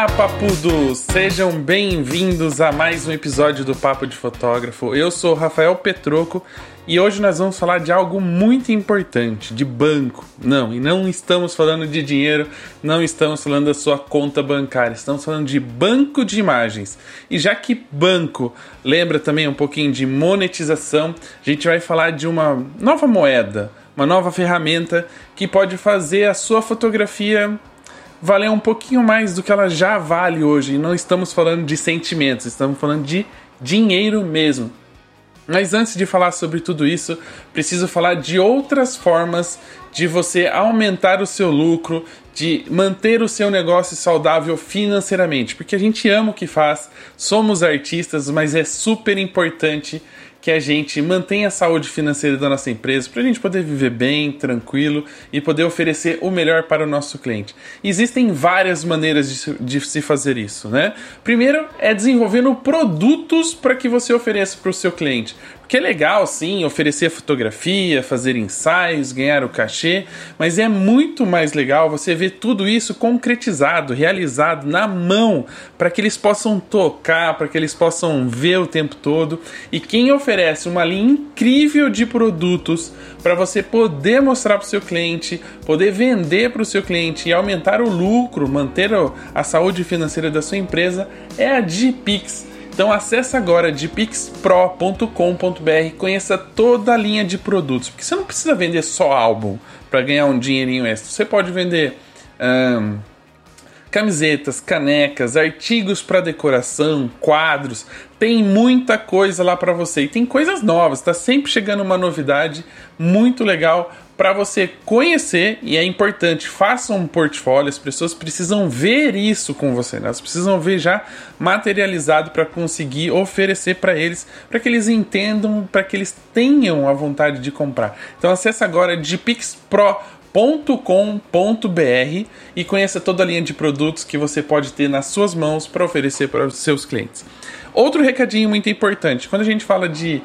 Olá, papudos! Sejam bem-vindos a mais um episódio do Papo de Fotógrafo. Eu sou Rafael Petroco e hoje nós vamos falar de algo muito importante, de banco. Não, e não estamos falando de dinheiro, não estamos falando da sua conta bancária, estamos falando de banco de imagens. E já que banco lembra também um pouquinho de monetização, a gente vai falar de uma nova moeda, uma nova ferramenta que pode fazer a sua fotografia valer um pouquinho mais do que ela já vale hoje. E não estamos falando de sentimentos, estamos falando de dinheiro mesmo. Mas antes de falar sobre tudo isso, preciso falar de outras formas de você aumentar o seu lucro, de manter o seu negócio saudável financeiramente, porque a gente ama o que faz, somos artistas, mas é super importante que a gente mantenha a saúde financeira da nossa empresa para a gente poder viver bem, tranquilo e poder oferecer o melhor para o nosso cliente. Existem várias maneiras de, de se fazer isso, né? Primeiro é desenvolvendo produtos para que você ofereça para o seu cliente. Porque é legal, sim, oferecer fotografia, fazer ensaios, ganhar o cachê, mas é muito mais legal você ver tudo isso concretizado, realizado na mão, para que eles possam tocar, para que eles possam ver o tempo todo. E quem oferece uma linha incrível de produtos para você poder mostrar para o seu cliente, poder vender para o seu cliente e aumentar o lucro, manter a saúde financeira da sua empresa, é a Gpix. Então acesse agora dpixpro.com.br, conheça toda a linha de produtos, porque você não precisa vender só álbum para ganhar um dinheirinho extra. Você pode vender camisetas, canecas, artigos para decoração, quadros. Tem muita coisa lá para você e tem coisas novas. Está sempre chegando uma novidade muito legal para você conhecer e é importante, faça um portfólio, as pessoas precisam ver isso com você, né? elas precisam ver já materializado para conseguir oferecer para eles, para que eles entendam, para que eles tenham a vontade de comprar. Então acesse agora dpixpro.com.br e conheça toda a linha de produtos que você pode ter nas suas mãos para oferecer para os seus clientes. Outro recadinho muito importante, quando a gente fala de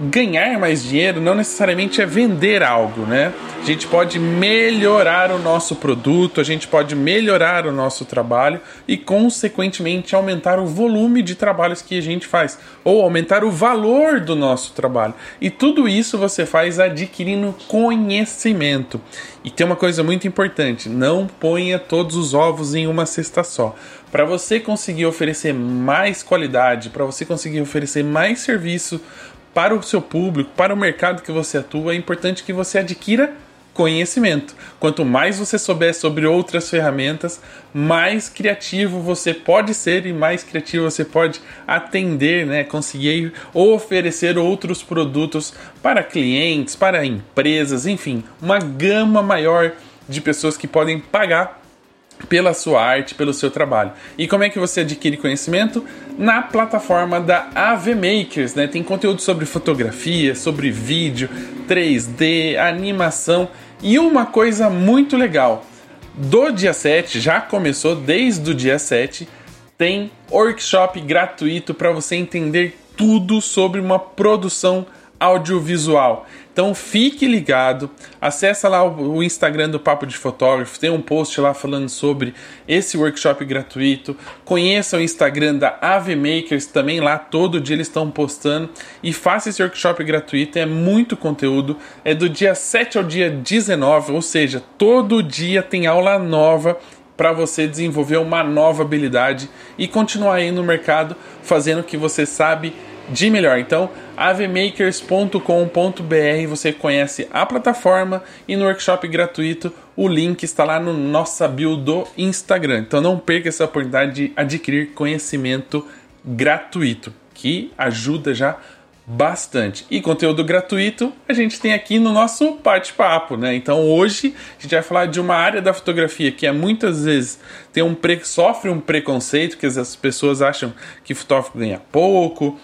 ganhar mais dinheiro não necessariamente é vender algo, né? A gente pode melhorar o nosso produto, a gente pode melhorar o nosso trabalho e, consequentemente, aumentar o volume de trabalhos que a gente faz, ou aumentar o valor do nosso trabalho. E tudo isso você faz adquirindo conhecimento. E tem uma coisa muito importante: não ponha todos os ovos em uma cesta só. Para você conseguir oferecer mais qualidade, para você conseguir oferecer mais serviço para o seu público, para o mercado que você atua, é importante que você adquira conhecimento. Quanto mais você souber sobre outras ferramentas, mais criativo você pode ser e mais criativo você pode atender, né, conseguir oferecer outros produtos para clientes, para empresas, enfim, uma gama maior de pessoas que podem pagar pela sua arte, pelo seu trabalho. E como é que você adquire conhecimento? Na plataforma da AV Makers, né? Tem conteúdo sobre fotografia, sobre vídeo, 3D, animação e uma coisa muito legal. Do dia 7, já começou desde o dia 7, tem workshop gratuito para você entender tudo sobre uma produção audiovisual. Então fique ligado, acessa lá o Instagram do Papo de Fotógrafo, tem um post lá falando sobre esse workshop gratuito. Conheça o Instagram da Ave Makers, também lá todo dia eles estão postando e faça esse workshop gratuito, é muito conteúdo. É do dia 7 ao dia 19, ou seja, todo dia tem aula nova para você desenvolver uma nova habilidade e continuar aí no mercado fazendo o que você sabe de melhor. Então, avemakers.com.br você conhece a plataforma e no workshop gratuito o link está lá no nossa bio do Instagram. Então não perca essa oportunidade de adquirir conhecimento gratuito, que ajuda já bastante. E conteúdo gratuito a gente tem aqui no nosso bate-papo, né? Então hoje a gente vai falar de uma área da fotografia que é muitas vezes tem um pre... sofre um preconceito, que as pessoas acham que fotógrafo ganha pouco,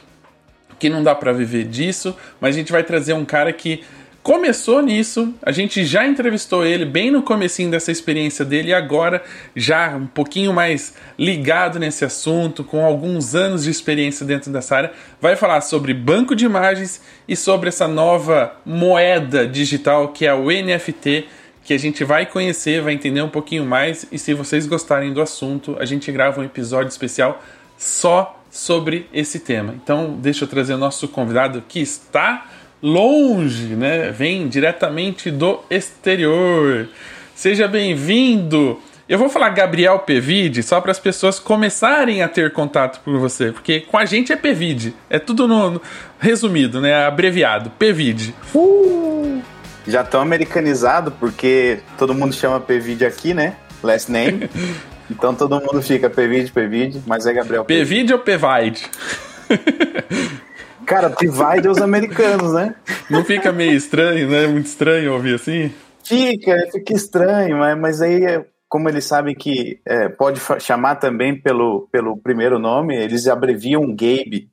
que não dá para viver disso, mas a gente vai trazer um cara que começou nisso, a gente já entrevistou ele bem no comecinho dessa experiência dele e agora já um pouquinho mais ligado nesse assunto, com alguns anos de experiência dentro dessa área, vai falar sobre banco de imagens e sobre essa nova moeda digital que é o NFT, que a gente vai conhecer, vai entender um pouquinho mais e se vocês gostarem do assunto, a gente grava um episódio especial só sobre esse tema. Então, deixa eu trazer o nosso convidado que está longe, né? Vem diretamente do exterior. Seja bem-vindo. Eu vou falar Gabriel Pevide só para as pessoas começarem a ter contato com você, porque com a gente é Pevide. É tudo no, no resumido, né? Abreviado. Pevide. Uh, já tão americanizado porque todo mundo chama Pevide aqui, né? Last name. Então todo mundo fica Pevide, Pevide, mas é Gabriel Pevide. Pevide ou Pevide? Cara, Pevide é os americanos, né? Não fica meio estranho, né? Muito estranho ouvir assim? Fica, fica estranho, mas, mas aí, como eles sabem que é, pode chamar também pelo, pelo primeiro nome, eles abreviam Gabe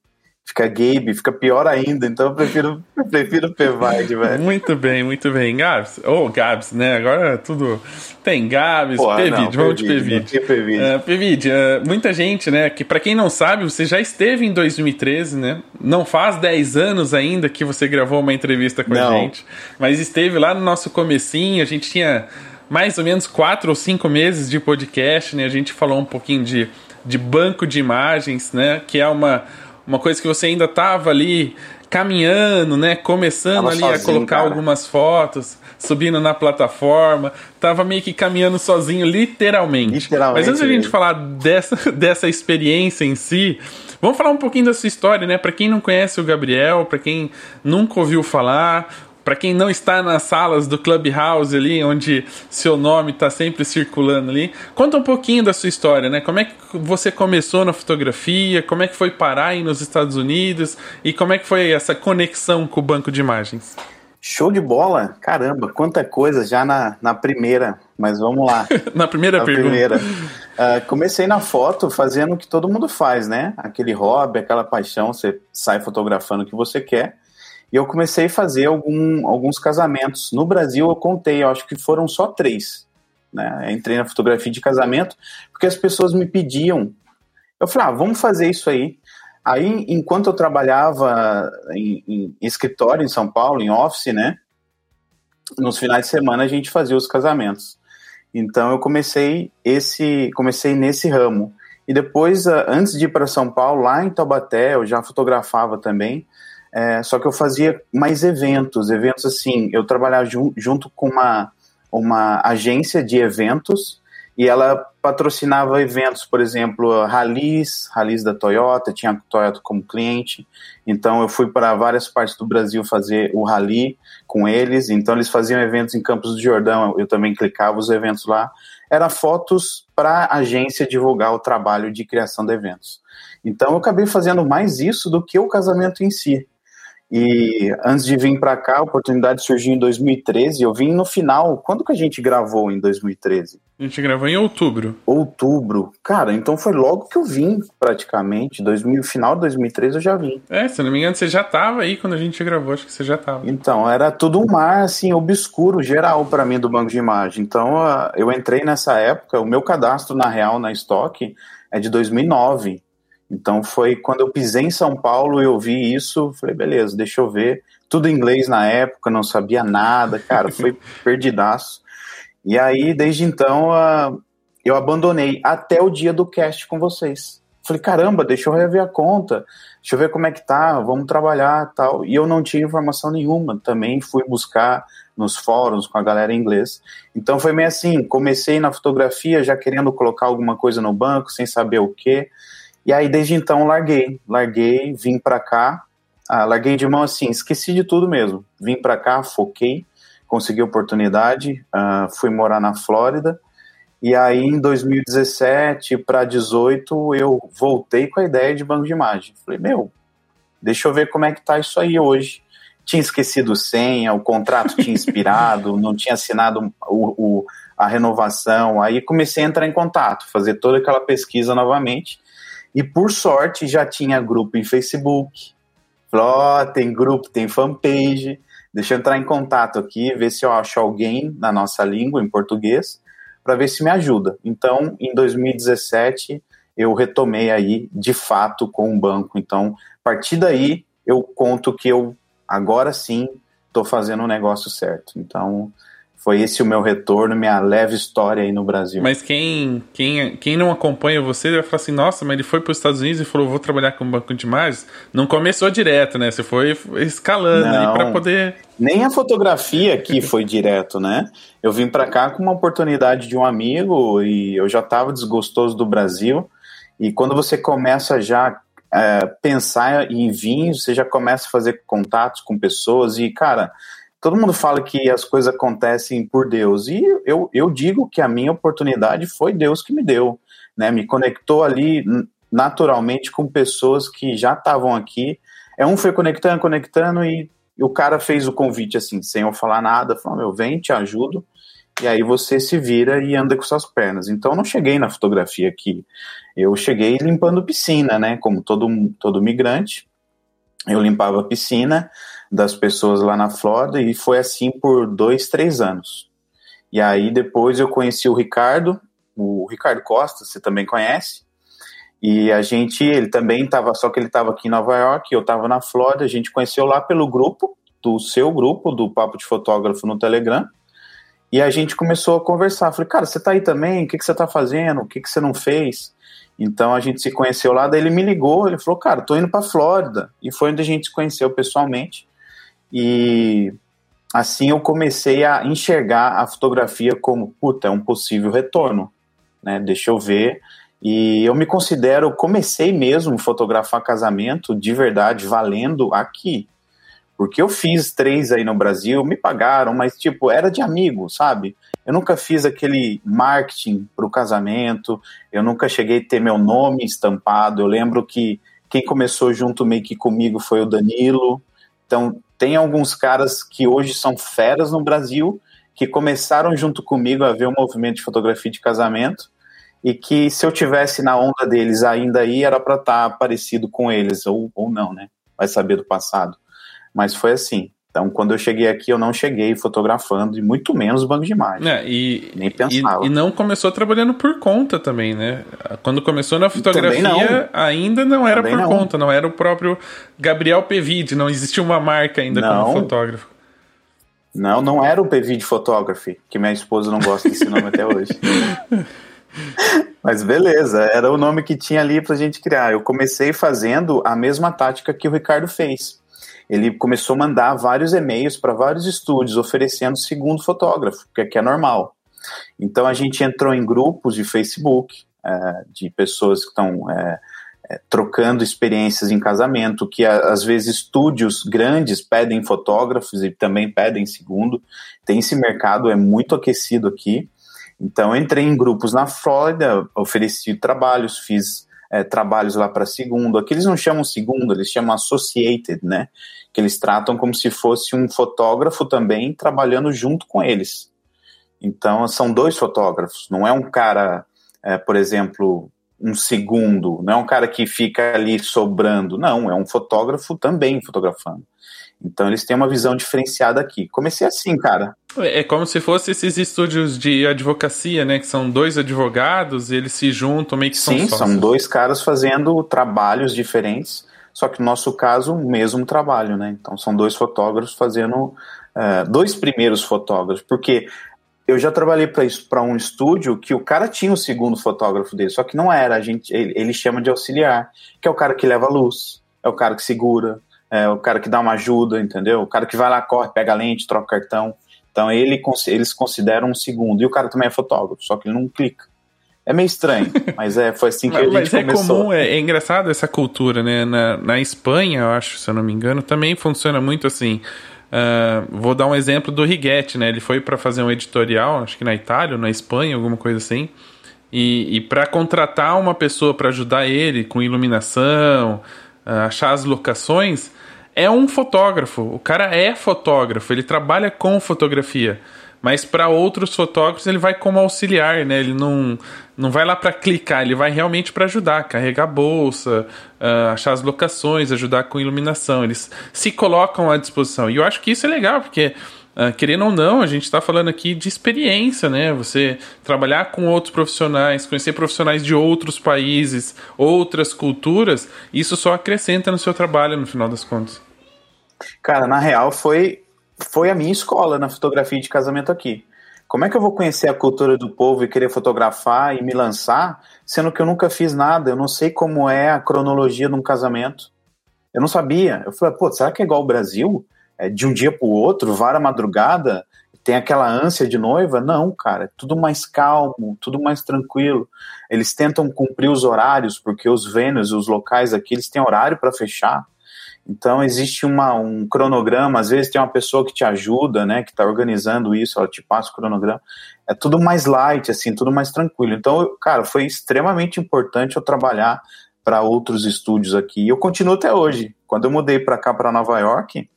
fica Gabe, fica pior ainda, então eu prefiro, eu prefiro Pevide, velho. Muito bem, muito bem. Gabs, ou oh, Gabs, né? Agora tudo. Tem Gabs, Pevide, vamos de Pevide. Pevide, uh, Pevide uh, muita gente, né? Que para quem não sabe, você já esteve em 2013, né? Não faz 10 anos ainda que você gravou uma entrevista com não. a gente, mas esteve lá no nosso comecinho, a gente tinha mais ou menos quatro ou cinco meses de podcast, né? A gente falou um pouquinho de, de banco de imagens, né? Que é uma uma coisa que você ainda estava ali caminhando, né? Começando tava ali sozinho, a colocar cara. algumas fotos, subindo na plataforma, tava meio que caminhando sozinho, literalmente. literalmente Mas antes da gente falar dessa, dessa experiência em si, vamos falar um pouquinho da sua história, né? Para quem não conhece o Gabriel, para quem nunca ouviu falar, para quem não está nas salas do Clubhouse ali, onde seu nome está sempre circulando ali, conta um pouquinho da sua história, né? Como é que você começou na fotografia, como é que foi parar aí nos Estados Unidos e como é que foi essa conexão com o banco de imagens? Show de bola! Caramba, quanta coisa já na, na primeira, mas vamos lá. na primeira na pergunta. Primeira. Uh, comecei na foto fazendo o que todo mundo faz, né? Aquele hobby, aquela paixão, você sai fotografando o que você quer. E eu comecei a fazer algum, alguns casamentos. No Brasil, eu contei, eu acho que foram só três. Né? Entrei na fotografia de casamento porque as pessoas me pediam. Eu falei, ah, vamos fazer isso aí. Aí, enquanto eu trabalhava em, em escritório em São Paulo, em office, né? Nos finais de semana a gente fazia os casamentos. Então eu comecei esse, comecei nesse ramo. E depois, antes de ir para São Paulo, lá em Taubaté, eu já fotografava também. É, só que eu fazia mais eventos, eventos assim, eu trabalhava ju junto com uma, uma agência de eventos e ela patrocinava eventos, por exemplo, rallies, rallies da Toyota, tinha a Toyota como cliente, então eu fui para várias partes do Brasil fazer o rally com eles, então eles faziam eventos em Campos do Jordão, eu também clicava os eventos lá, era fotos para a agência divulgar o trabalho de criação de eventos. Então eu acabei fazendo mais isso do que o casamento em si. E antes de vir para cá, a oportunidade surgiu em 2013. Eu vim no final. Quando que a gente gravou em 2013? A gente gravou em outubro. Outubro. Cara, então foi logo que eu vim, praticamente. 2000, final de 2013 eu já vim. É, se não me engano, você já tava aí quando a gente gravou. Acho que você já tava. Então, era tudo um mar, assim, obscuro, geral para mim do banco de imagem. Então, eu entrei nessa época. O meu cadastro, na real, na Stock, é de 2009. Então foi quando eu pisei em São Paulo e eu vi isso, falei, beleza, deixa eu ver. Tudo em inglês na época, não sabia nada, cara, foi perdidaço. E aí, desde então, eu abandonei até o dia do cast com vocês. Falei, caramba, deixa eu rever a conta, deixa eu ver como é que tá, vamos trabalhar tal. E eu não tinha informação nenhuma, também fui buscar nos fóruns com a galera em inglês. Então foi meio assim, comecei na fotografia já querendo colocar alguma coisa no banco, sem saber o que. E aí, desde então, larguei. Larguei, vim para cá. Ah, larguei de mão assim, esqueci de tudo mesmo. Vim para cá, foquei, consegui oportunidade, ah, fui morar na Flórida. E aí, em 2017 para 2018, eu voltei com a ideia de banco de imagem. Falei, meu, deixa eu ver como é que tá isso aí hoje. Tinha esquecido senha, o contrato tinha expirado, não tinha assinado o, o, a renovação. Aí comecei a entrar em contato, fazer toda aquela pesquisa novamente. E por sorte já tinha grupo em Facebook. Falei, oh, tem grupo, tem fanpage. Deixa eu entrar em contato aqui, ver se eu acho alguém na nossa língua, em português, para ver se me ajuda. Então, em 2017, eu retomei aí, de fato, com o banco. Então, a partir daí, eu conto que eu, agora sim, estou fazendo o negócio certo. Então, foi esse o meu retorno, minha leve história aí no Brasil. Mas quem, quem, quem não acompanha você vai falar assim, nossa, mas ele foi para os Estados Unidos e falou, vou trabalhar com banco de imagens. Não começou direto, né? Você foi escalando não, aí para poder... Nem a fotografia aqui foi direto, né? Eu vim para cá com uma oportunidade de um amigo e eu já estava desgostoso do Brasil. E quando você começa já é, pensar em vir, você já começa a fazer contatos com pessoas e, cara todo mundo fala que as coisas acontecem por Deus, e eu, eu digo que a minha oportunidade foi Deus que me deu, né? Me conectou ali naturalmente com pessoas que já estavam aqui. É um foi conectando, conectando, e, o cara fez o convite assim, sem eu falar nada, falou: meu, vem, te ajudo. E aí você se vira e anda com suas pernas. Então eu não cheguei na fotografia aqui. Eu cheguei limpando piscina, né? Como todo, todo migrante. Eu limpava piscina, das pessoas lá na Flórida e foi assim por dois, três anos. E aí depois eu conheci o Ricardo, o Ricardo Costa, você também conhece. E a gente, ele também estava, só que ele estava aqui em Nova York, eu estava na Flórida, a gente conheceu lá pelo grupo, do seu grupo, do Papo de Fotógrafo no Telegram. E a gente começou a conversar. Falei, cara, você está aí também? O que, que você está fazendo? O que, que você não fez? Então a gente se conheceu lá, daí ele me ligou, ele falou, cara, tô indo para Flórida. E foi onde a gente se conheceu pessoalmente. E assim eu comecei a enxergar a fotografia como, puta, é um possível retorno, né? Deixa eu ver. E eu me considero, comecei mesmo a fotografar casamento de verdade, valendo aqui. Porque eu fiz três aí no Brasil, me pagaram, mas tipo, era de amigo, sabe? Eu nunca fiz aquele marketing para o casamento, eu nunca cheguei a ter meu nome estampado. Eu lembro que quem começou junto meio que comigo foi o Danilo. Então, tem alguns caras que hoje são feras no Brasil, que começaram junto comigo a ver o movimento de fotografia de casamento, e que se eu tivesse na onda deles ainda aí, era para estar tá parecido com eles, ou, ou não, né? Vai saber do passado. Mas foi assim. Então, quando eu cheguei aqui, eu não cheguei fotografando, e muito menos banco de imagem. É, e, Nem pensava. E, e, não começou trabalhando por conta também, né? Quando começou na fotografia, não. ainda não era também por não. conta, não era o próprio Gabriel Pevide, não existia uma marca ainda não. como fotógrafo. Não, não era o Pevide Photography, que minha esposa não gosta desse nome até hoje. Mas beleza, era o nome que tinha ali pra gente criar. Eu comecei fazendo a mesma tática que o Ricardo fez ele começou a mandar vários e-mails para vários estúdios oferecendo segundo fotógrafo, que aqui é normal. Então a gente entrou em grupos de Facebook é, de pessoas que estão é, é, trocando experiências em casamento, que às vezes estúdios grandes pedem fotógrafos e também pedem segundo. Tem esse mercado, é muito aquecido aqui. Então entrei em grupos na Flórida, ofereci trabalhos, fiz é, trabalhos lá para segundo. Aqui eles não chamam segundo, eles chamam associated, né? Que eles tratam como se fosse um fotógrafo também trabalhando junto com eles. Então são dois fotógrafos, não é um cara, é, por exemplo, um segundo, não é um cara que fica ali sobrando, não, é um fotógrafo também fotografando. Então eles têm uma visão diferenciada aqui. Comecei assim, cara. É, é como se fosse esses estúdios de advocacia, né? Que são dois advogados e eles se juntam meio que são Sim, são dois caras fazendo trabalhos diferentes, só que no nosso caso, o mesmo trabalho, né? Então são dois fotógrafos fazendo. Uh, dois primeiros fotógrafos, porque eu já trabalhei para um estúdio que o cara tinha o segundo fotógrafo dele, só que não era, a gente, ele, ele chama de auxiliar, que é o cara que leva a luz, é o cara que segura, é o cara que dá uma ajuda, entendeu? O cara que vai lá, corre, pega a lente, troca o cartão. Então ele, eles consideram um segundo. E o cara também é fotógrafo, só que ele não clica. É meio estranho, mas é, foi assim que a gente mas é começou. Comum, é, é engraçado essa cultura, né? Na, na Espanha, eu acho, se eu não me engano, também funciona muito assim. Uh, vou dar um exemplo do Righetti, né? Ele foi para fazer um editorial, acho que na Itália ou na Espanha, alguma coisa assim. E, e para contratar uma pessoa para ajudar ele com iluminação, uh, achar as locações, é um fotógrafo. O cara é fotógrafo, ele trabalha com fotografia. Mas para outros fotógrafos ele vai como auxiliar, né? Ele não, não vai lá para clicar, ele vai realmente para ajudar, carregar bolsa, uh, achar as locações, ajudar com iluminação. Eles se colocam à disposição. E eu acho que isso é legal, porque Uh, querendo ou não, a gente está falando aqui de experiência, né? Você trabalhar com outros profissionais, conhecer profissionais de outros países, outras culturas, isso só acrescenta no seu trabalho no final das contas. Cara, na real foi foi a minha escola na fotografia de casamento aqui. Como é que eu vou conhecer a cultura do povo e querer fotografar e me lançar, sendo que eu nunca fiz nada? Eu não sei como é a cronologia de um casamento. Eu não sabia. Eu falei, pô, será que é igual o Brasil? É de um dia para o outro, vara madrugada, tem aquela ânsia de noiva? Não, cara, é tudo mais calmo, tudo mais tranquilo. Eles tentam cumprir os horários, porque os Vênus, os locais aqui, eles têm horário para fechar. Então existe uma, um cronograma, às vezes tem uma pessoa que te ajuda, né, que está organizando isso, ela te passa o cronograma. É tudo mais light, assim, tudo mais tranquilo. Então, cara, foi extremamente importante eu trabalhar para outros estúdios aqui. E eu continuo até hoje. Quando eu mudei para cá, para Nova York,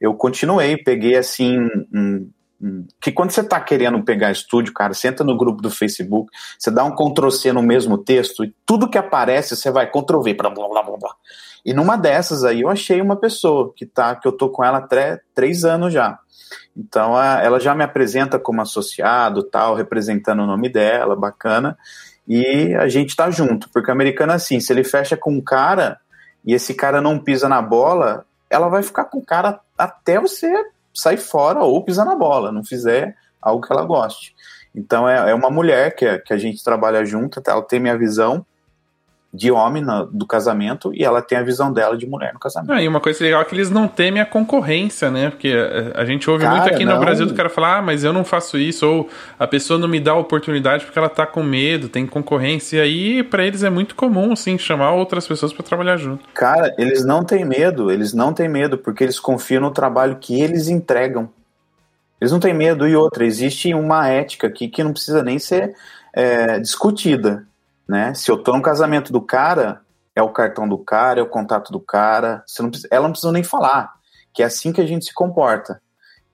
eu continuei, peguei assim um, um, que quando você está querendo pegar estúdio, cara, você entra no grupo do Facebook, você dá um Ctrl C no mesmo texto e tudo que aparece você vai Ctrl V, blá blá blá blá. E numa dessas aí eu achei uma pessoa que tá, que eu tô com ela há três anos já. Então ela já me apresenta como associado, tal, representando o nome dela, bacana. E a gente tá junto, porque o americano é assim, se ele fecha com um cara e esse cara não pisa na bola, ela vai ficar com o cara até você sair fora ou pisar na bola, não fizer algo que ela goste. Então é, é uma mulher que, que a gente trabalha junto, ela tem minha visão, de homem no, do casamento e ela tem a visão dela de mulher no casamento. Ah, e uma coisa legal é que eles não temem a concorrência, né? Porque a, a gente ouve cara, muito aqui não. no Brasil do cara falar, ah, mas eu não faço isso, ou a pessoa não me dá a oportunidade porque ela tá com medo, tem concorrência. E aí, para eles é muito comum, assim, chamar outras pessoas para trabalhar junto. Cara, eles não têm medo, eles não têm medo, porque eles confiam no trabalho que eles entregam. Eles não têm medo. E outra, existe uma ética aqui que não precisa nem ser é, discutida né? Se eu tô no casamento do cara, é o cartão do cara, é o contato do cara, não precisa, ela não precisa nem falar, que é assim que a gente se comporta.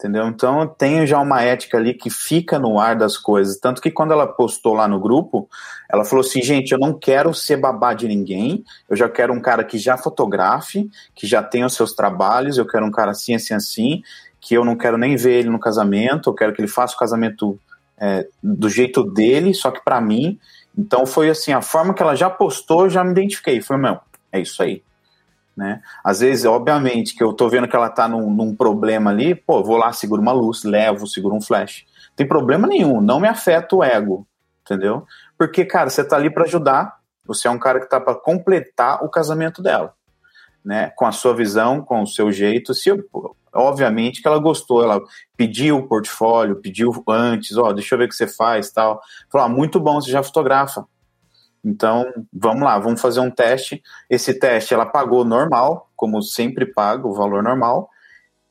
Entendeu? Então eu tenho já uma ética ali que fica no ar das coisas. Tanto que quando ela postou lá no grupo, ela falou assim: gente, eu não quero ser babá de ninguém, eu já quero um cara que já fotografe, que já tenha os seus trabalhos, eu quero um cara assim, assim, assim, que eu não quero nem ver ele no casamento, eu quero que ele faça o casamento é, do jeito dele, só que para mim, então foi assim, a forma que ela já postou, eu já me identifiquei. Foi, meu, é isso aí. Né? Às vezes, obviamente, que eu tô vendo que ela tá num, num problema ali, pô, vou lá, seguro uma luz, levo, seguro um flash. Tem problema nenhum, não me afeta o ego, entendeu? Porque, cara, você tá ali para ajudar, você é um cara que tá para completar o casamento dela, né? Com a sua visão, com o seu jeito. Se obviamente que ela gostou, ela pediu o portfólio, pediu antes, ó, oh, deixa eu ver o que você faz, tal. Falou, ah, muito bom, você já fotografa. Então, vamos lá, vamos fazer um teste. Esse teste ela pagou normal, como sempre paga, o valor normal.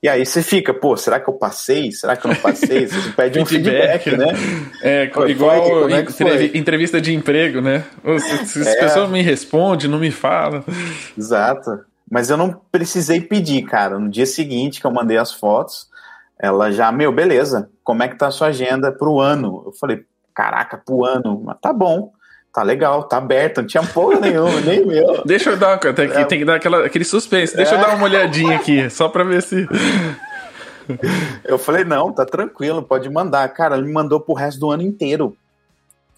E aí você fica, pô, será que eu passei? Será que eu não passei? Você pede um feedback, feedback né? É, Pô, igual foi, é entrevista de emprego, né? Se, se é. as pessoas me respondem, não me falam. Exato. Mas eu não precisei pedir, cara. No dia seguinte que eu mandei as fotos, ela já, meu, beleza, como é que tá a sua agenda pro ano? Eu falei, caraca, pro ano, mas tá bom, tá legal, tá aberto, não tinha porra nenhuma, nem meu. Deixa eu dar, tem que, é. tem que dar aquela, aquele suspense, deixa é. eu dar uma olhadinha aqui, só pra ver se. Eu falei, não, tá tranquilo, pode mandar. Cara, ele me mandou pro resto do ano inteiro.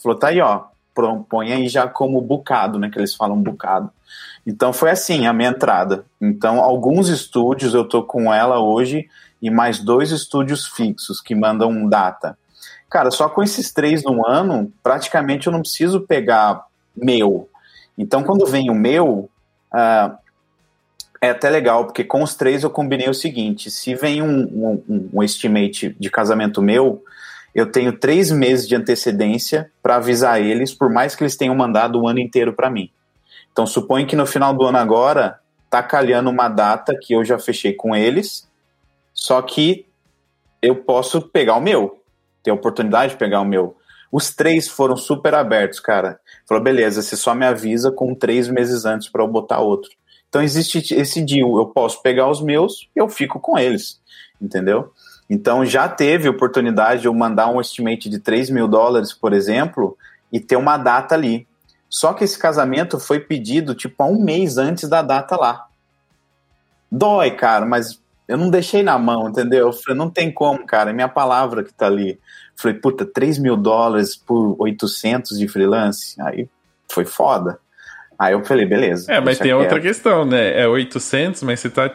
Falou, tá aí, ó, põe aí já como bucado, né, que eles falam bucado. Então foi assim a minha entrada. Então, alguns estúdios eu tô com ela hoje e mais dois estúdios fixos que mandam data. Cara, só com esses três no ano, praticamente eu não preciso pegar meu. Então, quando vem o meu, uh, é até legal, porque com os três eu combinei o seguinte: se vem um, um, um estimate de casamento meu, eu tenho três meses de antecedência para avisar eles, por mais que eles tenham mandado o ano inteiro para mim. Então, suponho que no final do ano agora, tá calhando uma data que eu já fechei com eles, só que eu posso pegar o meu, ter a oportunidade de pegar o meu. Os três foram super abertos, cara. Falou, beleza, você só me avisa com três meses antes para eu botar outro. Então existe esse deal, eu posso pegar os meus e eu fico com eles, entendeu? Então já teve oportunidade de eu mandar um estimate de 3 mil dólares, por exemplo, e ter uma data ali. Só que esse casamento foi pedido tipo há um mês antes da data lá. Dói, cara, mas eu não deixei na mão, entendeu? Eu falei, não tem como, cara, é minha palavra que tá ali. Eu falei, puta, 3 mil dólares por 800 de freelance? Aí foi foda. Aí eu falei, beleza. É, mas tem quieto. outra questão, né? É 800, mas você tá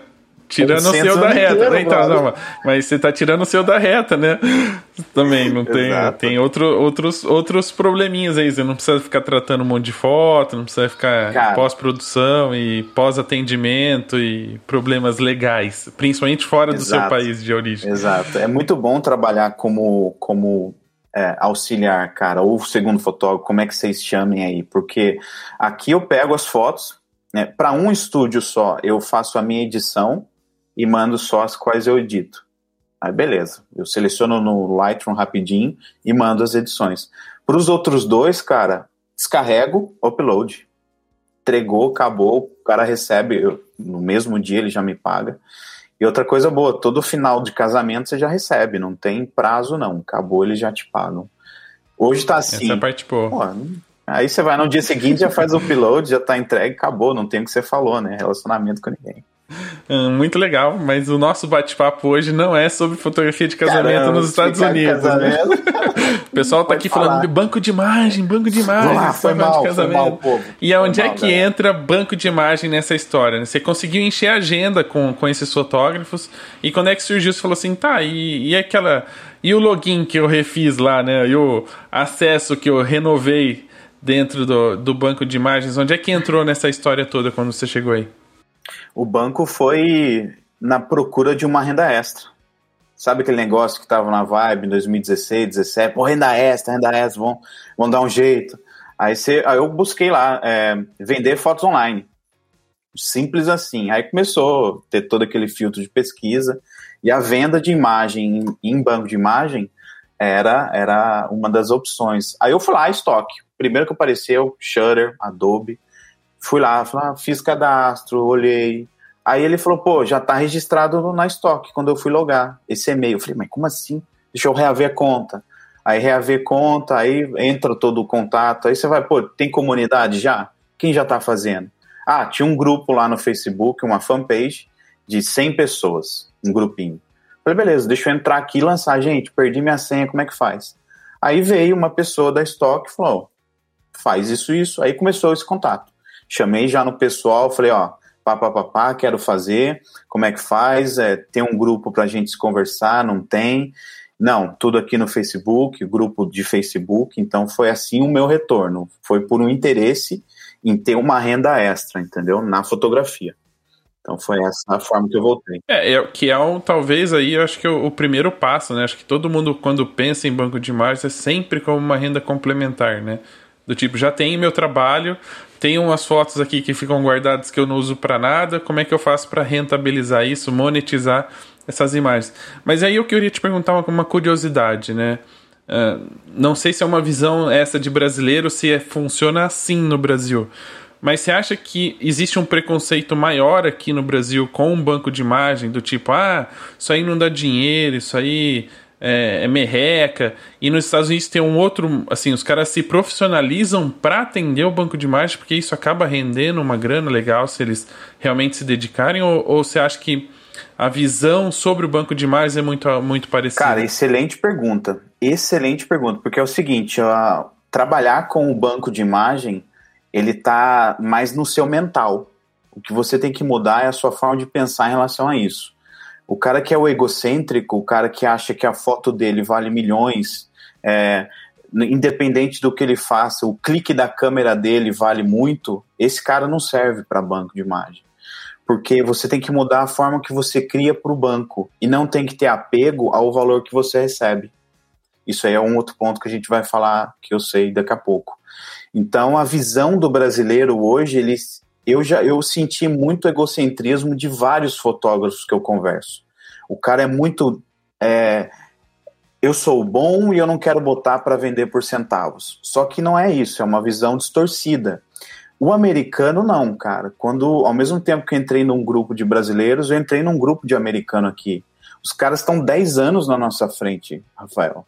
tirando o seu da reta, inteiro, né? Então, não, mas você tá tirando o seu da reta, né? Também não tem, tem outro, outros, outros probleminhas aí. Você não precisa ficar tratando um monte de foto, não precisa ficar pós-produção e pós-atendimento e problemas legais, principalmente fora Exato. do seu país de origem. Exato. É muito bom trabalhar como, como é, auxiliar, cara, ou segundo fotógrafo, como é que vocês chamem aí, porque aqui eu pego as fotos, né, para um estúdio só, eu faço a minha edição e mando só as quais eu edito. Aí beleza, eu seleciono no Lightroom rapidinho e mando as edições. Para os outros dois, cara, descarrego, upload. Entregou, acabou, o cara recebe, eu, no mesmo dia ele já me paga. E outra coisa boa, todo final de casamento você já recebe, não tem prazo não, acabou eles já te pagam. Hoje tá assim. Essa é parte boa. Pô, aí você vai no dia seguinte, já faz o upload, já tá entregue, acabou, não tem o que você falou, né? Relacionamento com ninguém. Hum, muito legal, mas o nosso bate-papo hoje não é sobre fotografia de casamento Caramba, nos Estados Unidos. Né? o pessoal tá Pode aqui falar. falando de banco de imagem, banco de imagem, lá, foi mal, de casamento. Mal, povo. E aonde é que entra banco de imagem nessa história? Né? Você conseguiu encher a agenda com, com esses fotógrafos e quando é que surgiu? Você falou assim, tá, e, e aquela. E o login que eu refiz lá, né? E o acesso que eu renovei dentro do, do banco de imagens, onde é que entrou nessa história toda quando você chegou aí? O banco foi na procura de uma renda extra. Sabe aquele negócio que estava na vibe em 2016, 2017? Pô, renda extra, renda extra, vão, vão dar um jeito. Aí, aí eu busquei lá, é, vender fotos online. Simples assim. Aí começou a ter todo aquele filtro de pesquisa. E a venda de imagem em, em banco de imagem era, era uma das opções. Aí eu fui lá, estoque. Primeiro que apareceu, Shutter, Adobe. Fui lá, ah, fiz cadastro, olhei. Aí ele falou, pô, já tá registrado na estoque quando eu fui logar esse e-mail. Eu falei, mas como assim? Deixa eu reaver a conta. Aí reaver conta, aí entra todo o contato. Aí você vai, pô, tem comunidade já? Quem já tá fazendo? Ah, tinha um grupo lá no Facebook, uma fanpage de 100 pessoas, um grupinho. Falei, beleza, deixa eu entrar aqui e lançar. Gente, perdi minha senha, como é que faz? Aí veio uma pessoa da estoque e falou, faz isso, isso. Aí começou esse contato. Chamei já no pessoal, falei, ó, pá, quero fazer, como é que faz? É, tem um grupo para a gente se conversar? Não tem? Não, tudo aqui no Facebook, grupo de Facebook, então foi assim o meu retorno. Foi por um interesse em ter uma renda extra, entendeu? Na fotografia. Então foi essa a forma que eu voltei. É, é que é um, talvez aí, eu acho que é o, o, primeiro passo, né? Acho que todo mundo, quando pensa em banco de imagens, é sempre como uma renda complementar, né? Do tipo, já tem meu trabalho, tem umas fotos aqui que ficam guardadas que eu não uso para nada. Como é que eu faço para rentabilizar isso, monetizar essas imagens? Mas aí eu queria te perguntar uma, uma curiosidade, né? Uh, não sei se é uma visão essa de brasileiro, se é, funciona assim no Brasil. Mas você acha que existe um preconceito maior aqui no Brasil com um banco de imagem, do tipo, ah, isso aí não dá dinheiro, isso aí é, é, merreca. E nos Estados Unidos tem um outro, assim, os caras se profissionalizam para atender o banco de imagem, porque isso acaba rendendo uma grana legal se eles realmente se dedicarem, ou, ou você acha que a visão sobre o banco de imagens é muito, muito parecida? Cara, excelente pergunta. Excelente pergunta, porque é o seguinte, uh, trabalhar com o banco de imagem, ele tá mais no seu mental. O que você tem que mudar é a sua forma de pensar em relação a isso. O cara que é o egocêntrico, o cara que acha que a foto dele vale milhões, é, independente do que ele faça, o clique da câmera dele vale muito, esse cara não serve para banco de imagem. Porque você tem que mudar a forma que você cria para o banco e não tem que ter apego ao valor que você recebe. Isso aí é um outro ponto que a gente vai falar, que eu sei daqui a pouco. Então, a visão do brasileiro hoje, ele eu já eu senti muito egocentrismo de vários fotógrafos que eu converso. O cara é muito é, eu sou bom e eu não quero botar para vender por centavos. Só que não é isso, é uma visão distorcida. O americano não, cara. Quando ao mesmo tempo que eu entrei num grupo de brasileiros, eu entrei num grupo de americano aqui. Os caras estão 10 anos na nossa frente, Rafael.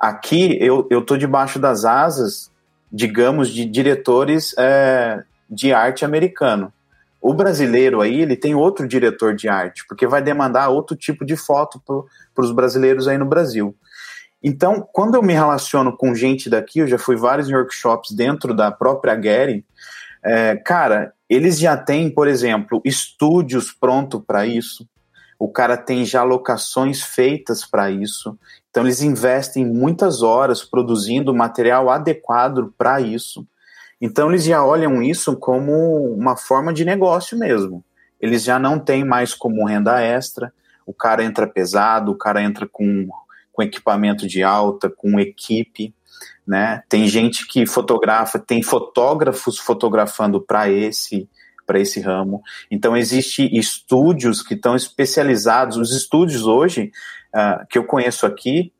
Aqui eu, eu tô debaixo das asas, digamos, de diretores é, de arte americano. O brasileiro aí, ele tem outro diretor de arte, porque vai demandar outro tipo de foto para os brasileiros aí no Brasil. Então, quando eu me relaciono com gente daqui, eu já fui vários workshops dentro da própria Getty, é, cara, eles já têm, por exemplo, estúdios pronto para isso. o cara tem já locações feitas para isso. Então eles investem muitas horas produzindo material adequado para isso. Então eles já olham isso como uma forma de negócio mesmo. Eles já não têm mais como renda extra. O cara entra pesado, o cara entra com, com equipamento de alta, com equipe, né? Tem gente que fotografa, tem fotógrafos fotografando para esse para esse ramo. Então, existe estúdios que estão especializados. Os estúdios hoje, uh, que eu conheço aqui,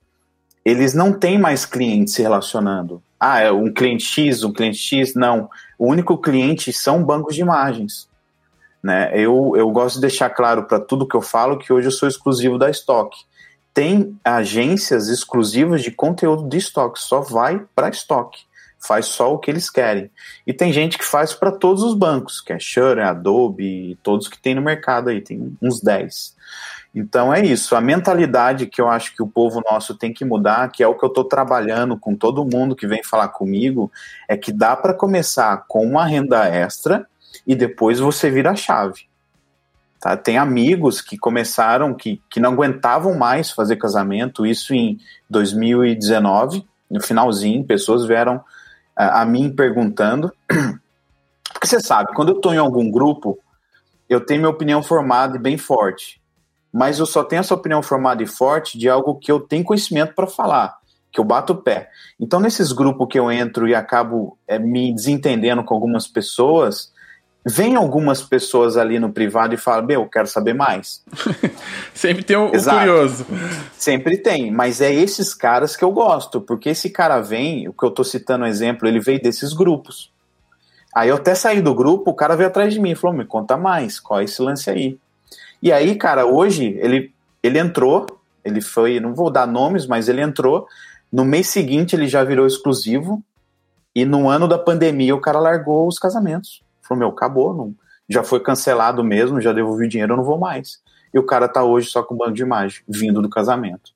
eles não têm mais clientes se relacionando. Ah, é um cliente X, um cliente X, não. O único cliente são bancos de imagens. Né? Eu, eu gosto de deixar claro para tudo que eu falo que hoje eu sou exclusivo da Stock. Tem agências exclusivas de conteúdo de estoque, só vai para estoque faz só o que eles querem. E tem gente que faz para todos os bancos, que é Shure, Adobe, todos que tem no mercado aí, tem uns 10. Então é isso, a mentalidade que eu acho que o povo nosso tem que mudar, que é o que eu estou trabalhando com todo mundo que vem falar comigo, é que dá para começar com uma renda extra e depois você vira a chave. Tá? Tem amigos que começaram, que, que não aguentavam mais fazer casamento, isso em 2019, no finalzinho, pessoas vieram a, mim perguntando. Porque você sabe, quando eu estou em algum grupo, eu tenho minha opinião formada e bem forte. Mas eu só tenho essa opinião formada e forte de algo que eu tenho conhecimento para falar, que eu bato o pé. Então, nesses grupos que eu entro e acabo é, me desentendendo com algumas pessoas, vem algumas pessoas ali no privado e falam, meu, eu quero saber mais. Sempre tem o, o, curioso. Sempre tem, mas é esses caras que eu gosto, porque esse cara vem, o que eu tô citando um exemplo, ele veio desses grupos. Aí eu até saí do grupo, o cara veio atrás de mim e falou, me conta mais, qual é esse lance aí? E aí, cara, hoje ele, ele entrou, ele foi, não vou dar nomes, mas ele entrou, no mês seguinte ele já virou exclusivo, e no ano da pandemia o cara largou os casamentos. Falou, meu, acabou, não, já foi cancelado mesmo, já devolvi o dinheiro, eu não vou mais. E o cara tá hoje só com banco de imagem, vindo do casamento.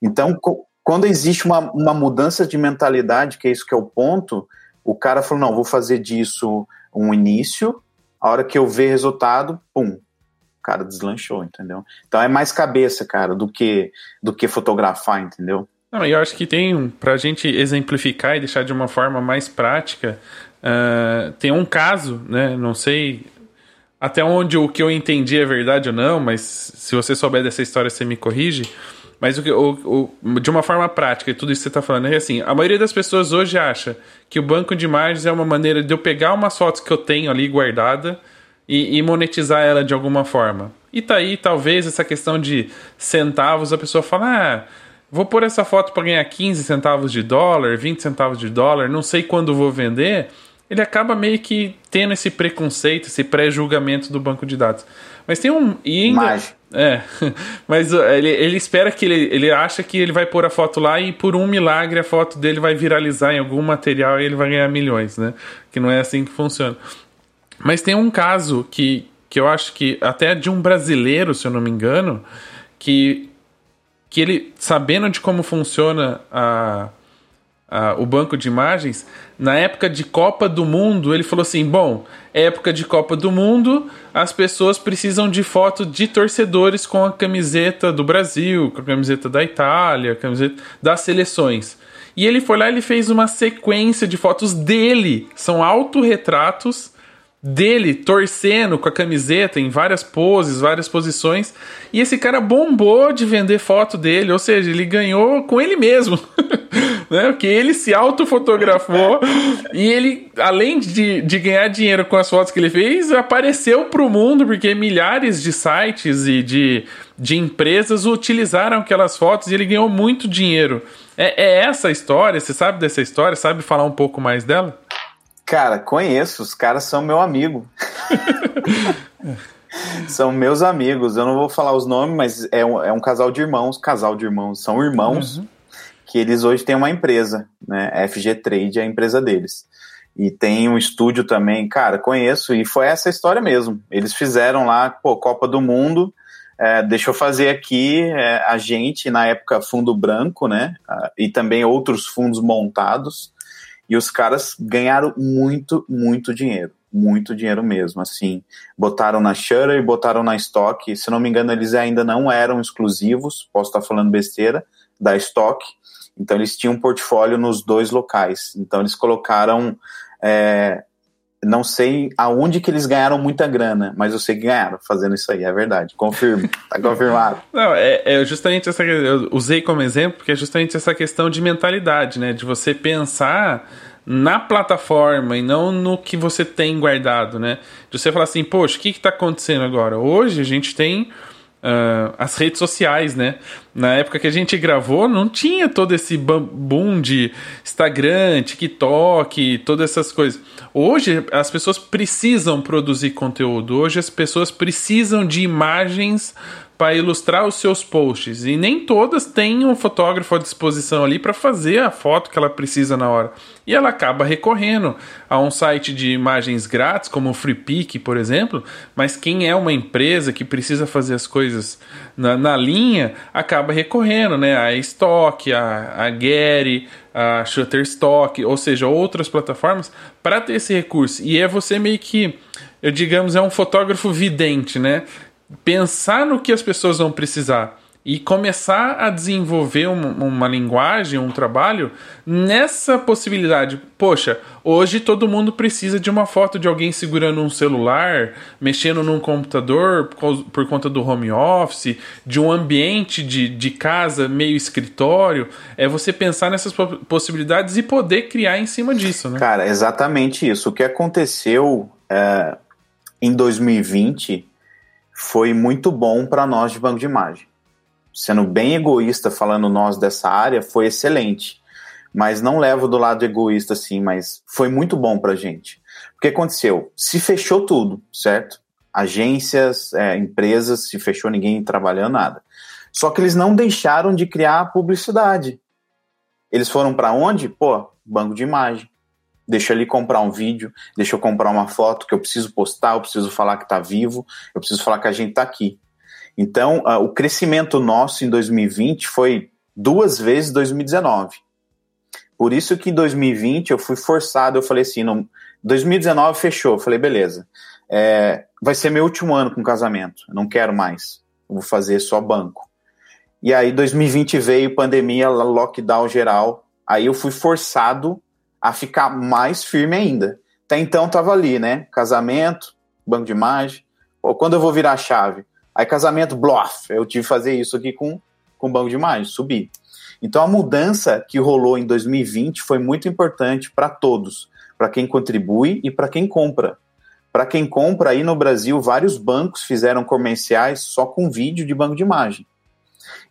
Então, quando existe uma, uma mudança de mentalidade, que é isso que é o ponto, o cara falou, não, vou fazer disso um início, a hora que eu ver resultado, pum, cara deslanchou, entendeu? Então é mais cabeça, cara, do que do que fotografar, entendeu? Não, eu acho que tem, pra gente exemplificar e deixar de uma forma mais prática, Uh, tem um caso, né? Não sei até onde o que eu entendi é verdade ou não, mas se você souber dessa história, você me corrige. Mas o, o, o, de uma forma prática, e tudo isso que você está falando é assim: a maioria das pessoas hoje acha que o banco de imagens é uma maneira de eu pegar umas fotos que eu tenho ali guardada e, e monetizar ela de alguma forma. E tá aí, talvez, essa questão de centavos, a pessoa fala, ah, vou pôr essa foto para ganhar 15 centavos de dólar, 20 centavos de dólar, não sei quando vou vender ele acaba meio que tendo esse preconceito, esse pré-julgamento do banco de dados. Mas tem um. E ainda, é, mas ele, ele espera que ele, ele acha que ele vai pôr a foto lá e por um milagre a foto dele vai viralizar em algum material e ele vai ganhar milhões, né? Que não é assim que funciona. Mas tem um caso que, que eu acho que até de um brasileiro, se eu não me engano, que, que ele, sabendo de como funciona a o banco de imagens, na época de Copa do Mundo, ele falou assim: bom, época de Copa do Mundo, as pessoas precisam de foto de torcedores com a camiseta do Brasil, com a camiseta da Itália, a camiseta das seleções. E ele foi lá e fez uma sequência de fotos dele, são autorretratos dele torcendo com a camiseta em várias poses, várias posições. E esse cara bombou de vender foto dele, ou seja, ele ganhou com ele mesmo. né? Porque ele se autofotografou e ele, além de, de ganhar dinheiro com as fotos que ele fez, apareceu para o mundo, porque milhares de sites e de, de empresas utilizaram aquelas fotos e ele ganhou muito dinheiro. É, é essa a história? Você sabe dessa história? Sabe falar um pouco mais dela? Cara, conheço, os caras são meu amigo. são meus amigos. Eu não vou falar os nomes, mas é um, é um casal de irmãos. Casal de irmãos. São irmãos uhum. que eles hoje têm uma empresa, né? FG Trade é a empresa deles. E tem um estúdio também, cara, conheço. E foi essa história mesmo. Eles fizeram lá, pô, Copa do Mundo. É, deixa eu fazer aqui é, a gente, na época, fundo branco, né? E também outros fundos montados e os caras ganharam muito, muito dinheiro. muito dinheiro mesmo, assim. Botaram na Shutter e botaram na Stock. Se não me engano, eles ainda não eram exclusivos, posso estar falando besteira, da Stock. Então eles tinham um portfólio nos dois locais. Então eles colocaram é, não sei aonde que eles ganharam muita grana, mas eu sei que ganharam fazendo isso aí, é verdade. Confirmo, tá confirmado. Não, é, é, justamente essa. Eu usei como exemplo, porque é justamente essa questão de mentalidade, né? De você pensar na plataforma e não no que você tem guardado, né? De você falar assim, poxa, o que está acontecendo agora? Hoje a gente tem uh, as redes sociais, né? Na época que a gente gravou, não tinha todo esse boom de Instagram, TikTok, todas essas coisas. Hoje as pessoas precisam produzir conteúdo, hoje as pessoas precisam de imagens para ilustrar os seus posts. E nem todas têm um fotógrafo à disposição ali para fazer a foto que ela precisa na hora. E ela acaba recorrendo a um site de imagens grátis, como o FreePic, por exemplo. Mas quem é uma empresa que precisa fazer as coisas na, na linha, acaba recorrendo né? a Stock, a, a Getty, a Shutterstock, ou seja, outras plataformas, para ter esse recurso. E é você meio que, eu digamos, é um fotógrafo vidente, né? Pensar no que as pessoas vão precisar e começar a desenvolver uma, uma, linguagem, um trabalho nessa possibilidade. Poxa, hoje todo mundo precisa de uma foto de alguém segurando um celular, mexendo num computador por, por conta do home office, de um ambiente de, de casa meio escritório. É você pensar nessas possibilidades e poder criar em cima disso, né? Cara, exatamente isso. O que aconteceu é, em 2020 foi muito bom para nós de banco de imagem. Sendo bem egoísta falando nós dessa área, foi excelente. Mas não levo do lado egoísta assim, mas foi muito bom para a gente. O que aconteceu? Se fechou tudo, certo? Agências, é, empresas, se fechou ninguém trabalhando nada. Só que eles não deixaram de criar publicidade. Eles foram para onde? Pô, banco de imagem deixa ele comprar um vídeo, deixa eu comprar uma foto que eu preciso postar, eu preciso falar que está vivo, eu preciso falar que a gente está aqui. Então, uh, o crescimento nosso em 2020 foi duas vezes 2019. Por isso que em 2020 eu fui forçado, eu falei assim, no, 2019 fechou, eu falei, beleza, é, vai ser meu último ano com casamento, não quero mais, vou fazer só banco. E aí 2020 veio pandemia, lockdown geral, aí eu fui forçado a ficar mais firme ainda. Até então tava ali, né? Casamento, banco de imagem. Pô, quando eu vou virar a chave? Aí casamento, bluff. Eu tive que fazer isso aqui com, com banco de imagem, subir. Então a mudança que rolou em 2020 foi muito importante para todos, para quem contribui e para quem compra. Para quem compra aí no Brasil, vários bancos fizeram comerciais só com vídeo de banco de imagem.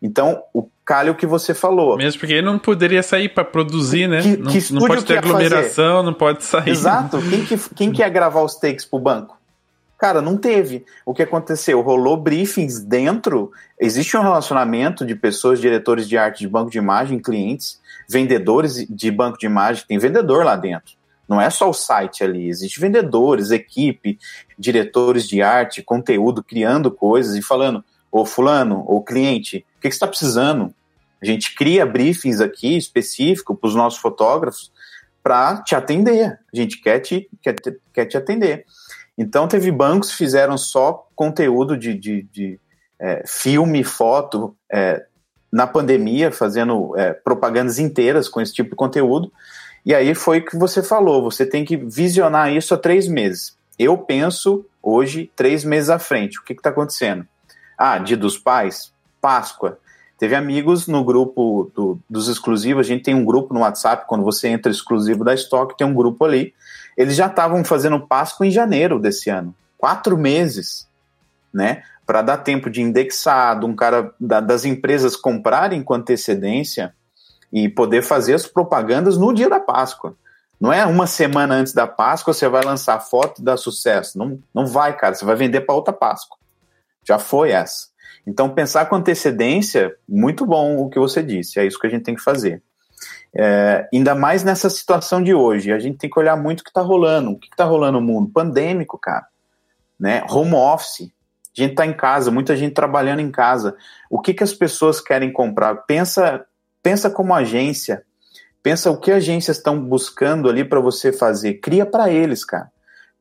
Então, o calho que você falou. Mesmo porque ele não poderia sair para produzir, né? Que, não, que não pode ter aglomeração, fazer? não pode sair. Exato. Quem que, quem que ia gravar os takes pro banco? Cara, não teve. O que aconteceu? Rolou briefings dentro. Existe um relacionamento de pessoas, diretores de arte de banco de imagem, clientes, vendedores de banco de imagem. Tem vendedor lá dentro. Não é só o site ali. Existe vendedores, equipe, diretores de arte, conteúdo, criando coisas e falando: Ô fulano, ô cliente, o que, que você está precisando? A gente cria briefings aqui específico para os nossos fotógrafos para te atender. A gente quer te, quer, te, quer te atender. Então, teve bancos que fizeram só conteúdo de, de, de é, filme, foto, é, na pandemia, fazendo é, propagandas inteiras com esse tipo de conteúdo. E aí foi o que você falou: você tem que visionar isso há três meses. Eu penso hoje, três meses à frente. O que está acontecendo? Ah, Dia dos Pais, Páscoa. Teve amigos no grupo do, dos exclusivos, a gente tem um grupo no WhatsApp, quando você entra exclusivo da Stock, tem um grupo ali. Eles já estavam fazendo Páscoa em janeiro desse ano. Quatro meses, né? Para dar tempo de indexado, um cara da, das empresas comprarem com antecedência e poder fazer as propagandas no dia da Páscoa. Não é uma semana antes da Páscoa você vai lançar foto e dar sucesso. Não, não vai, cara. Você vai vender para outra Páscoa. Já foi essa. Então, pensar com antecedência, muito bom o que você disse, é isso que a gente tem que fazer. É, ainda mais nessa situação de hoje, a gente tem que olhar muito o que está rolando. O que está rolando no mundo? Pandêmico, cara. Né? Home office. A gente está em casa, muita gente trabalhando em casa. O que, que as pessoas querem comprar? Pensa, pensa como agência. Pensa o que agências estão buscando ali para você fazer. Cria para eles, cara.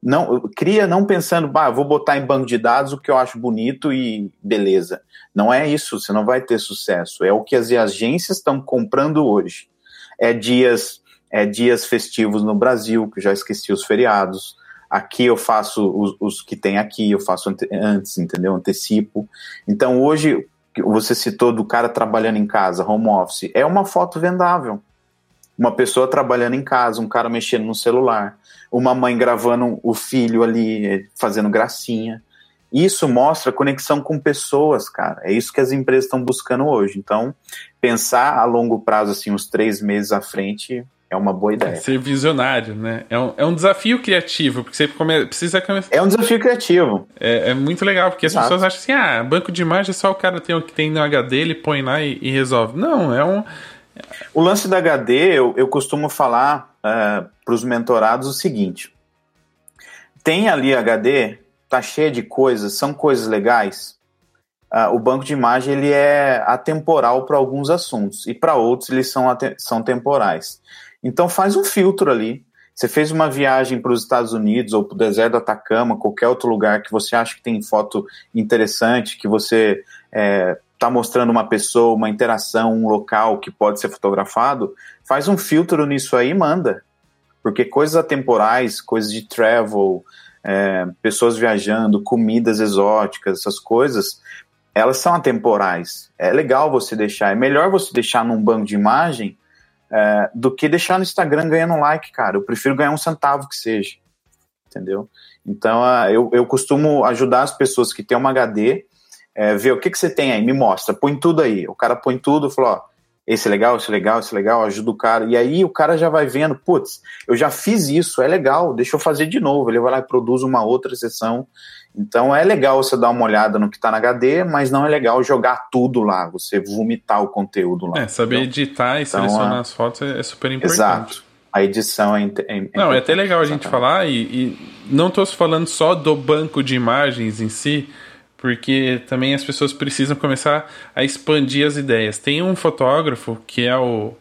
Não cria não pensando, bah, vou botar em banco de dados o que eu acho bonito e beleza. Não é isso, você não vai ter sucesso. É o que as agências estão comprando hoje. É dias, é dias festivos no Brasil, que eu já esqueci os feriados. Aqui eu faço os, os que tem aqui, eu faço antes, entendeu? Antecipo. Então hoje você citou do cara trabalhando em casa, home office, é uma foto vendável. Uma pessoa trabalhando em casa, um cara mexendo no celular uma mãe gravando o filho ali, fazendo gracinha. Isso mostra conexão com pessoas, cara. É isso que as empresas estão buscando hoje. Então, pensar a longo prazo, assim, uns três meses à frente, é uma boa ideia. É ser visionário, né? É um, é um desafio criativo, porque você come, precisa começar. É um desafio criativo. É, é muito legal, porque Exato. as pessoas acham assim: ah, banco de imagem é só o cara tem o que tem no HD, ele põe lá e, e resolve. Não, é um. O lance da HD, eu, eu costumo falar uh, é, para os mentorados o seguinte: tem ali HD, tá cheio de coisas, são coisas legais. Uh, o banco de imagem ele é atemporal para alguns assuntos e para outros eles são, são temporais. Então faz um filtro ali. Você fez uma viagem para os Estados Unidos ou para o deserto do Atacama, qualquer outro lugar que você acha que tem foto interessante, que você é, está mostrando uma pessoa, uma interação, um local que pode ser fotografado, faz um filtro nisso aí e manda. Porque coisas atemporais, coisas de travel, é, pessoas viajando, comidas exóticas, essas coisas, elas são atemporais. É legal você deixar, é melhor você deixar num banco de imagem é, do que deixar no Instagram ganhando um like, cara. Eu prefiro ganhar um centavo que seja. Entendeu? Então, eu, eu costumo ajudar as pessoas que têm uma HD é, ver o que, que você tem aí, me mostra, põe tudo aí. O cara põe tudo, falou, ó, esse é legal, esse é legal, esse é legal, ajuda o cara. E aí o cara já vai vendo, putz, eu já fiz isso, é legal, deixa eu fazer de novo. Ele vai lá e produz uma outra sessão. Então é legal você dar uma olhada no que está na HD, mas não é legal jogar tudo lá, você vomitar o conteúdo lá. É, saber entendeu? editar e então, selecionar é... as fotos é, super importante. Exato. A edição é, é, Não, é até legal a gente falar, e, e não estou falando só do banco de imagens em si, porque também as pessoas precisam começar a expandir as ideias. Tem um fotógrafo que é o,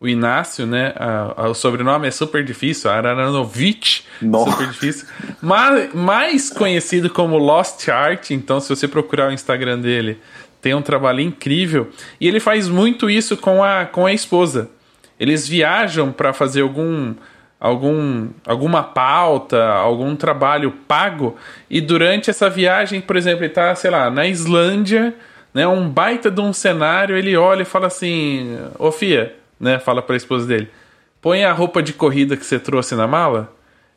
o Inácio, né? A, a, o sobrenome é super difícil, Aranovic, super difícil. Mas, mais conhecido como Lost Art, então se você procurar o Instagram dele, tem um trabalho incrível. E ele faz muito isso com a, com a esposa. Eles viajam para fazer algum algum, alguma pauta, algum trabalho pago, e durante essa viagem, por exemplo, ele está, sei lá, na Islândia, né, um baita de um cenário, ele olha e fala assim, ô Fia, né, fala para a esposa dele, põe a roupa de corrida que você trouxe na mala,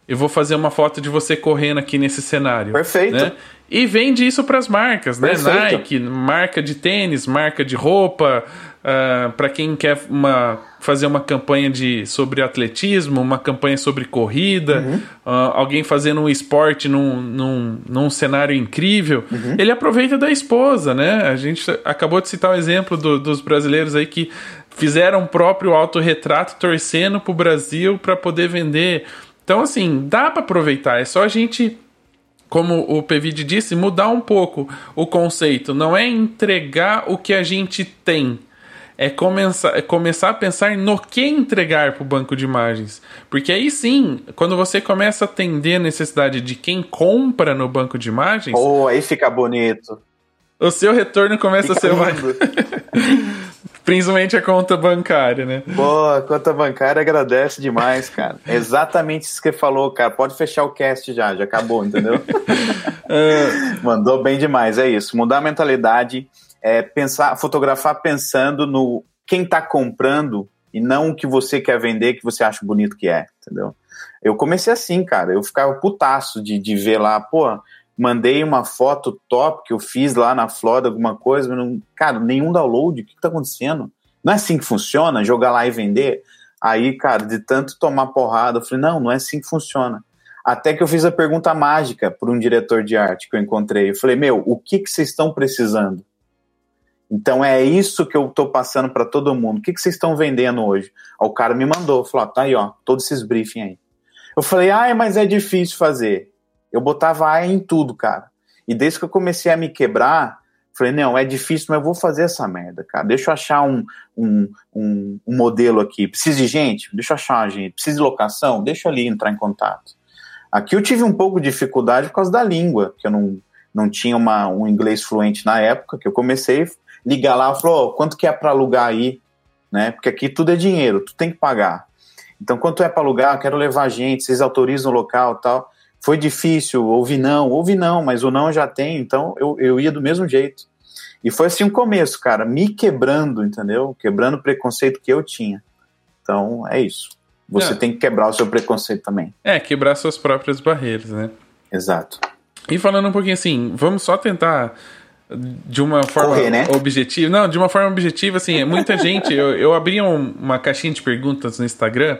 eu vou fazer uma foto de você correndo aqui nesse cenário. Perfeito. Né? E vende isso para as marcas, né? Perfeito. Nike, marca de tênis, marca de roupa, uh, ah, para quem quer uma, fazer uma campanha de, sobre atletismo, uma campanha sobre corrida, uhum. uh, alguém fazendo um esporte num, num, num cenário incrível, uhum. ele aproveita da esposa, né? A gente acabou de citar o exemplo do, dos brasileiros aí que fizeram o próprio autorretrato torcendo para o Brasil para poder vender. Então, assim, dá para aproveitar, é só a gente como o Pevide disse, mudar um pouco o conceito. Não é entregar o que a gente tem, é começar, é começar a pensar no que entregar para o banco de imagens. Porque aí sim, quando você começa a atender a necessidade de quem compra no banco de imagens. Oh, aí fica bonito. O seu retorno começa fica a ser mais. Principalmente a conta bancária, né? Pô, a conta bancária agradece demais, cara. exatamente isso que você falou, cara. Pode fechar o cast já, já acabou, entendeu? uh... Mandou bem demais, é isso. Mudar a mentalidade é, pensar, fotografar pensando no quem está comprando e não o que você quer vender, que você acha bonito que é, entendeu? Eu comecei assim, cara, eu ficava putaço de, de ver lá, pô, mandei uma foto top que eu fiz lá na Flórida, alguma coisa, mas não, cara, nenhum download, o que, que tá acontecendo? Não é assim que funciona, jogar lá e vender? Aí, cara, de tanto tomar porrada, eu falei, não, não é assim que funciona. Até que eu fiz a pergunta mágica para um diretor de arte que eu encontrei. Eu falei, meu, o que, que vocês estão precisando? Então é isso que eu estou passando para todo mundo. O que, que vocês estão vendendo hoje? o cara me mandou, falou: tá aí, ó, todos esses briefing aí. Eu falei, ah, mas é difícil fazer. Eu botava A em tudo, cara. E desde que eu comecei a me quebrar, falei, não, é difícil, mas eu vou fazer essa merda, cara. Deixa eu achar um, um, um, um modelo aqui. Precisa de gente? Deixa eu achar gente. Precisa de locação? Deixa eu ali entrar em contato. Aqui eu tive um pouco de dificuldade por causa da língua, que eu não, não tinha uma, um inglês fluente na época, que eu comecei a ligar lá e falou, oh, quanto que é para alugar aí? Né? Porque aqui tudo é dinheiro, tu tem que pagar. Então, quanto é para alugar? Quero levar gente, vocês autorizam o local tal. Foi difícil, ouvi não, ouvi não, mas o não já tem, então eu, eu ia do mesmo jeito. E foi assim o um começo, cara, me quebrando, entendeu? Quebrando o preconceito que eu tinha. Então, é isso. Você é. tem que quebrar o seu preconceito também. É, quebrar suas próprias barreiras, né? Exato. E falando um pouquinho assim, vamos só tentar de uma forma Correr, né? objetiva. Não, de uma forma objetiva, assim, muita gente. Eu, eu abri um, uma caixinha de perguntas no Instagram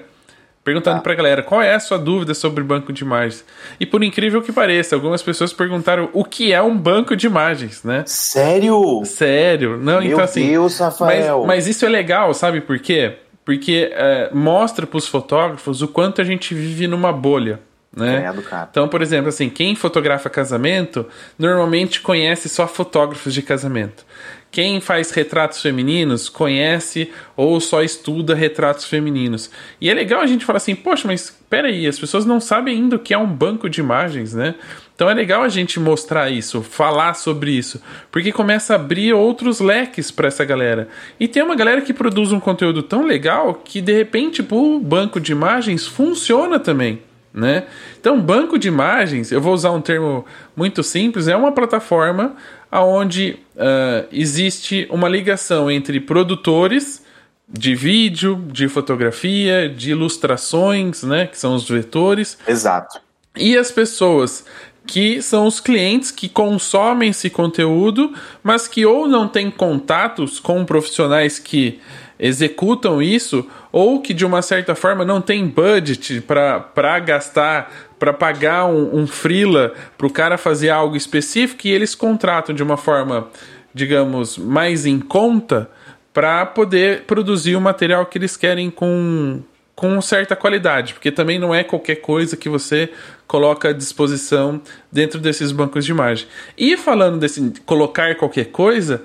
perguntando ah. pra galera qual é a sua dúvida sobre banco de imagens. E por incrível que pareça, algumas pessoas perguntaram o que é um banco de imagens, né? Sério? Sério. Não, Meu então assim. Deus, Rafael. Mas, mas isso é legal, sabe por quê? Porque é, mostra para os fotógrafos o quanto a gente vive numa bolha. Né? Então, por exemplo, assim, quem fotografa casamento normalmente conhece só fotógrafos de casamento. Quem faz retratos femininos conhece ou só estuda retratos femininos. E é legal a gente falar assim, poxa, mas peraí, as pessoas não sabem ainda o que é um banco de imagens, né? Então é legal a gente mostrar isso, falar sobre isso, porque começa a abrir outros leques para essa galera. E tem uma galera que produz um conteúdo tão legal que de repente o banco de imagens funciona também. Né? Então, banco de imagens, eu vou usar um termo muito simples, é uma plataforma onde uh, existe uma ligação entre produtores de vídeo, de fotografia, de ilustrações, né, que são os vetores. Exato. E as pessoas que são os clientes que consomem esse conteúdo, mas que ou não têm contatos com profissionais que executam isso, ou que de uma certa forma não tem budget para gastar, para pagar um, um freela para o cara fazer algo específico e eles contratam de uma forma, digamos, mais em conta para poder produzir o material que eles querem com, com certa qualidade, porque também não é qualquer coisa que você coloca à disposição dentro desses bancos de imagem. E falando desse colocar qualquer coisa,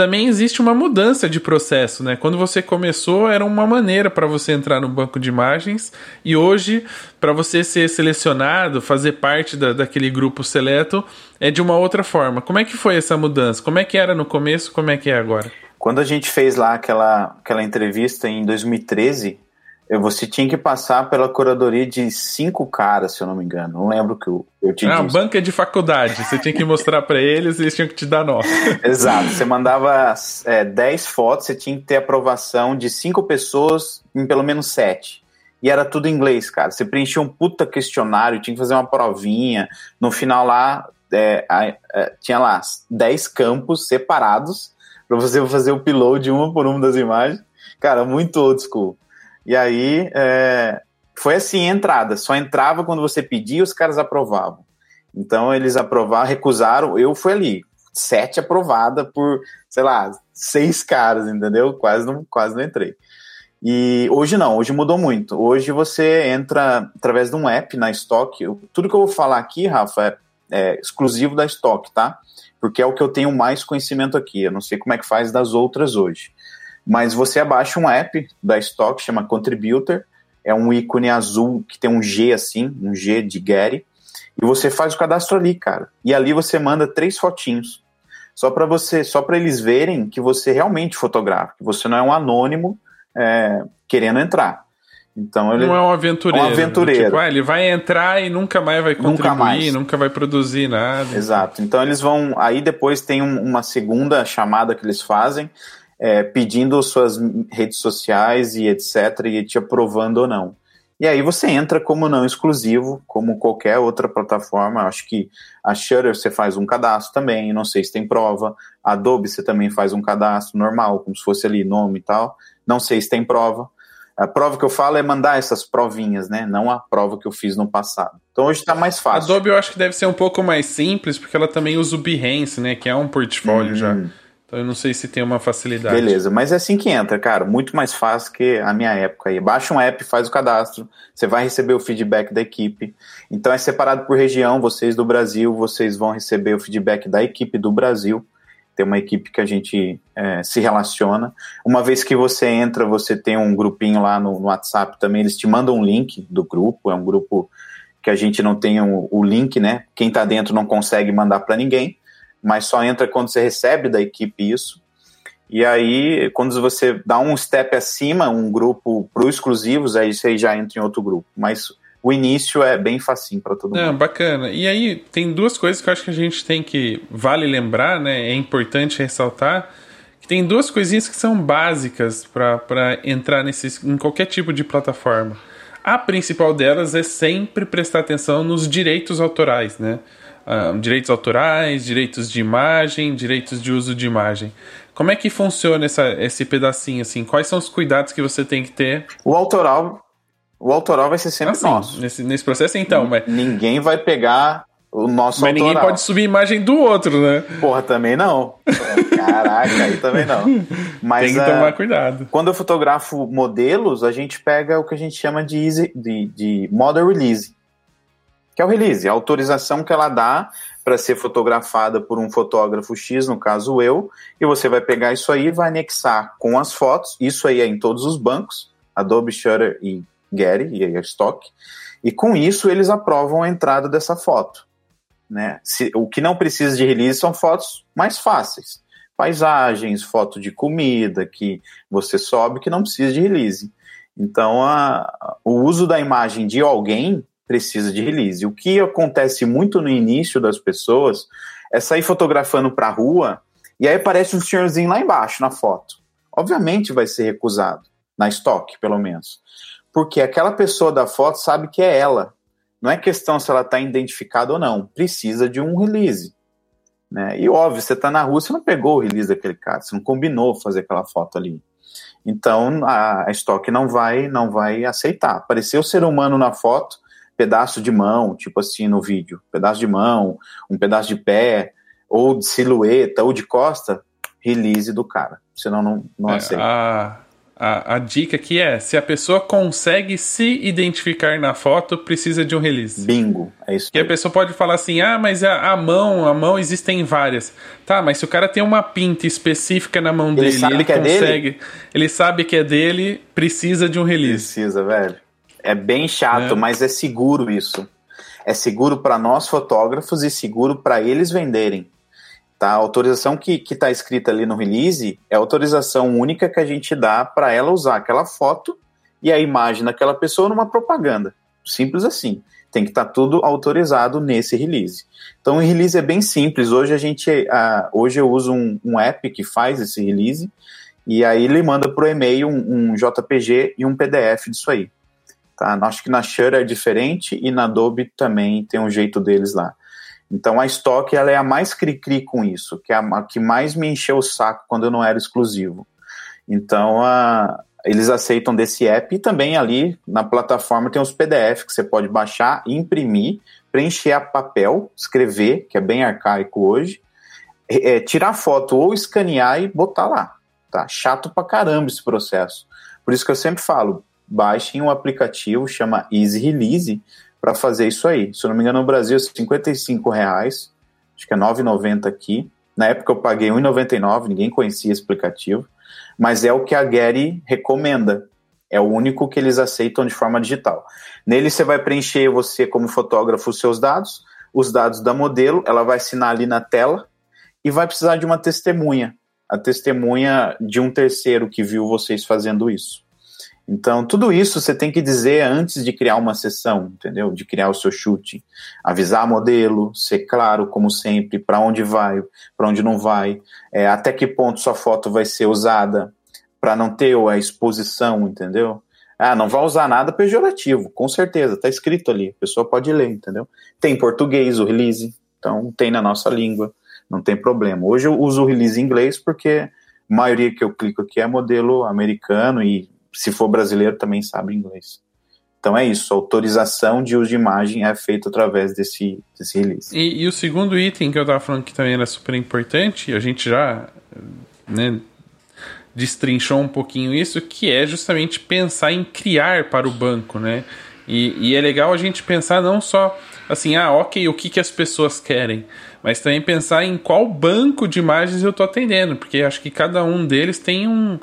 também existe uma mudança de processo, né? Quando você começou era uma maneira para você entrar no banco de imagens e hoje para você ser selecionado, fazer parte da, daquele grupo seleto é de uma outra forma. Como é que foi essa mudança? Como é que era no começo? Como é que é agora? Quando a gente fez lá aquela, aquela entrevista em 2013, você tinha que passar pela curadoria de cinco caras, se eu não me engano. Não lembro que eu, eu tinha. Ah, banca de faculdade. Você tinha que mostrar para eles e eles tinham que te dar nota. Exato. Você mandava é, dez fotos, você tinha que ter aprovação de cinco pessoas em pelo menos sete. E era tudo em inglês, cara. Você preenchia um puta questionário, tinha que fazer uma provinha. No final lá, é, é, tinha lá dez campos separados para você fazer o upload uma por uma das imagens. Cara, muito old school. E aí é, foi assim entrada, só entrava quando você pedia, os caras aprovavam. Então eles aprovaram, recusaram, eu fui ali, sete aprovada por, sei lá, seis caras, entendeu? Quase não, quase não entrei. E hoje não, hoje mudou muito. Hoje você entra através de um app na Stock. Tudo que eu vou falar aqui, Rafa, é, é exclusivo da Stock, tá? porque é o que eu tenho mais conhecimento aqui. Eu não sei como é que faz das outras hoje. Mas você abaixa um app da Stock, chama Contributor, é um ícone azul que tem um G assim, um G de Gary, e você faz o cadastro ali, cara. E ali você manda três fotinhos. Só para você, só para eles verem que você realmente fotografa, que você não é um anônimo é, querendo entrar. Então ele não é um aventureiro. Um aventureiro. Tipo, ah, ele vai entrar e nunca mais vai contribuir, nunca, mais. nunca vai produzir nada. Exato. Então eles vão. Aí depois tem um, uma segunda chamada que eles fazem, é, pedindo suas redes sociais e etc. e te aprovando ou não. E aí você entra como não exclusivo, como qualquer outra plataforma. Acho que a Shutter você faz um cadastro também, não sei se tem prova. A Adobe você também faz um cadastro normal, como se fosse ali nome e tal. Não sei se tem prova. A prova que eu falo é mandar essas provinhas, né? Não a prova que eu fiz no passado. Então hoje está mais fácil. A Adobe eu acho que deve ser um pouco mais simples, porque ela também usa o Behance, né? Que é um portfólio já. Então eu não sei se tem uma facilidade. Beleza, mas é assim que entra, cara. Muito mais fácil que a minha época aí. Baixa um app, faz o cadastro, você vai receber o feedback da equipe. Então é separado por região, vocês do Brasil, vocês vão receber o feedback da equipe do Brasil tem uma equipe que a gente é, se relaciona. Uma vez que você entra, você tem um grupinho lá no, no, WhatsApp também, eles te mandam um link do grupo, é um grupo que a gente não tem o, o link, né? Quem está dentro não consegue mandar para ninguém, mas só entra quando você recebe da equipe isso. E aí, quando você dá um step acima, um grupo para exclusivos, aí você já entra em outro grupo. Mas o início é bem facinho para todo mundo. bacana. E aí, tem duas coisas que eu acho que a gente tem que, vale lembrar, né? É importante ressaltar. Que tem duas coisinhas que são básicas para entrar nesse, em qualquer tipo de plataforma. A principal delas é sempre prestar atenção nos direitos autorais, né? Uh, direitos autorais, direitos de imagem, direitos de uso de imagem. Como é que funciona essa, esse pedacinho assim? Quais são os cuidados que você tem que ter? O autoral, o autoral vai ser sempre assim, nosso. Nesse, nesse processo então, mas ninguém vai pegar o nosso Mas autoral. ninguém pode subir imagem do outro, né? Porra, também não. Caraca, aí também não. Mas, Tem que tomar uh, cuidado. Quando eu fotografo modelos, a gente pega o que a gente chama de, easy, de, de model release. Que é o release, a autorização que ela dá para ser fotografada por um fotógrafo X, no caso eu, e você vai pegar isso aí e vai anexar com as fotos, isso aí é em todos os bancos, Adobe Shutter e Getty, e a Stock, e com isso eles aprovam a entrada dessa foto. Né? Se, o que não precisa de release são fotos mais fáceis. Paisagens, foto de comida que você sobe que não precisa de release. Então, a, o uso da imagem de alguém precisa de release. O que acontece muito no início das pessoas é sair fotografando para a rua e aí aparece um senhorzinho lá embaixo na foto. Obviamente vai ser recusado, na estoque, pelo menos. Porque aquela pessoa da foto sabe que é ela. Não é questão se ela está identificada ou não. Precisa de um release. Né? E óbvio, você está na rua, você não pegou o release daquele cara, você não combinou fazer aquela foto ali. Então a, a não vai, não vai aceitar. Apareceu o ser humano na foto, pedaço de mão, tipo assim no vídeo, pedaço de mão, um pedaço de pé, ou de silhueta, ou de costa, release do cara. Senão não, não é, aceita. A, a, a, dica aqui é: se a pessoa consegue se identificar na foto, precisa de um release. Bingo, é isso. Que a pessoa pode falar assim: ah, mas a, a, mão, a mão existem várias. Tá, mas se o cara tem uma pinta específica na mão ele dele, ele consegue, é dele? ele sabe que é dele, precisa de um release. Precisa, velho. É bem chato, é. mas é seguro isso. É seguro para nós fotógrafos e seguro para eles venderem. Tá? A autorização que está escrita ali no release é a autorização única que a gente dá para ela usar aquela foto e a imagem daquela pessoa numa propaganda. Simples assim. Tem que estar tá tudo autorizado nesse release. Então o release é bem simples. Hoje a gente, uh, hoje eu uso um, um, app que faz esse release e aí ele manda para o e-mail um, um JPG e um PDF disso aí. Tá? Acho que na Shure é diferente e na Adobe também tem um jeito deles lá. Então a Stock ela é a mais cri-cri com isso, que é a, que mais me encheu o saco quando eu não era exclusivo. Então a, eles aceitam desse app e também ali na plataforma tem os PDF que você pode baixar, imprimir, preencher a papel, escrever, que é bem arcaico hoje, é, tirar foto ou escanear e botar lá. Tá chato pra caramba esse processo. Por isso que eu sempre falo, baixem um aplicativo, chama Easy Release, para fazer isso aí. Se eu não me engano, no Brasil, 55 reais, acho que é R$ 9,90 aqui. Na época eu paguei R$ 1,99, ninguém conhecia esse aplicativo, mas é o que a Getty recomenda. É o único que eles aceitam de forma digital. Nele você vai preencher você como fotógrafo os seus dados, os dados da modelo, ela vai assinar ali na tela e vai precisar de uma testemunha, a testemunha de um terceiro que viu vocês fazendo isso. Então, tudo isso você tem que dizer antes de criar uma sessão, entendeu? De criar o seu chute. Avisar modelo, ser claro, como sempre, para onde vai, para onde não vai, é, até que ponto sua foto vai ser usada, para não ter a exposição, entendeu? Ah, não vai usar nada pejorativo, com certeza, tá escrito ali, a pessoa pode ler, entendeu? Tem português o release, então tem na nossa língua, não tem problema. Hoje eu uso o release em inglês porque a maioria que eu clico aqui é modelo americano e se for brasileiro, também sabe inglês. Então é isso, a autorização de uso de imagem é feita através desse, desse release. E, e o segundo item que eu estava falando que também era super importante, a gente já né, destrinchou um pouquinho isso, que é justamente pensar em criar para o banco, né? E, e é legal a gente pensar não só assim, ah, ok, o que, que as pessoas querem, mas também pensar em qual banco de imagens eu estou atendendo, porque acho que cada um deles tem um,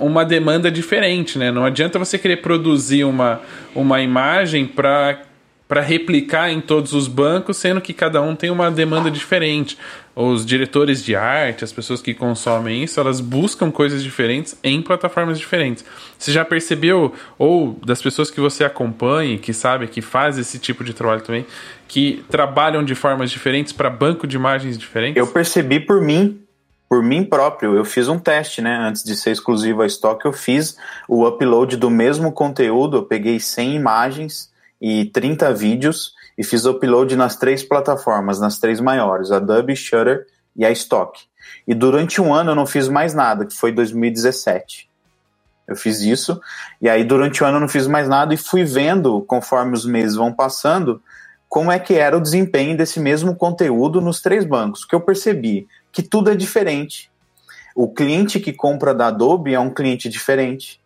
um, uma demanda diferente, né? Não adianta você querer produzir uma, uma imagem para para replicar em todos os bancos, sendo que cada um tem uma demanda diferente. Os diretores de arte, as pessoas que consomem isso, elas buscam coisas diferentes em plataformas diferentes. Você já percebeu, ou das pessoas que você acompanha, que sabe, que faz esse tipo de trabalho também, que trabalham de formas diferentes para banco de imagens diferentes? Eu percebi por mim, por mim próprio, eu fiz um teste, né? Antes de ser exclusivo a estoque, eu fiz o upload do mesmo conteúdo, eu peguei 100 imagens e 30 vídeos e fiz upload nas três plataformas, nas três maiores, a Dub, Shutter e a Stock. E durante um ano eu não fiz mais nada, que foi 2017. Eu fiz isso, e aí durante o ano eu não fiz mais nada e fui vendo, conforme os meses vão passando, como é que era o desempenho desse mesmo conteúdo nos três bancos, que eu percebi que tudo é diferente. O cliente que compra da Adobe é um cliente diferente.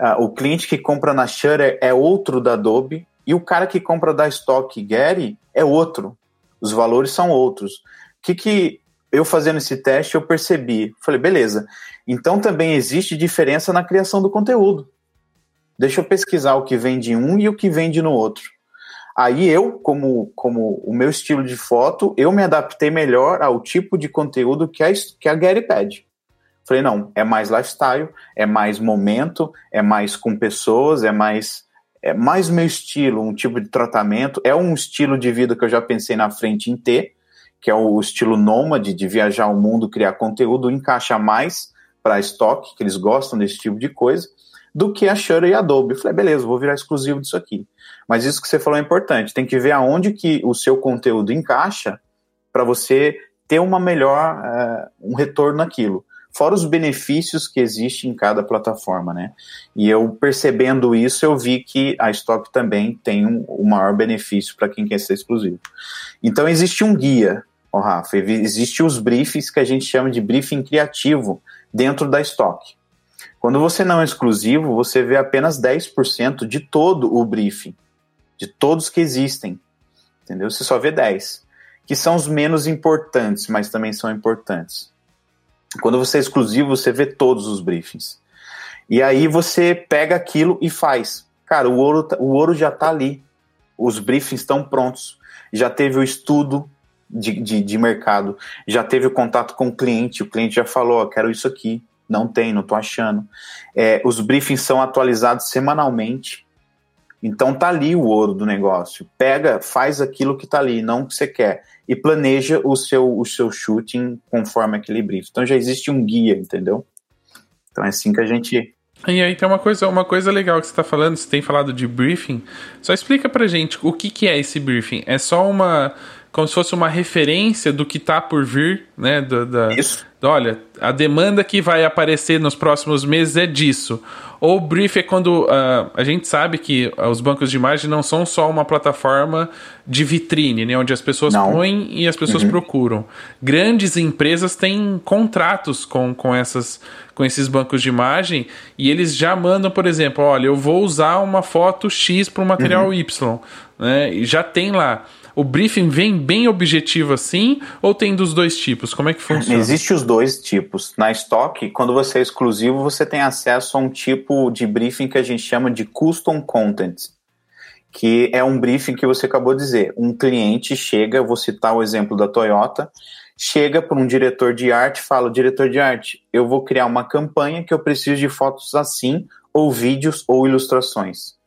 Uh, o cliente que compra na Shutter é outro da Adobe. E o cara que compra da Stock Gary é outro. Os valores são outros. O que, que eu fazendo esse teste eu percebi? Falei, beleza. Então também existe diferença na criação do conteúdo. Deixa eu pesquisar o que vende um e o que vende no outro. Aí eu, como, como o meu estilo de foto, eu me adaptei melhor ao tipo de conteúdo que a, que a Gary pede. Falei, não, é mais lifestyle, é mais momento, é mais com pessoas, é mais é mais meu estilo, um tipo de tratamento. É um estilo de vida que eu já pensei na frente em ter, que é o estilo nômade, de viajar o mundo, criar conteúdo, encaixa mais para estoque, que eles gostam desse tipo de coisa, do que a Shutter e a Adobe. Eu falei, beleza, vou virar exclusivo disso aqui. Mas isso que você falou é importante, tem que ver aonde que o seu conteúdo encaixa para você ter uma melhor, uh, um retorno naquilo fora os benefícios que existem em cada plataforma, né? E eu percebendo isso, eu vi que a Stock também tem um, o maior benefício para quem quer ser exclusivo. Então existe um guia, oh, Rafa, existe os briefings que a gente chama de briefing criativo dentro da Stock. Quando você não é exclusivo, você vê apenas 10% de todo o briefing, de todos que existem, entendeu? Você só vê 10, que são os menos importantes, mas também são importantes. Quando você é exclusivo, você vê todos os briefings. E aí você pega aquilo e faz. Cara, o ouro, tá, o ouro já está ali. Os briefings estão prontos. Já teve o estudo de, de, de, mercado, já teve o contato com o cliente. O cliente já falou: oh, quero isso aqui. Não tem, não estou achando. É, os briefings são atualizados semanalmente. Então tá ali o ouro do negócio. Pega, faz aquilo que tá ali, não o que você quer. E planeja o seu, o seu shooting conforme aquele brief. Então já existe um guia, entendeu? Então é assim que a gente. E aí tem uma coisa, uma coisa legal que você está falando, você tem falado de briefing. Só explica pra gente o que, que é esse briefing. É só uma. Como se fosse uma referência do que tá por vir, né? Da, da, Isso. olha, a demanda que vai aparecer nos próximos meses é disso. Ou brief é quando uh, a gente sabe que os bancos de imagem não são só uma plataforma de vitrine, né, onde as pessoas não. põem e as pessoas uhum. procuram. Grandes empresas têm contratos com, com, essas, com esses bancos de imagem e eles já mandam, por exemplo, olha, eu vou usar uma foto X para o material uhum. Y. Né, e já tem lá o briefing vem bem objetivo assim ou tem dos dois tipos? Como é que funciona? Existem os dois tipos. Na Stock, quando você é exclusivo, você tem acesso a um tipo de briefing que a gente chama de custom content, que é um briefing que você acabou de dizer. Um cliente chega, vou citar o exemplo da Toyota, chega para um diretor de arte, fala: diretor de arte, eu vou criar uma campanha que eu preciso de fotos assim, ou vídeos ou ilustrações.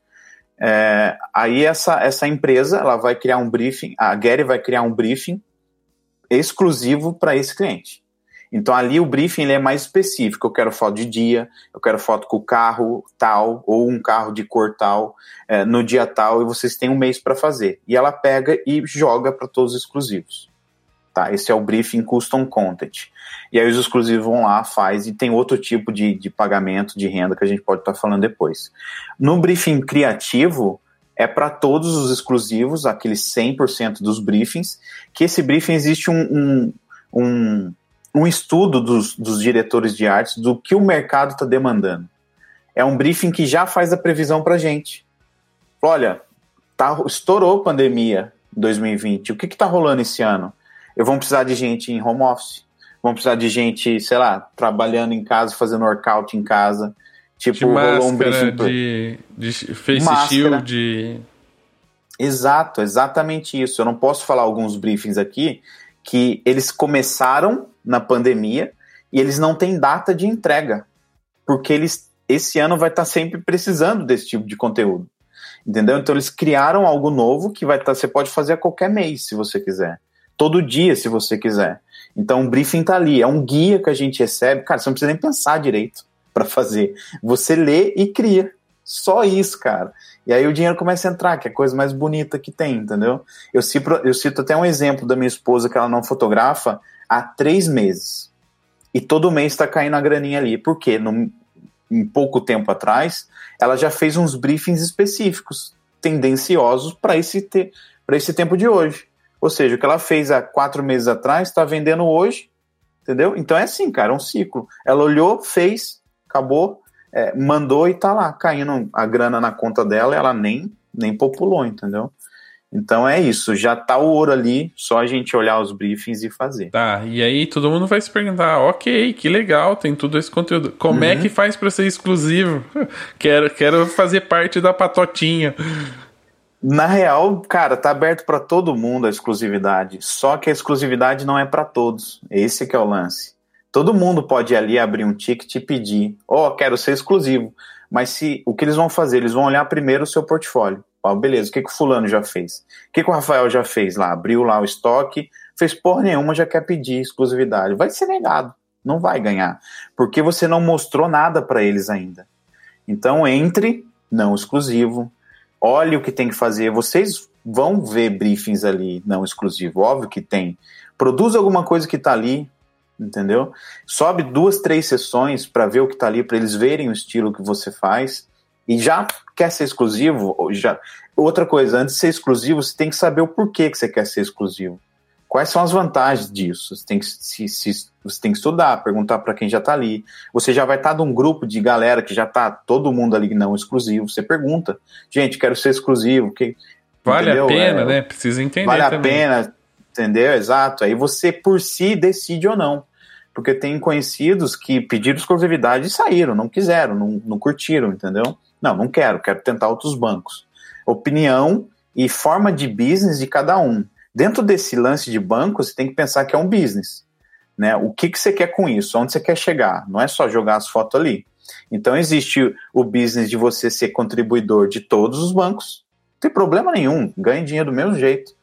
É, aí essa, essa empresa ela vai criar um briefing, a Gary vai criar um briefing exclusivo para esse cliente. Então ali o briefing ele é mais específico. Eu quero foto de dia, eu quero foto com o carro tal ou um carro de cor tal é, no dia tal e vocês têm um mês para fazer. E ela pega e joga para todos os exclusivos. Tá? Esse é o briefing custom content. E aí os exclusivos vão lá, faz, e tem outro tipo de, de pagamento de renda que a gente pode estar tá falando depois. No briefing criativo, é para todos os exclusivos, aqueles 100% dos briefings, que esse briefing existe um, um, um, um estudo dos, dos diretores de artes do que o mercado está demandando. É um briefing que já faz a previsão para gente. Olha, tá, estourou a pandemia 2020, o que está rolando esse ano? Eu vou precisar de gente em home office, vão precisar de gente, sei lá, trabalhando em casa, fazendo workout em casa. Tipo, de máscara, um de, de face máscara. shield, de... Exato, exatamente isso. Eu não posso falar alguns briefings aqui que eles começaram na pandemia e eles não têm data de entrega, porque eles esse ano vai estar sempre precisando desse tipo de conteúdo. Entendeu? Então eles criaram algo novo que vai estar, você pode fazer a qualquer mês, se você quiser. Todo dia, se você quiser. Então o briefing tá ali, é um guia que a gente recebe. Cara, você não precisa nem pensar direito para fazer. Você lê e cria. Só isso, cara. E aí o dinheiro começa a entrar, que é a coisa mais bonita que tem, entendeu? Eu cito, eu cito até um exemplo da minha esposa que ela não fotografa há três meses. E todo mês está caindo a graninha ali. Por quê? No, em pouco tempo atrás, ela já fez uns briefings específicos, tendenciosos para esse, te, esse tempo de hoje. Ou seja, o que ela fez há quatro meses atrás está vendendo hoje, entendeu? Então é assim, cara, é um ciclo. Ela olhou, fez, acabou, é, mandou e tá lá, caindo a grana na conta dela, ela nem, nem populou, entendeu? Então é isso, já tá o ouro ali, só a gente olhar os briefings e fazer. Tá, e aí todo mundo vai se perguntar, ok, que legal, tem tudo esse conteúdo. Como é uhum. é que faz para ser exclusivo? quero, quero fazer parte da patotinha. Na real, cara, tá aberto para todo mundo a exclusividade. Só que a exclusividade não é para todos. Esse que é o lance. Todo mundo pode ir ali abrir um ticket e pedir, ó, oh, quero ser exclusivo. Mas se o que eles vão fazer? Eles vão olhar primeiro o seu portfólio. Ó, beleza, o que, que o fulano já fez? O que, que o Rafael já fez lá? Abriu lá o estoque, fez porra nenhuma, já quer pedir exclusividade. Vai ser negado, não vai ganhar, porque você não mostrou nada para eles ainda. Então entre, não exclusivo, olhe o que tem que fazer. Vocês vão ver briefings ali não exclusivo, óbvio que tem. Produz alguma coisa que está ali, entendeu? Sobe duas, três sessões para ver o que está ali, para eles verem o estilo que você faz e já quer ser exclusivo, já outra coisa, antes de ser exclusivo, você tem que saber o porquê que você quer ser exclusivo. Quais são as vantagens disso? Você tem que, se, se, você tem que estudar, perguntar para quem já está ali. Você já vai estar tá num grupo de galera que já está todo mundo ali não exclusivo. Você pergunta, gente, quero ser exclusivo. Que, vale entendeu? a pena, é, né? Precisa entender. Vale também. a pena, entendeu? Exato. Aí você por si decide ou não porque tem conhecidos que pediram exclusividade e saíram, não quiseram, não, não curtiram, entendeu? Não, não quero, quero tentar outros bancos. Opinião e forma de business de cada um. Dentro desse lance de banco, você tem que pensar que é um business. Né? O que, que você quer com isso? Onde você quer chegar? Não é só jogar as fotos ali. Então existe o business de você ser contribuidor de todos os bancos. Não tem problema nenhum, ganha dinheiro do mesmo jeito.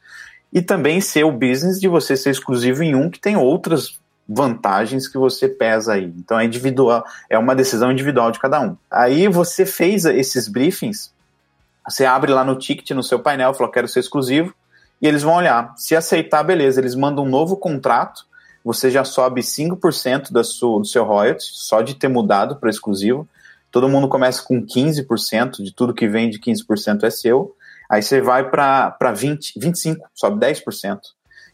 E também ser o business de você ser exclusivo em um que tem outras vantagens que você pesa aí. Então é individual, é uma decisão individual de cada um. Aí você fez esses briefings, você abre lá no ticket, no seu painel, fala, quero ser exclusivo, e eles vão olhar. Se aceitar, beleza, eles mandam um novo contrato, você já sobe 5% da sua, do seu royalties, só de ter mudado para exclusivo. Todo mundo começa com 15%, de tudo que vem de 15% é seu. Aí você vai para 20, 25%, sobe 10%.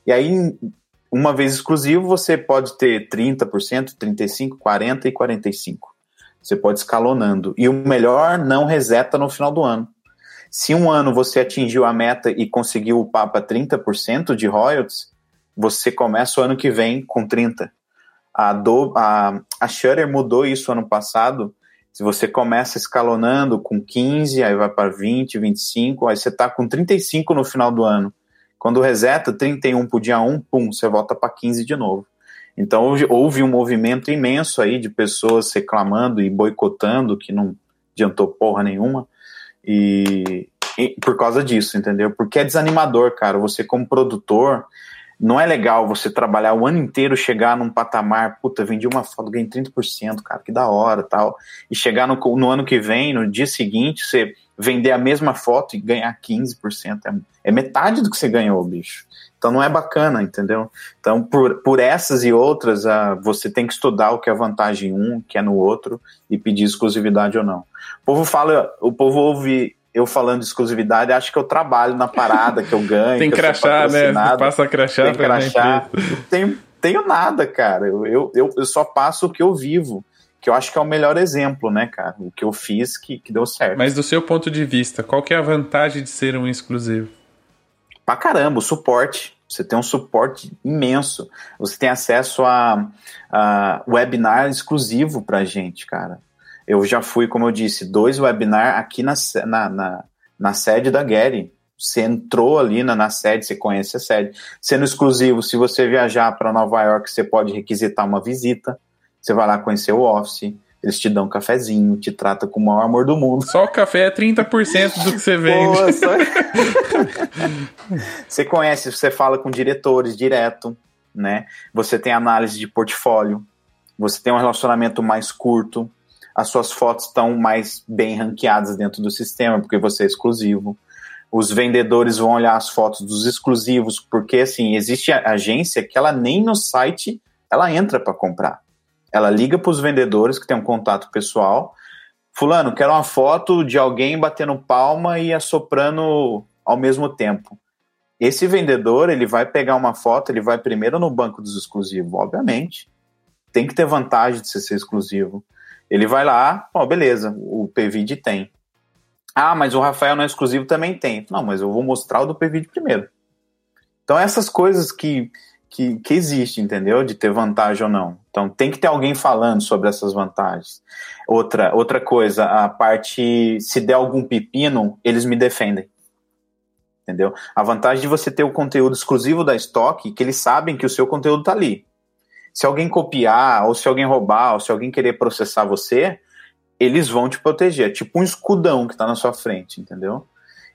E aí, uma vez exclusivo, você pode ter 30%, 35%, 40% e 45%. Você pode escalonando. E o melhor, não reseta no final do ano. Se um ano você atingiu a meta e conseguiu upar para 30% de royalties, você começa o ano que vem com 30%. A, do, a, a Shutter mudou isso ano passado. Se você começa escalonando com 15, aí vai para 20, 25, aí você está com 35 no final do ano. Quando reseta 31 para o dia 1, pum, você volta para 15 de novo. Então houve, houve um movimento imenso aí de pessoas reclamando e boicotando, que não adiantou porra nenhuma, e, e por causa disso, entendeu? Porque é desanimador, cara. Você, como produtor, não é legal você trabalhar o ano inteiro, chegar num patamar, puta, vendi uma foto, ganhei 30%, cara, que da hora tal. E chegar no, no ano que vem, no dia seguinte, você vender a mesma foto e ganhar 15%. É, é metade do que você ganhou, bicho. Então não é bacana, entendeu? Então, por, por essas e outras, uh, você tem que estudar o que é vantagem em um, o que é no outro, e pedir exclusividade ou não. O povo fala, o povo ouve eu falando de exclusividade, acho que eu trabalho na parada, que eu ganho. tem que crachá, né? Passa crachá tem crachá. Tenho, tenho nada, cara. Eu, eu, eu só passo o que eu vivo que eu acho que é o melhor exemplo, né, cara? O que eu fiz que, que deu certo. Mas do seu ponto de vista, qual que é a vantagem de ser um exclusivo? Pra caramba, o suporte. Você tem um suporte imenso. Você tem acesso a, a webinar exclusivo pra gente, cara. Eu já fui, como eu disse, dois webinars aqui na, na, na, na sede da Gary. Você entrou ali na, na sede, você conhece a sede. Sendo exclusivo, se você viajar para Nova York, você pode requisitar uma visita. Você vai lá conhecer o office, eles te dão um cafezinho, te trata com o maior amor do mundo. Só o café é 30% do que você vende. Pô, só... você conhece, você fala com diretores direto, né? Você tem análise de portfólio, você tem um relacionamento mais curto, as suas fotos estão mais bem ranqueadas dentro do sistema, porque você é exclusivo os vendedores vão olhar as fotos dos exclusivos, porque assim, existe agência que ela nem no site ela entra para comprar. Ela liga para os vendedores que tem um contato pessoal. Fulano, quero uma foto de alguém batendo palma e assoprando ao mesmo tempo. Esse vendedor, ele vai pegar uma foto, ele vai primeiro no banco dos exclusivos, obviamente. Tem que ter vantagem de ser exclusivo. Ele vai lá, ó, beleza, o PVD tem. Ah, mas o Rafael não é exclusivo, também tem. Não, mas eu vou mostrar o do PVD primeiro. Então, essas coisas que, que, que existem, entendeu? De ter vantagem ou não. Então, tem que ter alguém falando sobre essas vantagens. Outra, outra coisa, a parte, se der algum pepino, eles me defendem. Entendeu? A vantagem de você ter o conteúdo exclusivo da estoque, que eles sabem que o seu conteúdo está ali. Se alguém copiar, ou se alguém roubar, ou se alguém querer processar você, eles vão te proteger. É tipo um escudão que está na sua frente, entendeu?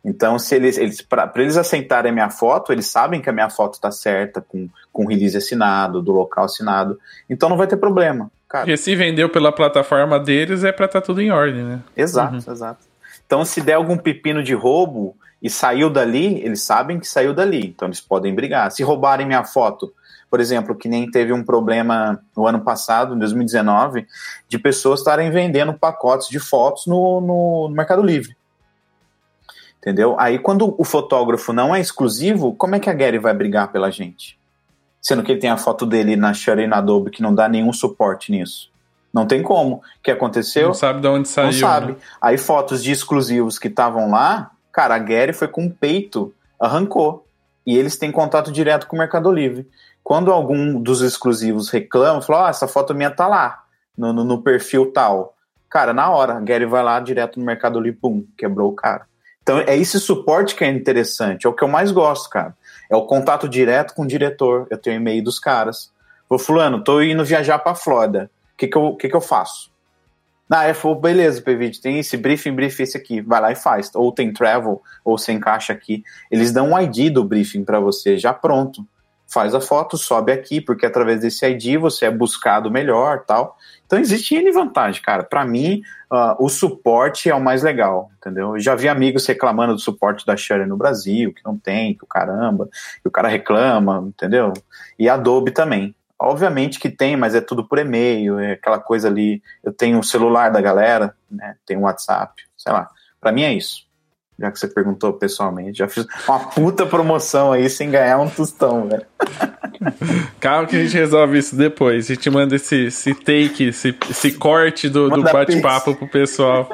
Então, se eles, eles para eles aceitarem a minha foto, eles sabem que a minha foto está certa, com, com release assinado, do local assinado. Então não vai ter problema. Cara. Porque se vendeu pela plataforma deles, é para estar tá tudo em ordem, né? Exato, uhum. exato. Então, se der algum pepino de roubo e saiu dali, eles sabem que saiu dali. Então, eles podem brigar. Se roubarem minha foto, por exemplo, que nem teve um problema no ano passado, em 2019, de pessoas estarem vendendo pacotes de fotos no, no, no Mercado Livre. Entendeu? Aí, quando o fotógrafo não é exclusivo, como é que a Gary vai brigar pela gente? Sendo que ele tem a foto dele na Shure e na Adobe que não dá nenhum suporte nisso. Não tem como. O que aconteceu? Não sabe de onde saiu. Não sabe. Né? Aí fotos de exclusivos que estavam lá, cara, a Gary foi com o peito, arrancou. E eles têm contato direto com o Mercado Livre. Quando algum dos exclusivos reclama, fala, oh, essa foto minha tá lá, no, no, no, perfil tal. Cara, na hora, Gary vai lá direto no Mercado Livre, pum, quebrou o cara. Então é esse suporte que é interessante, é o que eu mais gosto, cara. É o contato direto com o diretor. Eu tenho e-mail dos caras. Vou, fulano, tô indo viajar pra Flórida. O que que eu, que que eu faço? Na ah, falou, beleza, PVD, tem esse briefing, briefing esse aqui, vai lá e faz. Ou tem travel, ou você encaixa aqui. Eles dão um ID do briefing para você já pronto faz a foto, sobe aqui, porque através desse ID você é buscado melhor tal. Então existe N vantagem, cara. Para mim, uh, o suporte é o mais legal, entendeu? Eu já vi amigos reclamando do suporte da Shure no Brasil, que não tem, que o caramba, que o cara reclama, entendeu? E Adobe também. Obviamente que tem, mas é tudo por e-mail, é aquela coisa ali. Eu tenho o celular da galera, né? Tem o WhatsApp, sei lá. Para mim é isso já que você perguntou pessoalmente. Já fiz uma puta promoção aí sem ganhar um tostão, velho. Calma que a gente resolve isso depois. A gente manda esse, esse take, esse, esse corte do, do bate-papo pro pessoal.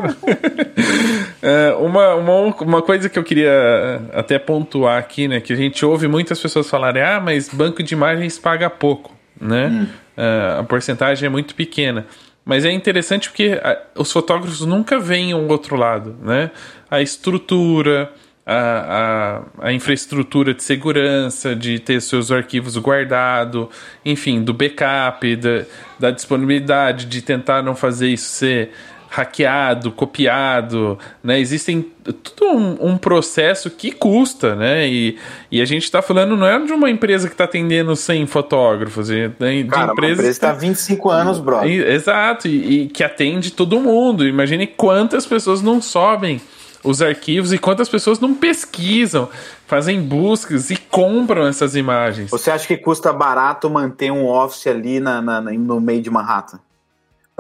é, uma, uma, uma coisa que eu queria até pontuar aqui, né? Que a gente ouve muitas pessoas falarem, ah, mas banco de imagens paga pouco, né? Hum. É, a porcentagem é muito pequena. Mas é interessante porque os fotógrafos nunca veem o outro lado, né? A estrutura, a, a, a, infraestrutura de segurança, de ter seus arquivos guardados, enfim, do backup, da, da disponibilidade, de tentar não fazer isso ser hackeado, copiado, né? Existem todo um, um, processo que custa, né? E, e a gente está falando não é de uma empresa que está atendendo 100 fotógrafos, de, de Cara, empresa está 25 anos, brother. Exato, e, e, que atende todo mundo. Imagine quantas pessoas não sobem os arquivos e quantas pessoas não pesquisam, fazem buscas e compram essas imagens. Você acha que custa barato manter um office ali na, na no meio de Manhattan?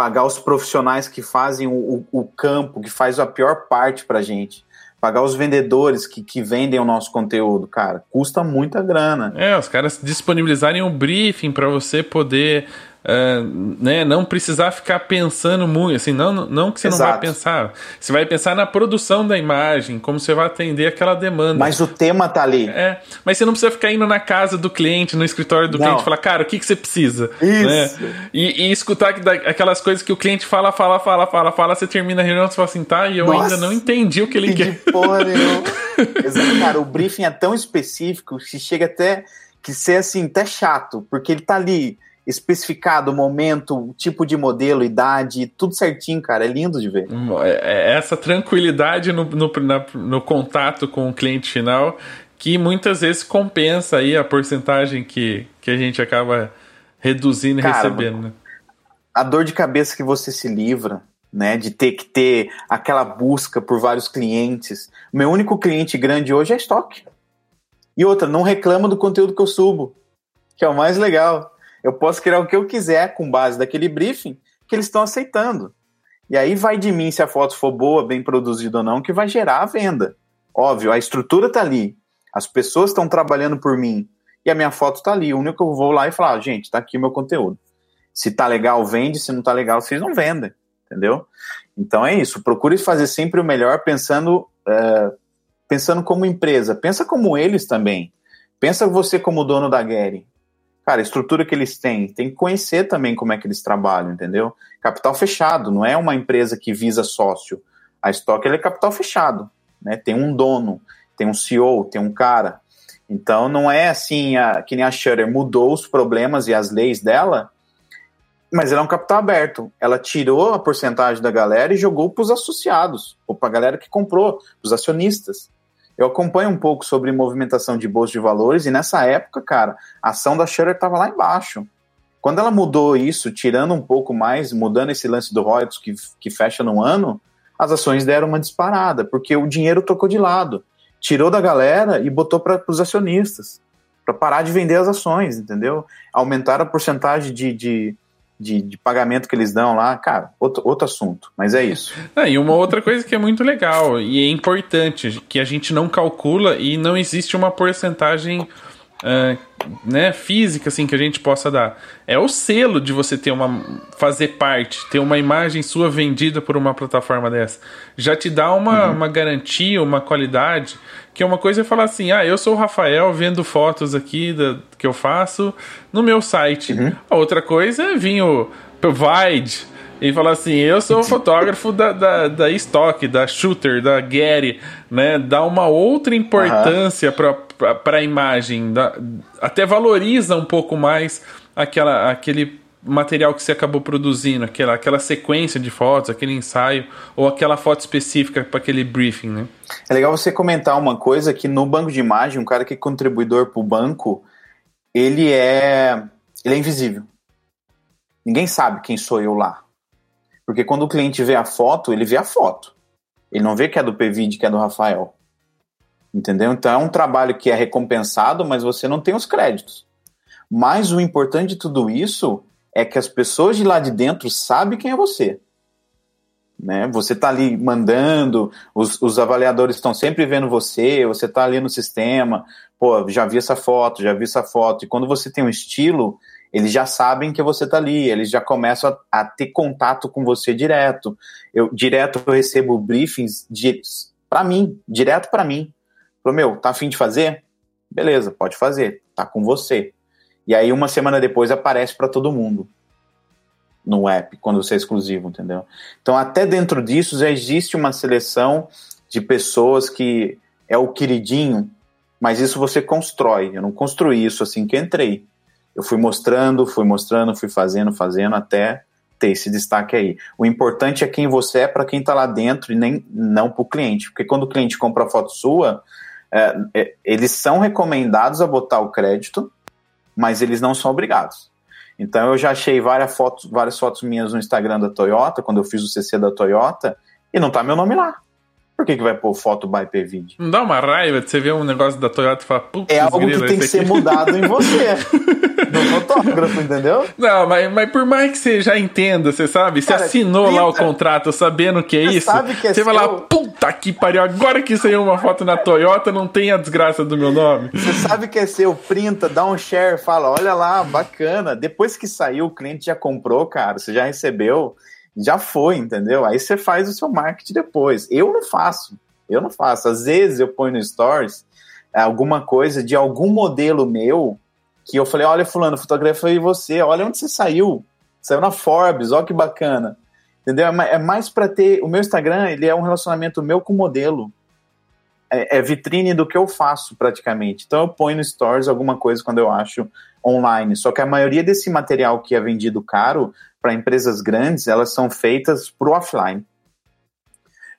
Pagar os profissionais que fazem o, o, campo, que faz a pior parte pra gente. Pagar os vendedores que, que vendem o nosso conteúdo, cara, custa muita grana. É, os caras disponibilizarem um briefing para você poder Uh, né, não precisar ficar pensando muito, assim, não, não que você Exato. não vai pensar, você vai pensar na produção da imagem, como você vai atender aquela demanda. Mas o tema tá ali. É, mas você não precisa ficar indo na casa do cliente, no escritório do não. cliente, falar, cara, o que, que você precisa? Isso. Né? E, e, escutar aquelas coisas que o cliente fala, fala, fala, fala, fala, você termina a reunião e fala assim, tá, e eu Nossa, ainda não entendi o que ele que quer. Porra, cara, o briefing é tão específico que chega até que ser assim, até chato, porque ele tá ali especificado o momento, o tipo de modelo, idade, tudo certinho, cara. É lindo de ver. É, é essa tranquilidade no, no, na, no contato com o cliente final que muitas vezes compensa aí a porcentagem que, que a gente acaba reduzindo e cara, recebendo. Né? A dor de cabeça que você se livra, né, de ter que ter aquela busca por vários clientes. Meu único cliente grande hoje é estoque. E outra, não reclama do conteúdo que eu subo, que é o mais legal. Eu posso criar o que eu quiser com base daquele briefing que eles estão aceitando. E aí vai de mim se a foto for boa, bem produzida ou não, que vai gerar a venda. Óbvio, a estrutura está ali, as pessoas estão trabalhando por mim e a minha foto está ali. O único que eu vou lá e falar, ah, gente, está aqui o meu conteúdo. Se tá legal, vende. Se não tá legal, vocês não vendem, entendeu? Então é isso. Procure fazer sempre o melhor pensando, é, pensando como empresa. Pensa como eles também. Pensa você como dono da Gary cara, a estrutura que eles têm, tem que conhecer também como é que eles trabalham, entendeu? Capital fechado, não é uma empresa que visa sócio. A Stock é capital fechado, né? Tem um dono, tem um CEO, tem um cara. Então não é assim a, que nem a Shutter mudou os problemas e as leis dela, mas ela é um capital aberto. Ela tirou a porcentagem da galera e jogou para os associados, ou para a galera que comprou, os acionistas eu acompanho um pouco sobre movimentação de bolsa de valores e nessa época, cara, a ação da Shutter estava lá embaixo. Quando ela mudou isso, tirando um pouco mais, mudando esse lance do royalties que, que fecha no ano, as ações deram uma disparada, porque o dinheiro tocou de lado. Tirou da galera e botou para os acionistas, para parar de vender as ações, entendeu? Aumentar a porcentagem de, de de, de, pagamento que eles dão lá, cara, outro, outro assunto, mas é isso. Ah, e uma outra coisa que é muito legal e é importante, que a gente não calcula e não existe uma porcentagem uh, né, física assim que a gente possa dar. É o selo de você ter uma fazer parte, ter uma imagem sua vendida por uma plataforma dessa. Já te dá uma, uhum. uma garantia, uma qualidade, que é uma coisa é falar assim: "Ah, eu sou o Rafael vendo fotos aqui da, que eu faço no meu site". Uhum. A outra coisa é vir o Provide e falar assim: eu sou fotógrafo da, da, da Stock, da Shooter, da Getty, né? Dá uma outra importância uhum. para a imagem, dá, até valoriza um pouco mais aquela, aquele material que você acabou produzindo, aquela, aquela sequência de fotos, aquele ensaio, ou aquela foto específica para aquele briefing, né? É legal você comentar uma coisa que no banco de imagem, um cara que é contribuidor para o banco, ele é, ele é invisível. Ninguém sabe quem sou eu lá. Porque quando o cliente vê a foto, ele vê a foto. Ele não vê que é do PVD, que é do Rafael. Entendeu? Então é um trabalho que é recompensado, mas você não tem os créditos. Mas o importante de tudo isso é que as pessoas de lá de dentro sabem quem é você. Né? Você está ali mandando, os, os avaliadores estão sempre vendo você, você está ali no sistema, pô, já vi essa foto, já vi essa foto. E quando você tem um estilo, eles já sabem que você está ali, eles já começam a, a, ter contato com você direto. Eu direto eu recebo briefings para mim, direto para mim. Falou, meu, tá afim de fazer? Beleza, pode fazer, tá com você. E aí uma semana depois aparece para todo mundo no app, quando você é exclusivo, entendeu? Então até dentro disso já existe uma seleção de pessoas que é o queridinho, mas isso você constrói. Eu não construí isso assim que entrei eu fui mostrando, fui mostrando, fui fazendo, fazendo até ter esse destaque aí. O importante é quem você é para quem está lá dentro e nem não para o cliente, porque quando o cliente compra a foto sua, é, é, eles são recomendados a botar o crédito, mas eles não são obrigados. Então eu já achei várias fotos, várias fotos minhas no Instagram da Toyota, quando eu fiz o CC da Toyota, e não tá meu nome lá. Por que, que vai pôr foto by PVD? Não dá uma raiva de você ver um negócio da Toyota e falar, putz, É algo que tem que ser mudado em você. do fotógrafo, entendeu? Não, mas, mas por mais que você já entenda, você sabe, você Cara, assinou lá o contrato sabendo que é você isso, sabe que é você vai lá, puta que pariu, agora que saiu uma foto na Toyota, não tem a desgraça do meu nome. Você sabe que é seu, printa, dá um share, fala, olha lá, bacana. Depois que saiu, o cliente já comprou, cara, você já recebeu já foi, entendeu? Aí você faz o seu marketing depois. Eu não faço, eu não faço. Às vezes eu ponho no Stories alguma coisa de algum modelo meu que eu falei, olha fulano, fotografei você, olha onde você saiu. Saiu na Forbes, olha que bacana. Entendeu? É mais para ter, o meu Instagram, ele é um relacionamento meu com o modelo. é, é, vitrine do que eu faço praticamente. Então eu ponho no Stories alguma coisa quando eu acho online. Só que a maioria desse material que é vendido caro para empresas grandes, elas são feitas para o offline.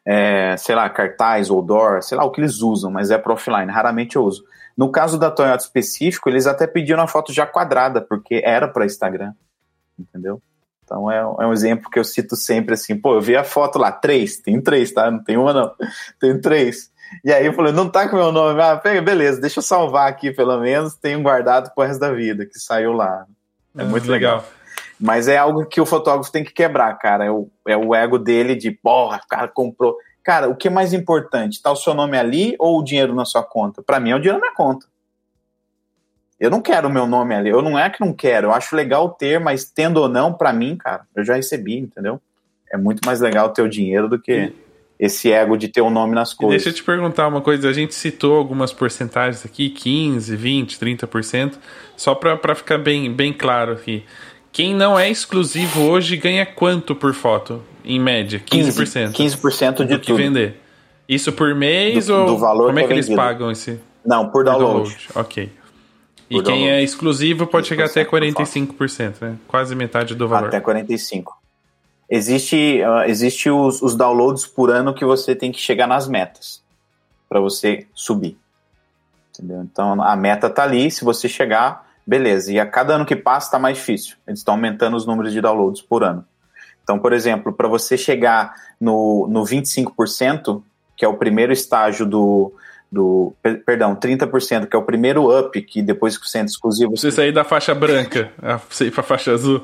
É, sei lá, cartaz, outdoor, sei lá o que eles usam, mas é para offline, raramente eu uso. No caso da Toyota específico, eles até pediram a foto já quadrada, porque era para Instagram, entendeu? Então é, é, um exemplo que eu cito sempre assim, pô, eu vi a foto lá, três, tem três, tá? Não tem uma não, tem três. E aí eu falei, não tá com meu nome, ah, pega, beleza, deixa eu salvar aqui pelo menos, tenho guardado pro resto da vida, que saiu lá. É ah, muito legal. legal. Mas é algo que o fotógrafo tem que quebrar, cara. É o, é o ego dele de, porra, o cara comprou. Cara, o que é mais importante? Tá o seu nome ali ou o dinheiro na sua conta? Para mim é o dinheiro na minha conta. Eu não quero o meu nome ali. Eu não é que não quero. Eu acho legal ter, mas tendo ou não, para mim, cara, eu já recebi, entendeu? É muito mais legal ter o dinheiro do que e, esse ego de ter o um nome nas coisas. Deixa eu te perguntar uma coisa. A gente citou algumas porcentagens aqui, 15, 20, 30%, só para ficar bem, bem claro aqui. Quem não é exclusivo hoje ganha quanto por foto, em média? 15%. 15%, 15 de do que vender. Isso por mês do, ou do valor como é que, é eles pagam esse? Não, por download. Por download. Ok. E quem é exclusivo pode chegar até 45%, né? Quase metade do valor. Até 45%. Existe, uh, existe os, os downloads por ano que você tem que chegar nas metas para você subir. Entendeu? Então a meta tá ali, se você chegar, beleza. E a cada ano que passa está mais difícil. Eles estão aumentando os números de downloads por ano. Então, por exemplo, para você chegar no, no 25%, que é o primeiro estágio do, do perdão, 30%, que é o primeiro up, que depois que você entra exclusivo. Você sair da faixa branca, você ir pra faixa azul.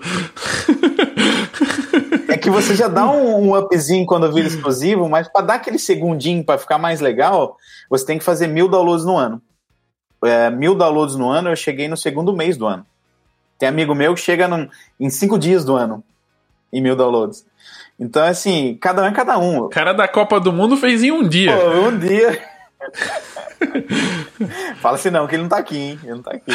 É que você já dá um, um upzinho quando vira exclusivo, mas para dar aquele segundinho para ficar mais legal, você tem que fazer mil downloads no ano. É, mil downloads no ano, eu cheguei no segundo mês do ano. Tem amigo meu que chega num, em cinco dias do ano em mil downloads. Então, assim, cada um é cada um. O cara da Copa do Mundo fez em um dia. Pô, um dia. Fala assim não, que ele não tá aqui, hein? Ele não tá aqui.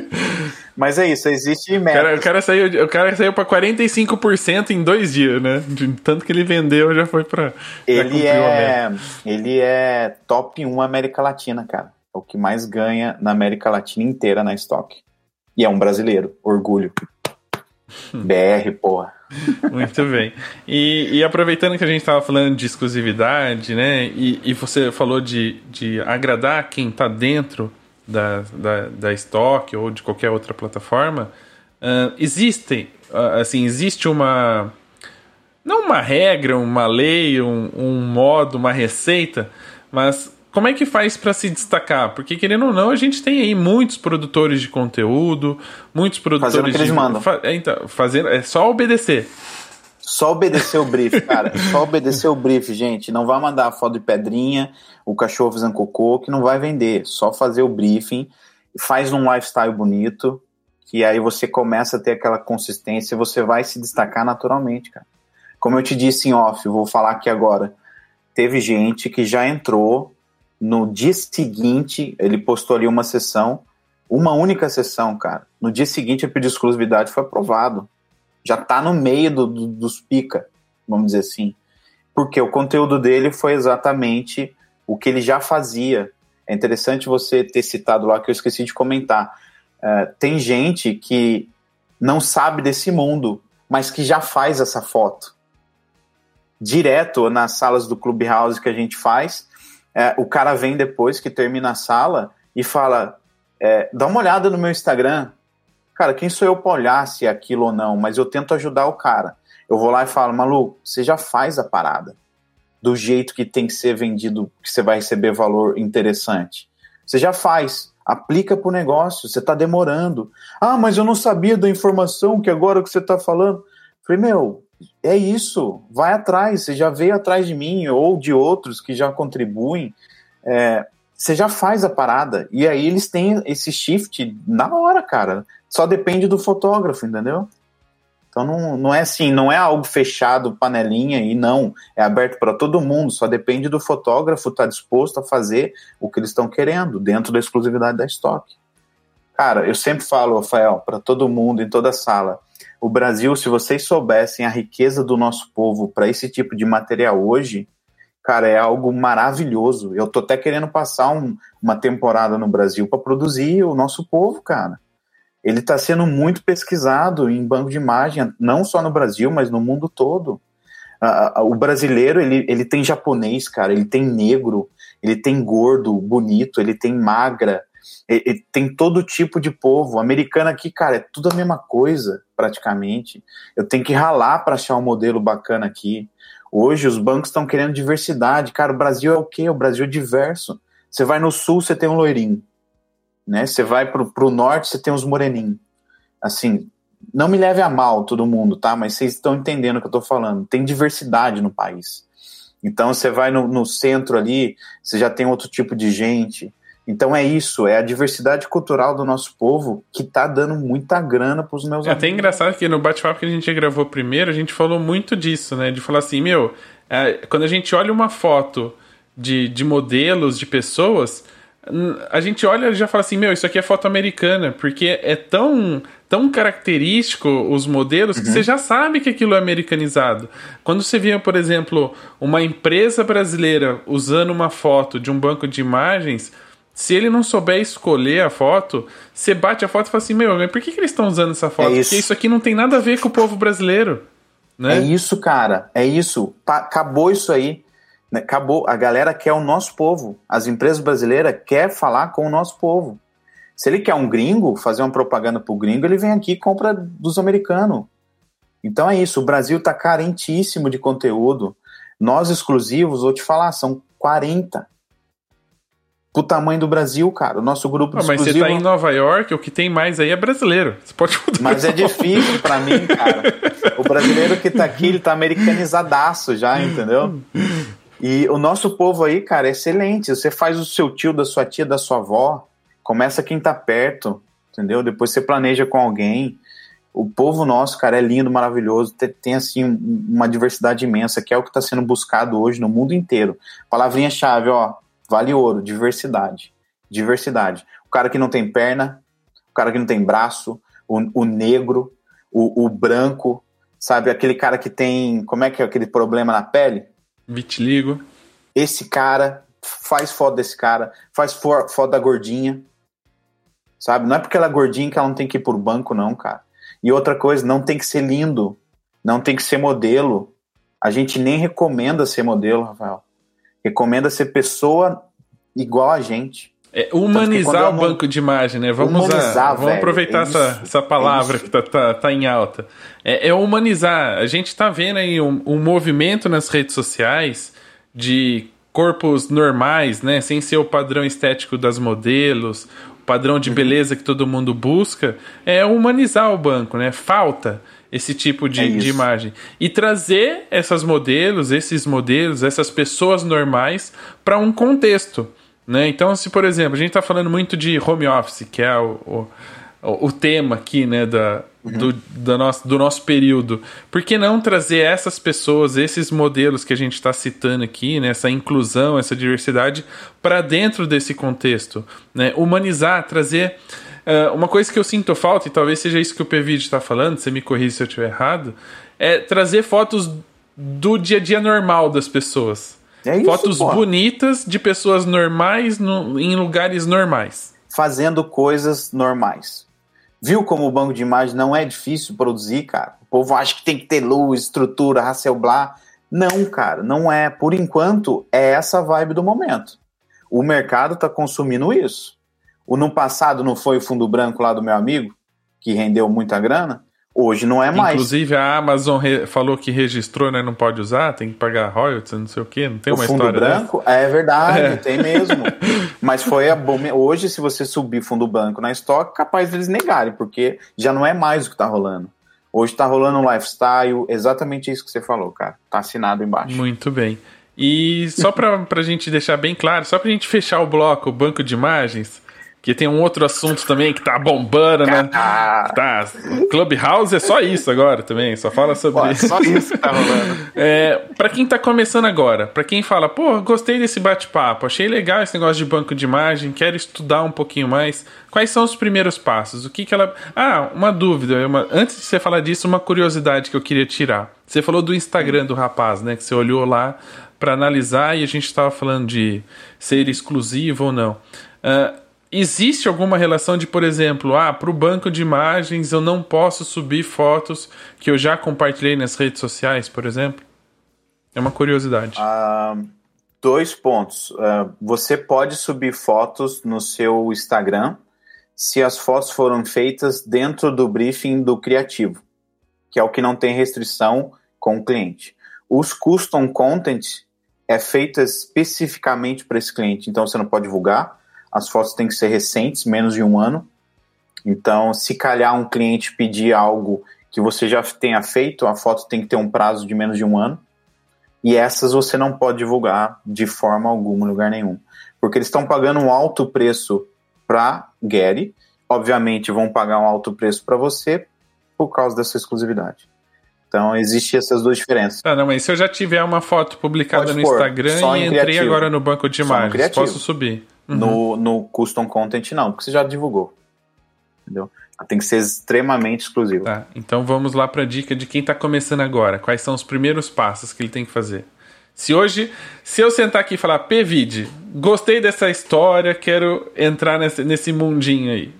Mas é isso, existe meta. O cara, o cara saiu, o cara saiu pra 45% em dois dias, né? De tanto que ele vendeu, já foi pra. Ele é. Ele é top 1 América Latina, cara. É o que mais ganha na América Latina inteira na estoque. E é um brasileiro, orgulho. BR, porra. Muito bem. E, e, aproveitando que a gente estava falando de exclusividade, né? E, e, você falou de, de agradar quem está dentro da, da, da Stock ou de qualquer outra plataforma, uh, existem, uh, assim, existe uma. Não uma regra, uma lei, um, um modo, uma receita, mas como é que faz para se destacar? Porque querendo ou não, a gente tem aí muitos produtores de conteúdo, muitos produtores fazendo o que de eles mandam. Fa... É, então, fazer é só obedecer. Só obedecer o brief, cara. só obedecer o brief, gente. Não vai mandar a foto de pedrinha, o cachorro fazendo cocô, que não vai vender. Só fazer o briefing, faz um lifestyle bonito, que aí você começa a ter aquela consistência e você vai se destacar naturalmente, cara. Como eu te disse em off, vou falar aqui agora. Teve gente que já entrou no dia seguinte, ele postou ali uma sessão, uma única sessão, cara. No dia seguinte, pedido de exclusividade foi aprovado. Já tá no meio do, do, dos pica, vamos dizer assim. Porque o conteúdo dele foi exatamente o que ele já fazia. É interessante você ter citado lá, que eu esqueci de comentar. Uh, tem gente que não sabe desse mundo, mas que já faz essa foto. Direto nas salas do Clubhouse que a gente faz, é, o cara vem depois que termina a sala e fala: é, dá uma olhada no meu Instagram. Cara, quem sou eu para olhar se é aquilo ou não? Mas eu tento ajudar o cara. Eu vou lá e falo: maluco, você já faz a parada do jeito que tem que ser vendido, que você vai receber valor interessante. Você já faz. Aplica para o negócio, você está demorando. Ah, mas eu não sabia da informação que agora que você está falando. Falei, meu, é isso, vai atrás, você já veio atrás de mim ou de outros que já contribuem, é, você já faz a parada, e aí eles têm esse shift na hora, cara, só depende do fotógrafo, entendeu? Então não, não é assim, não é algo fechado, panelinha, e não, é aberto para todo mundo, só depende do fotógrafo estar tá disposto a fazer o que eles estão querendo, dentro da exclusividade da estoque. Cara, eu sempre falo, Rafael, para todo mundo, em toda sala, o Brasil, se vocês soubessem a riqueza do nosso povo para esse tipo de material hoje, cara, é algo maravilhoso. Eu tô até querendo passar um, uma temporada no Brasil para produzir o nosso povo, cara. Ele está sendo muito pesquisado em banco de imagem, não só no Brasil, mas no mundo todo. O brasileiro, ele, ele tem japonês, cara, ele tem negro, ele tem gordo, bonito, ele tem magra, ele, ele tem todo tipo de povo. Americano aqui, cara, é tudo a mesma coisa, praticamente. Eu tenho que ralar para achar um modelo bacana aqui. Hoje os bancos estão querendo diversidade. Cara, o Brasil é o quê? O Brasil é diverso. Você vai no sul, você tem um loirinho. Né? Você vai pro, pro norte, você tem os moreninhos. Assim, não me leve a mal todo mundo, tá? Mas vocês estão entendendo o que eu tô falando. Tem diversidade no país. Então você vai no, no centro ali, você já tem outro tipo de gente. Então é isso, é a diversidade cultural do nosso povo que tá dando muita grana pros meus é amigos. É até engraçado que no bate-papo que a gente gravou primeiro, a gente falou muito disso, né? De falar assim, meu, é, quando a gente olha uma foto de, de modelos, de pessoas, a gente olha e já fala assim, meu, isso aqui é foto americana, porque é tão, tão característico os modelos uhum. que você já sabe que aquilo é americanizado. Quando você vê, por exemplo, uma empresa brasileira usando uma foto de um banco de imagens se ele não souber escolher a foto, você bate a foto e fala assim: Meu, mas por que, que eles estão usando essa foto? É isso. Porque isso aqui não tem nada a ver com o povo brasileiro. Né? É isso, cara. É isso. acabou isso aí. Né? Acabou. A galera quer o nosso povo. As empresas brasileiras querem falar com o nosso povo. Se ele quer um gringo, fazer uma propaganda pro gringo, ele vem aqui e compra dos americanos. Então é isso. O Brasil está carentíssimo de conteúdo. Nós exclusivos, vou te falar, são 40 pro tamanho do Brasil, cara. O nosso grupo ah, Mas você tá em Nova York, o que tem mais aí é brasileiro. Você pode Mas é difícil para mim, cara. O brasileiro que tá aqui, ele tá americanizadaço já, entendeu? E o nosso povo aí, cara, é excelente. Você faz o seu tio, da sua tia, da sua avó, começa quem tá perto, entendeu? Depois você planeja com alguém. O povo nosso, cara, é lindo, maravilhoso, tem, tem assim uma diversidade imensa, que é o que está sendo buscado hoje no mundo inteiro. Palavrinha-chave, ó, Vale ouro, diversidade. Diversidade. O cara que não tem perna, o cara que não tem braço, o, o negro, o, o branco, sabe? Aquele cara que tem. Como é que é aquele problema na pele? Vitiligo. Esse cara, faz foto desse cara, faz foto da gordinha. Sabe? Não é porque ela é gordinha que ela não tem que ir por banco, não, cara. E outra coisa, não tem que ser lindo. Não tem que ser modelo. A gente nem recomenda ser modelo, Rafael recomenda ser pessoa igual a gente. É humanizar o banco de imagem, né? Vamos, humanizar, a, vamos aproveitar é essa, essa palavra é que tá, tá, tá, em alta. É, é, humanizar. A gente tá vendo aí um, um movimento nas redes sociais de corpos normais, né? Sem ser o padrão estético das modelos, o padrão de uhum. beleza que todo mundo busca. É humanizar o banco, né? Falta esse tipo de, é de imagem. E trazer essas modelos, esses modelos, essas pessoas normais para um contexto. Né? Então, se por exemplo, a gente está falando muito de home office, que é o, o, o tema aqui né, da, uhum. do, do, nosso, do nosso período, por que não trazer essas pessoas, esses modelos que a gente está citando aqui, né, essa inclusão, essa diversidade, para dentro desse contexto? Né? Humanizar, trazer Uh, uma coisa que eu sinto falta, e talvez seja isso que o PVD está falando, você me corrija se eu estiver errado, é trazer fotos do dia a dia normal das pessoas. É isso, fotos bonitas de pessoas normais no, em lugares normais. Fazendo coisas normais. Viu como o banco de imagem não é difícil produzir, cara? O povo acha que tem que ter luz, estrutura, Hasselblad. Não, cara, não é. Por enquanto, é essa vibe do momento. O mercado está consumindo isso. O no passado não foi o fundo branco lá do meu amigo, que rendeu muita grana? Hoje não é mais. Inclusive a Amazon falou que registrou, né? Não pode usar, tem que pagar royalties, não sei o quê. Não tem o uma fundo história. Fundo branco? Dessa? É verdade, é. tem mesmo. Mas foi a bom. Hoje, se você subir fundo branco na estoque, capaz deles negarem, porque já não é mais o que tá rolando. Hoje tá rolando um lifestyle, exatamente isso que você falou, cara. Tá assinado embaixo. Muito bem. E só pra, pra gente deixar bem claro, só pra gente fechar o bloco, o banco de imagens, que tem um outro assunto também que tá bombando, né? Ah. Tá. Clubhouse é só isso agora também, só fala sobre pô, Só isso que tá rolando. É, pra quem tá começando agora, pra quem fala, pô, gostei desse bate-papo, achei legal esse negócio de banco de imagem, quero estudar um pouquinho mais. Quais são os primeiros passos? O que que ela. Ah, uma dúvida. Uma... Antes de você falar disso, uma curiosidade que eu queria tirar. Você falou do Instagram do rapaz, né? Que você olhou lá para analisar e a gente estava falando de ser exclusivo ou não. Uh, existe alguma relação de, por exemplo, ah, para o banco de imagens eu não posso subir fotos que eu já compartilhei nas redes sociais, por exemplo? É uma curiosidade. Uh, dois pontos. Uh, você pode subir fotos no seu Instagram se as fotos foram feitas dentro do briefing do criativo, que é o que não tem restrição com o cliente. Os custom content é feito especificamente para esse cliente, então você não pode divulgar. As fotos têm que ser recentes, menos de um ano. Então, se calhar um cliente pedir algo que você já tenha feito, a foto tem que ter um prazo de menos de um ano. E essas você não pode divulgar de forma alguma, em lugar nenhum. Porque eles estão pagando um alto preço para Getty, obviamente vão pagar um alto preço para você por causa dessa exclusividade. Então, existem essas duas diferenças. Ah, não, mas se eu já tiver uma foto publicada Pode no pôr, Instagram e entrei criativo. agora no banco de imagens, posso subir? Uhum. No, no custom content, não, porque você já divulgou. Entendeu? Tem que ser extremamente exclusivo. Tá, então vamos lá para a dica de quem está começando agora. Quais são os primeiros passos que ele tem que fazer? Se hoje, se eu sentar aqui e falar, PVid, gostei dessa história, quero entrar nesse, nesse mundinho aí.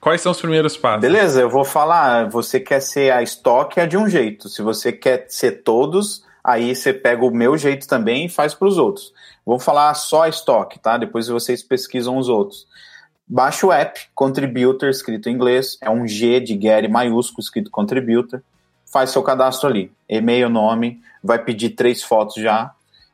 Quais são os primeiros passos? Beleza, eu vou falar. Você quer ser a estoque é de um jeito. Se você quer ser todos, aí você pega o meu jeito também e faz para os outros. Vou falar só estoque, tá? Depois vocês pesquisam os outros. Baixa o app, Contributor, escrito em inglês. É um G de Gary maiúsculo, escrito Contributor. Faz seu cadastro ali. E-mail, nome, vai pedir três fotos já,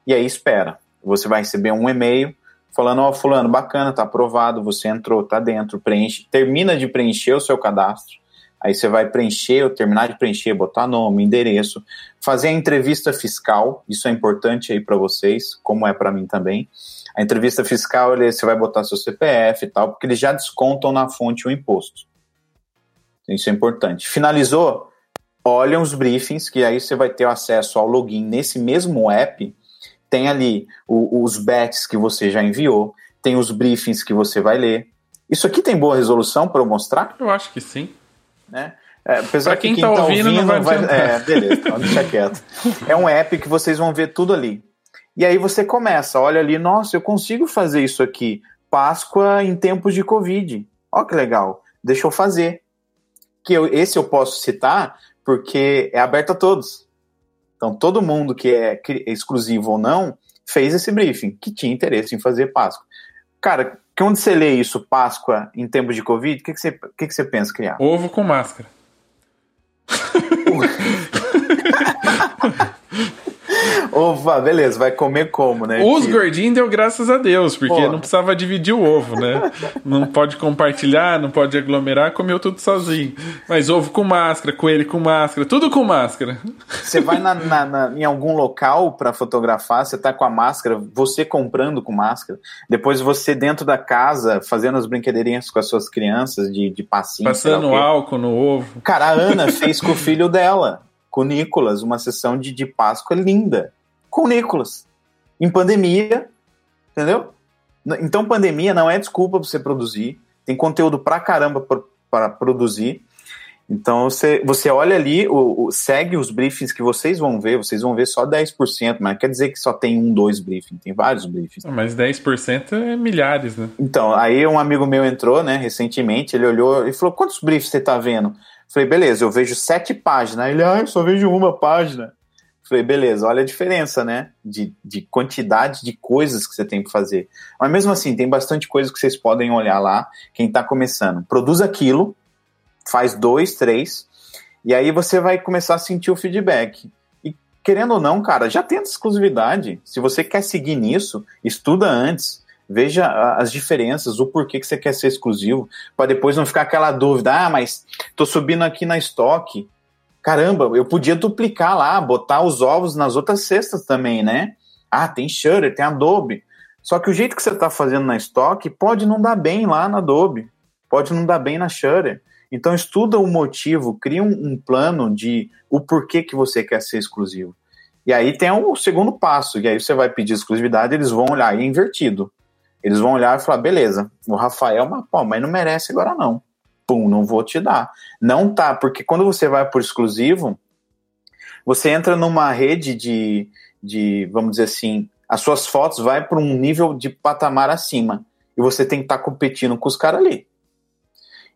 e aí espera. Você vai receber um e-mail falando, ó, oh, fulano, bacana, tá aprovado, você entrou, tá dentro, preenche, termina de preencher o seu cadastro, aí você vai preencher, ou terminar de preencher, botar nome, endereço, fazer a entrevista fiscal, isso é importante aí para vocês, como é para mim também. A entrevista fiscal, ele, você vai botar seu CPF e tal, porque eles já descontam na fonte o imposto. Isso é importante. Finalizou? olham os briefings, que aí você vai ter acesso ao login nesse mesmo app. Tem ali o, os bets que você já enviou, tem os briefings que você vai ler. Isso aqui tem boa resolução para eu mostrar? Eu acho que sim. Né? É, apesar pra quem, que quem tá, tá ouvindo, ouvindo, não vai, vai É, beleza, então deixa quieto. É um app que vocês vão ver tudo ali. E aí você começa, olha ali, nossa, eu consigo fazer isso aqui. Páscoa em tempos de Covid. Olha que legal. Deixa eu fazer. Que eu, esse eu posso citar porque é aberto a todos. Então, todo mundo que é exclusivo ou não fez esse briefing, que tinha interesse em fazer Páscoa. Cara, quando você lê isso, Páscoa, em tempos de Covid, o que, que, você, que, que você pensa criar? Ovo com máscara. Opa, beleza, vai comer como, né? Os gordinhos deu graças a Deus, porque Pô. não precisava dividir o ovo, né? não pode compartilhar, não pode aglomerar, comeu tudo sozinho. Mas ovo com máscara, coelho com máscara, tudo com máscara. Você vai na, na, na, em algum local para fotografar, você tá com a máscara, você comprando com máscara, depois você dentro da casa fazendo as brincadeirinhas com as suas crianças de, de passinho. Passando álcool no ovo. Cara, a Ana fez com o filho dela com o Nicolas, uma sessão de, de Páscoa linda. Com o Nicolas. Em pandemia, entendeu? Então, pandemia não é desculpa para você produzir. Tem conteúdo pra caramba para produzir. Então, você, você olha ali, o, o, segue os briefings que vocês vão ver, vocês vão ver só 10%, mas quer dizer que só tem um, dois briefings, tem vários briefings. Mas 10% é milhares, né? Então, aí um amigo meu entrou, né, recentemente, ele olhou e falou, quantos briefings você tá vendo? Falei, beleza, eu vejo sete páginas. Ele, ah, eu só vejo uma página. Falei, beleza, olha a diferença, né? De, de quantidade de coisas que você tem que fazer. Mas mesmo assim, tem bastante coisa que vocês podem olhar lá, quem está começando. Produz aquilo, faz dois, três, e aí você vai começar a sentir o feedback. E querendo ou não, cara, já tem exclusividade. Se você quer seguir nisso, estuda antes Veja as diferenças, o porquê que você quer ser exclusivo, para depois não ficar aquela dúvida, ah, mas tô subindo aqui na estoque. Caramba, eu podia duplicar lá, botar os ovos nas outras cestas também, né? Ah, tem Shutter, tem Adobe. Só que o jeito que você está fazendo na estoque pode não dar bem lá na Adobe, pode não dar bem na Shutter. Então estuda o motivo, cria um, um plano de o porquê que você quer ser exclusivo. E aí tem o segundo passo, e aí você vai pedir exclusividade, eles vão olhar e é invertido. Eles vão olhar e falar: beleza, o Rafael, mas, pô, mas não merece agora não. Pum, não vou te dar. Não tá, porque quando você vai por exclusivo, você entra numa rede de, de, vamos dizer assim, as suas fotos vai para um nível de patamar acima e você tem que estar tá competindo com os caras ali.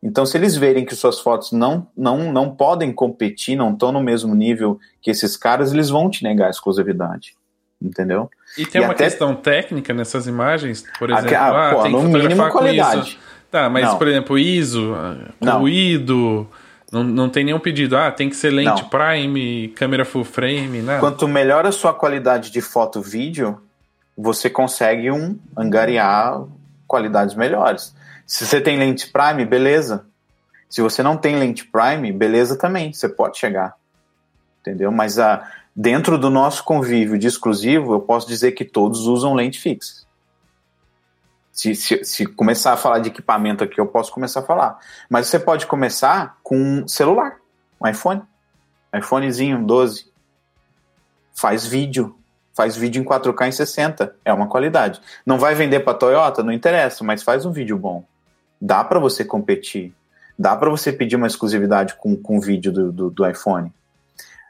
Então, se eles verem que suas fotos não, não, não podem competir, não estão no mesmo nível que esses caras, eles vão te negar a exclusividade. Entendeu? E tem e uma até... questão técnica nessas imagens, por exemplo, ah, ah, pô, tem no mínimo qualidade. Tá, mas não. por exemplo, ISO, ruído, não, não tem nenhum pedido. Ah, tem que ser lente não. prime, câmera full frame, nada. Quanto melhor a sua qualidade de foto vídeo, você consegue um angariar qualidades melhores. Se você tem lente prime, beleza. Se você não tem lente prime, beleza também, você pode chegar. Entendeu? Mas a, ah, dentro do nosso convívio de exclusivo, eu posso dizer que todos usam lente fixa. Se, se, se, começar a falar de equipamento aqui, eu posso começar a falar. Mas você pode começar com um celular, um iPhone. iPhonezinho 12. Faz vídeo faz vídeo em 4K em 60, é uma qualidade. Não vai vender para Toyota, não interessa, mas faz um vídeo bom. Dá para você competir, dá para você pedir uma exclusividade com, com o vídeo do, do, do iPhone.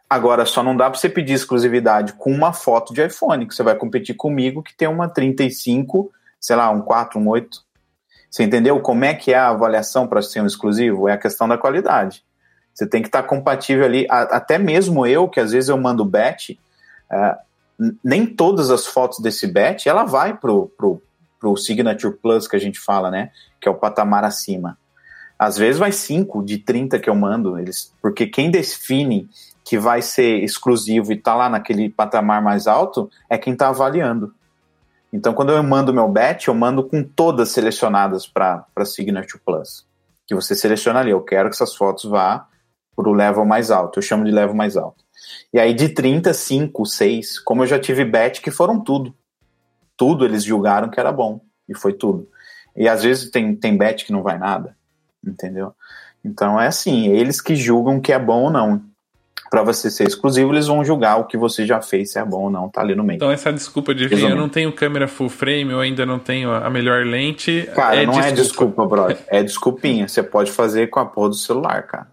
Agora, só não dá para você pedir exclusividade com uma foto de iPhone, que você vai competir comigo que tem uma 35, sei lá, um 4, um 8. Você entendeu como é que é a avaliação para ser um exclusivo? É a questão da qualidade. Você tem que estar compatível ali. Até mesmo eu, que às vezes eu mando batch, uh, nem todas as fotos desse bet ela vai pro, pro, pro Signature Plus que a gente fala, né? Que é o patamar acima. Às vezes vai 5 de 30 que eu mando, eles, porque quem define que vai ser exclusivo e tá lá naquele patamar mais alto é quem tá avaliando. Então, quando eu mando meu bet, eu mando com todas selecionadas para Signature Plus. Que você seleciona ali, eu quero que essas fotos vá para o level mais alto. Eu chamo de level mais alto. E aí de 30, 5, 6, como eu já tive bet que foram tudo. Tudo eles julgaram que era bom. E foi tudo. E às vezes tem, tem bet que não vai nada. Entendeu? Então é assim, eles que julgam que é bom ou não. Para você ser exclusivo, eles vão julgar o que você já fez, se é bom ou não, tá ali no meio. Então essa desculpa de vir, eu não tenho câmera full frame, eu ainda não tenho a melhor lente. Cara, é não desculpa. é desculpa, brother. É desculpinha. Você pode fazer com a porra do celular, cara.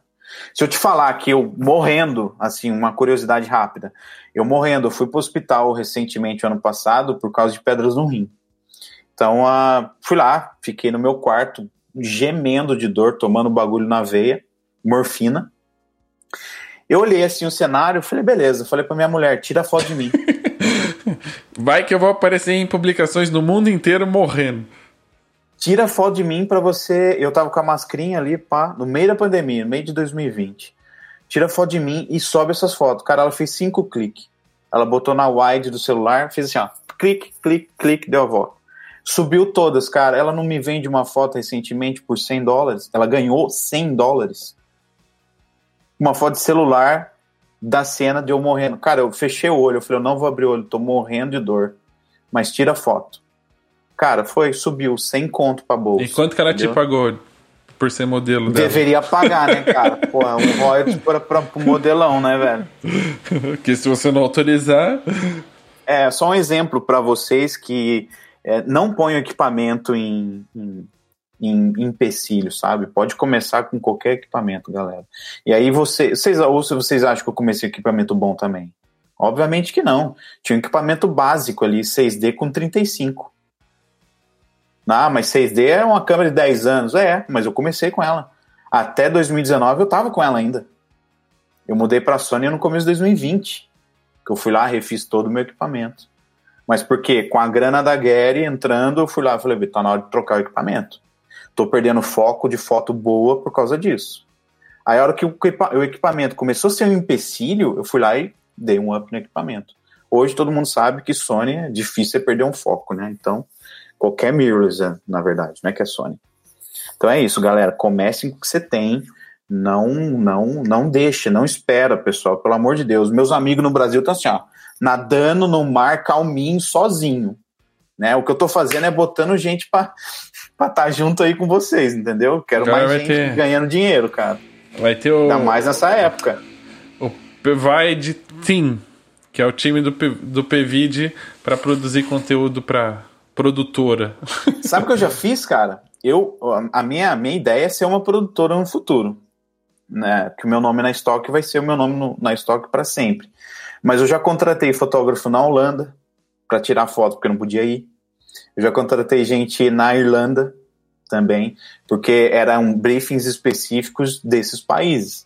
Se eu te falar que eu morrendo, assim, uma curiosidade rápida, eu morrendo, eu fui para o hospital recentemente, ano passado, por causa de pedras no rim. Então, uh, fui lá, fiquei no meu quarto, gemendo de dor, tomando bagulho na veia, morfina. Eu olhei assim o cenário, falei, beleza, falei para minha mulher, tira foto de mim. Vai que eu vou aparecer em publicações no mundo inteiro morrendo. Tira foto de mim para você. Eu tava com a mascrinha ali, pá, no meio da pandemia, no meio de 2020. Tira foto de mim e sobe essas fotos. Cara, ela fez cinco cliques. Ela botou na wide do celular, fez assim, ó. Clique, clique, clique, deu a volta. Subiu todas, cara. Ela não me vende uma foto recentemente por 100 dólares. Ela ganhou 100 dólares. Uma foto de celular da cena de eu morrendo. Cara, eu fechei o olho. Eu falei, eu não vou abrir o olho, tô morrendo de dor. Mas tira a foto. Cara, foi, subiu 100 conto pra bolsa. E quanto que ela entendeu? te pagou por ser modelo dela? Deveria pagar, né, cara? Pô, é um royalties pra, pra, pro modelão, né, velho? que se você não autorizar... É, só um exemplo para vocês que é, não ponham equipamento em, em, em, empecilho, sabe? Pode começar com qualquer equipamento, galera. E aí você, vocês, ou se vocês acham que eu comecei com equipamento bom também? Obviamente que não. Tinha um equipamento básico ali, 6D com 35. Ah, mas 6D é uma câmera de 10 anos. É, mas eu comecei com ela. Até 2019 eu tava com ela ainda. Eu mudei para Sony no começo de 2020. Que eu fui lá, refiz todo o meu equipamento. Mas por quê? Com a grana da Gary entrando, eu fui lá e falei, tá na hora de trocar o equipamento. Tô perdendo foco de foto boa por causa disso. Aí a hora que o equipamento começou a ser um empecilho, eu fui lá e dei um up no equipamento. Hoje todo mundo sabe que Sony é difícil perder um foco, né? Então, Qualquer mirrorless, é, na verdade, não é que é Sony. Então é isso, galera. Comecem com o que você tem. Não, não, não deixe, não espera, pessoal. Pelo amor de Deus. Meus amigos no Brasil estão assim, ó, nadando no mar calminho, sozinho. Né? O que eu tô fazendo é botando gente para estar tá junto aí com vocês, entendeu? Quero Agora mais gente ter... ganhando dinheiro, cara. Vai ter o. Ainda mais nessa época. O Provide Team, que é o time do, do PVID para produzir conteúdo para produtora. Sabe o que eu já fiz, cara? Eu, a minha, a minha ideia é ser uma produtora no futuro. Né? Que o meu nome na Stock vai ser o meu nome no, na Stock para sempre. Mas eu já contratei fotógrafo na Holanda para tirar foto, porque eu não podia ir. Eu já contratei gente na Irlanda também, porque eram briefings específicos desses países.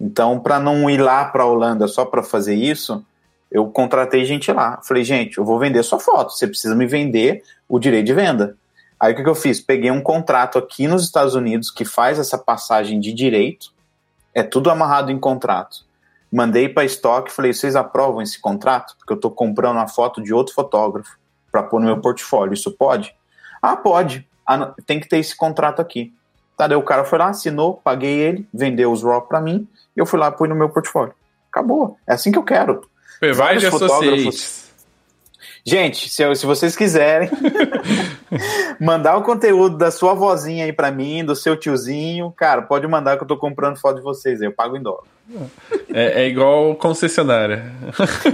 Então, para não ir lá para a Holanda só para fazer isso, eu contratei gente lá. Falei, gente, eu vou vender sua foto, você precisa me vender o direito de venda. Aí o que, que eu fiz? Peguei um contrato aqui nos Estados Unidos que faz essa passagem de direito, é tudo amarrado em contrato. Mandei para estoque, falei, vocês aprovam esse contrato? Porque eu estou comprando uma foto de outro fotógrafo para pôr no meu portfólio. Isso pode? Ah, pode. Ah, tem que ter esse contrato aqui. Tá, daí o cara foi lá, assinou, paguei ele, vendeu os RAW para mim, e eu fui lá, pus no meu portfólio. Acabou. É assim que eu quero. Provide fotógrafos Gente, se, se vocês quiserem mandar o conteúdo da sua vozinha aí para mim, do seu tiozinho, cara, pode mandar que eu tô comprando foto de vocês, eu pago em dólar. É, é igual concessionária.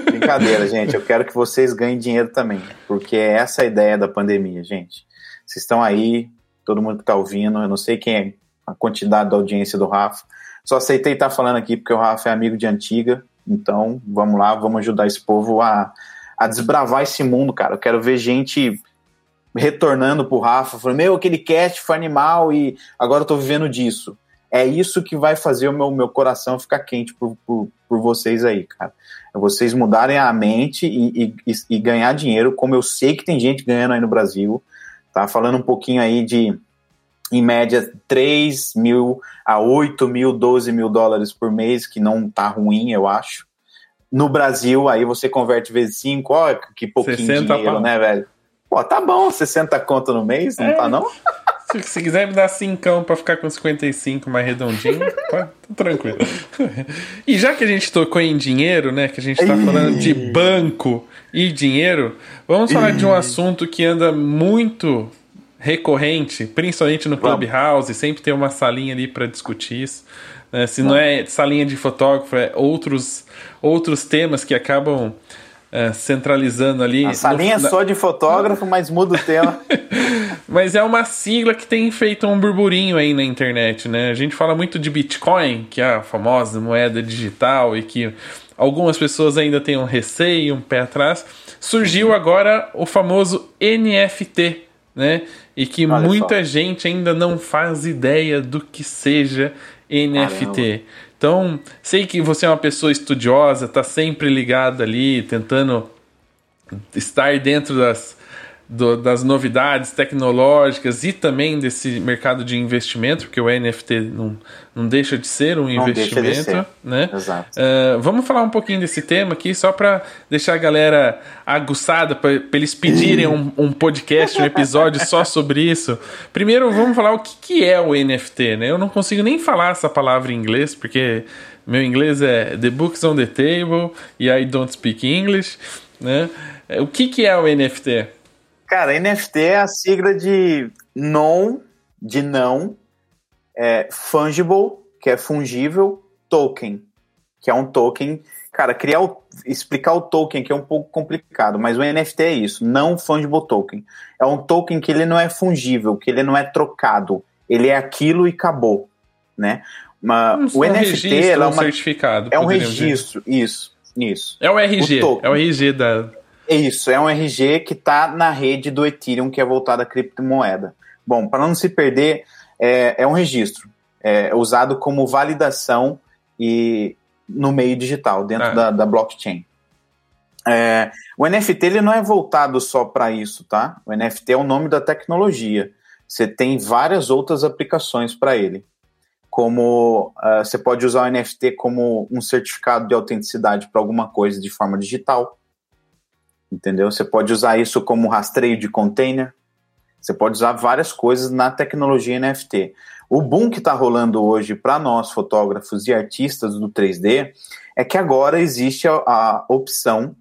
Brincadeira, gente. Eu quero que vocês ganhem dinheiro também, porque é essa a ideia da pandemia, gente. Vocês estão aí, todo mundo que tá ouvindo, eu não sei quem é a quantidade da audiência do Rafa. Só aceitei estar falando aqui porque o Rafa é amigo de antiga, então vamos lá, vamos ajudar esse povo a a desbravar esse mundo, cara. Eu quero ver gente retornando pro Rafa, falando, meu, aquele cast foi animal e agora eu tô vivendo disso. É isso que vai fazer o meu, meu coração ficar quente por, por, por vocês aí, cara. É vocês mudarem a mente e, e, e, ganhar dinheiro, como eu sei que tem gente ganhando aí no Brasil. Tá falando um pouquinho aí de, em média, 3 mil a 8 mil, 12 mil dólares por mês, que não tá ruim, eu acho. No Brasil, aí você converte vezes 5, ó, que pouquinho dinheiro, pau. né, velho? Pô, tá bom, 60 conto no mês, não é. tá não? Se, se, quiser me dar 5 pra ficar com 55 mais redondinho, tá, tranquilo. E já que a gente tocou em dinheiro, né, que a gente tá falando de banco e dinheiro, vamos falar de um assunto que anda muito recorrente, principalmente no Clubhouse, sempre tem uma salinha ali para discutir isso. Né? Se não é salinha de fotógrafo, é outros, outros temas que acabam é, centralizando ali. A salinha no... só de fotógrafo, mas muda o tema. mas é uma sigla que tem feito um burburinho aí na internet, né? A gente fala muito de Bitcoin, que é a famosa moeda digital e que algumas pessoas ainda têm um receio, um pé atrás. Surgiu agora o famoso NFT, né? E que Olha muita só. gente ainda não faz ideia do que seja NFT. Caramba. Então, sei que você é uma pessoa estudiosa, está sempre ligada ali, tentando estar dentro das, do, das novidades tecnológicas e também desse mercado de investimento, porque o NFT não, não deixa de ser um não investimento. Ser. Né? Exato. Uh, vamos falar um pouquinho desse tema aqui, só para deixar a galera aguçada, para eles pedirem um, um, podcast, um episódio só sobre isso. Primeiro, vamos falar o que, que é o NFT. Né? Eu não consigo nem falar essa palavra em inglês, porque meu inglês é The Books on the Table e I don't speak English. Né? O que, que é o NFT? Cara, NFT é a sigla de non, de não, é, fungible, que é fungível, token, que é um token. Cara, criar o, explicar o token que é um pouco complicado, mas o NFT é isso, não fungible token. É um token que ele não é fungível, que ele não é trocado, ele é aquilo e acabou, né? Uma, um, o um NFT é um certificado. É um registro, dizer. isso, isso. É o RG, o é o RG da é isso, é um RG que está na rede do Ethereum, que é voltado à criptomoeda. Bom, para não se perder, é, é um registro é, usado como validação e no meio digital, dentro é. da, da, blockchain. É, o NFT ele não é voltado só para isso, tá? O NFT é o nome da tecnologia. Você tem várias outras aplicações para ele. Como uh, você pode usar o NFT como um certificado de autenticidade para alguma coisa de forma digital entendeu? Você pode usar isso como rastreio de container, você pode usar várias coisas na tecnologia NFT. O boom que está rolando hoje para nós, fotógrafos e artistas do 3D, é que agora existe a, a, opção,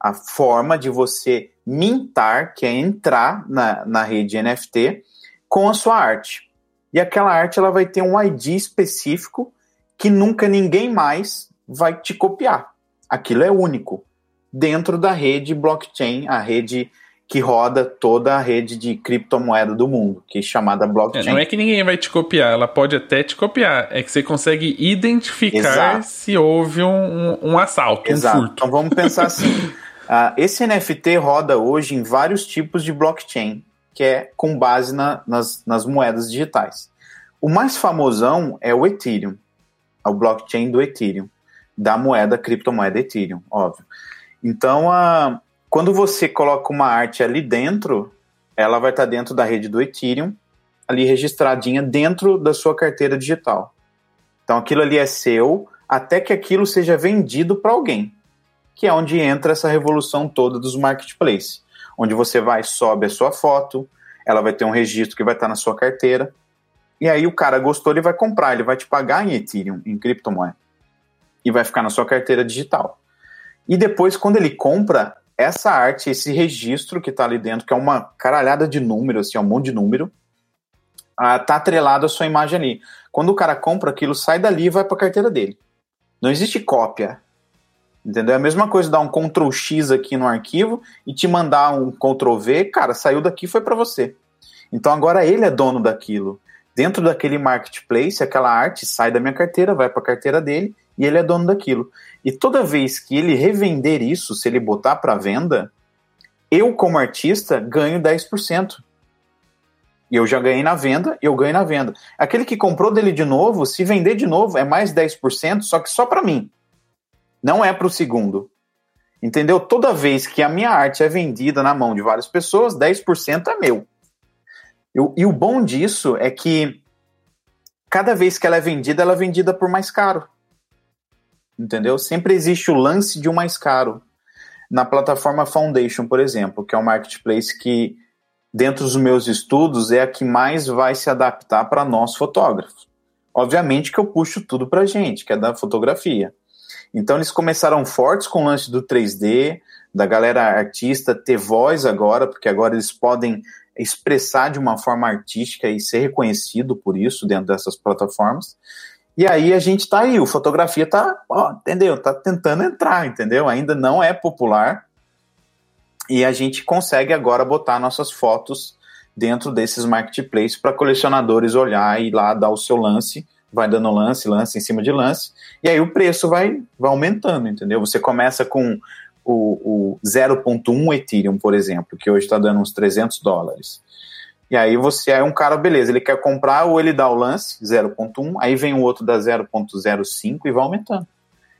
a forma de você mintar, que é entrar na, na rede NFT com a sua arte. E aquela arte ela vai ter um ID específico que nunca ninguém mais vai te copiar. Aquilo é único dentro da rede blockchain, a rede que roda toda a rede de criptomoeda do mundo, que é chamada blockchain. É, não é que ninguém vai te copiar, ela pode até te copiar, é que você consegue identificar Exato. se houve um, um assalto, Exato. um furto. Então vamos pensar assim: uh, esse NFT roda hoje em vários tipos de blockchain, que é com base na, nas, nas moedas digitais. O mais famosão é o Ethereum, é o blockchain do Ethereum, da moeda, criptomoeda Ethereum, óbvio. Então, uh, quando você coloca uma arte ali dentro, ela vai estar dentro da rede do Ethereum, ali registradinha dentro da sua carteira digital. Então aquilo ali é seu até que aquilo seja vendido para alguém, que é onde entra essa revolução toda dos marketplaces, onde você vai sobe a sua foto, ela vai ter um registro que vai estar na sua carteira, e aí o cara gostou, ele vai comprar, ele vai te pagar em Ethereum, em criptomoeda, e vai ficar na sua carteira digital. E depois, quando ele compra, essa arte, esse registro que está ali dentro, que é uma caralhada de números, assim, é um monte de número, ah, tá atrelado à sua imagem ali. Quando o cara compra aquilo, sai dali e vai para a carteira dele. Não existe cópia. Entendeu? É a mesma coisa dar um Ctrl X aqui no arquivo e te mandar um Ctrl V, cara, saiu daqui foi para você. Então agora ele é dono daquilo. Dentro daquele marketplace, aquela arte sai da minha carteira, vai para a carteira dele e ele é dono daquilo. E toda vez que ele revender isso, se ele botar para venda, eu, como artista, ganho 10%. E eu já ganhei na venda, eu ganho na venda. Aquele que comprou dele de novo, se vender de novo, é mais 10%, só que só para mim. Não é para o segundo. Entendeu? Toda vez que a minha arte é vendida na mão de várias pessoas, 10% é meu. Eu, e o bom disso é que cada vez que ela é vendida, ela é vendida por mais caro entendeu? Sempre existe o lance de um mais caro. Na plataforma Foundation, por exemplo, que é um marketplace que, dentro dos meus estudos, é a que mais vai se adaptar para nós fotógrafos. Obviamente que eu puxo tudo para gente, que é da fotografia. Então eles começaram fortes com o lance do 3D, da galera artista ter voz agora, porque agora eles podem expressar de uma forma artística e ser reconhecido por isso dentro dessas plataformas. E aí a gente tá aí, o fotografia tá, entendeu? Tá tentando entrar, entendeu? Ainda não é popular. E a gente consegue agora botar nossas fotos dentro desses marketplaces para colecionadores olhar e lá dar o seu lance, vai dando lance, lance em cima de lance, e aí o preço vai, vai aumentando, entendeu? Você começa com o, o 0.1 Ethereum, por exemplo, que hoje está dando uns 300 dólares. E aí você é um cara, beleza, ele quer comprar ou ele dá o lance 0.1, aí vem o outro da 0.05 e vai aumentando.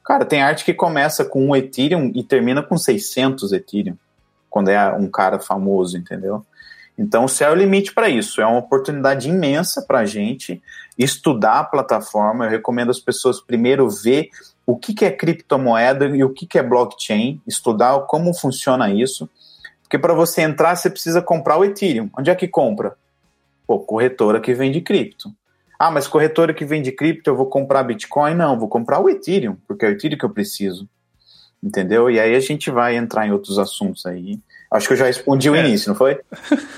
Cara, tem arte que começa com um Ethereum e termina com 600 Ethereum, quando é um cara famoso, entendeu? Então o céu é o limite para isso. É uma oportunidade imensa para a gente estudar a plataforma. Eu recomendo as pessoas primeiro ver o que, que é criptomoeda e o que, que é blockchain, estudar como funciona isso porque para você entrar, você precisa comprar o Ethereum. Onde é que compra? Pô, corretora que vende cripto. Ah, mas corretora que vende cripto, eu vou comprar Bitcoin? Não, vou comprar o Ethereum, porque é o Ethereum que eu preciso. Entendeu? E aí a gente vai entrar em outros assuntos aí. Acho que eu já respondi o é. início, não foi?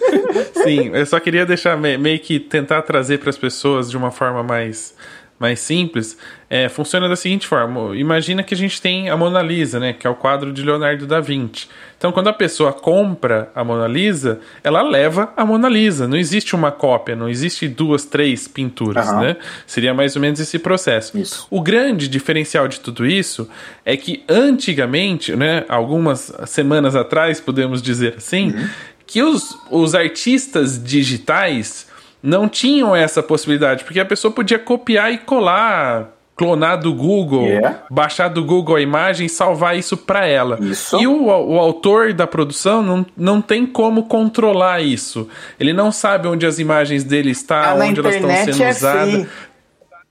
Sim, eu só queria deixar meio que tentar trazer para as pessoas de uma forma mais mais simples, é, funciona da seguinte forma: imagina que a gente tem a Mona Lisa, né, que é o quadro de Leonardo da Vinci. Então, quando a pessoa compra a Mona Lisa, ela leva a Mona Lisa. Não existe uma cópia, não existe duas, três pinturas, uhum. né? Seria mais ou menos esse processo. Isso. O grande diferencial de tudo isso é que antigamente, né, algumas semanas atrás, podemos dizer assim, uhum. que os, os artistas digitais não tinham essa possibilidade, porque a pessoa podia copiar e colar, clonar do Google, yeah. baixar do Google a imagem e salvar isso para ela. Isso. E o, o autor da produção não, não tem como controlar isso. Ele não sabe onde as imagens dele estão, tá onde elas estão sendo é usadas.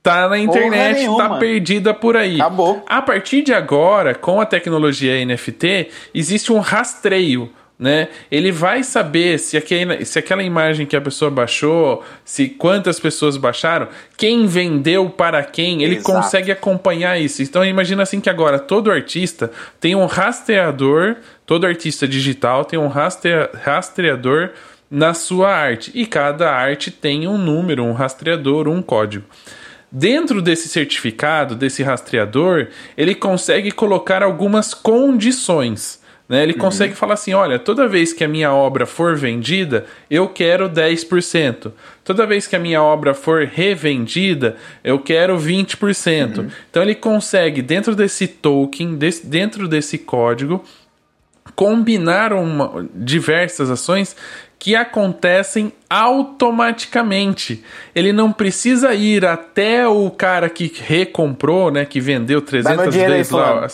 Tá na internet, tá perdida por aí. Acabou. A partir de agora, com a tecnologia NFT, existe um rastreio né? Ele vai saber se aquela, se aquela imagem que a pessoa baixou, se quantas pessoas baixaram, quem vendeu para quem, ele Exato. consegue acompanhar isso. Então imagina assim que agora todo artista tem um rastreador, todo artista digital tem um rastreador na sua arte e cada arte tem um número, um rastreador, um código. Dentro desse certificado, desse rastreador, ele consegue colocar algumas condições Né? Ele uhum. consegue falar assim: olha, toda vez que a minha obra for vendida, eu quero 10%. Toda vez que a minha obra for revendida, eu quero 20%. Uhum. Então ele consegue, dentro desse token, desse, dentro desse código, combinar uma, diversas ações que acontecem automaticamente. Ele não precisa ir até o cara que recomprou, né, que vendeu 300 vezes lá,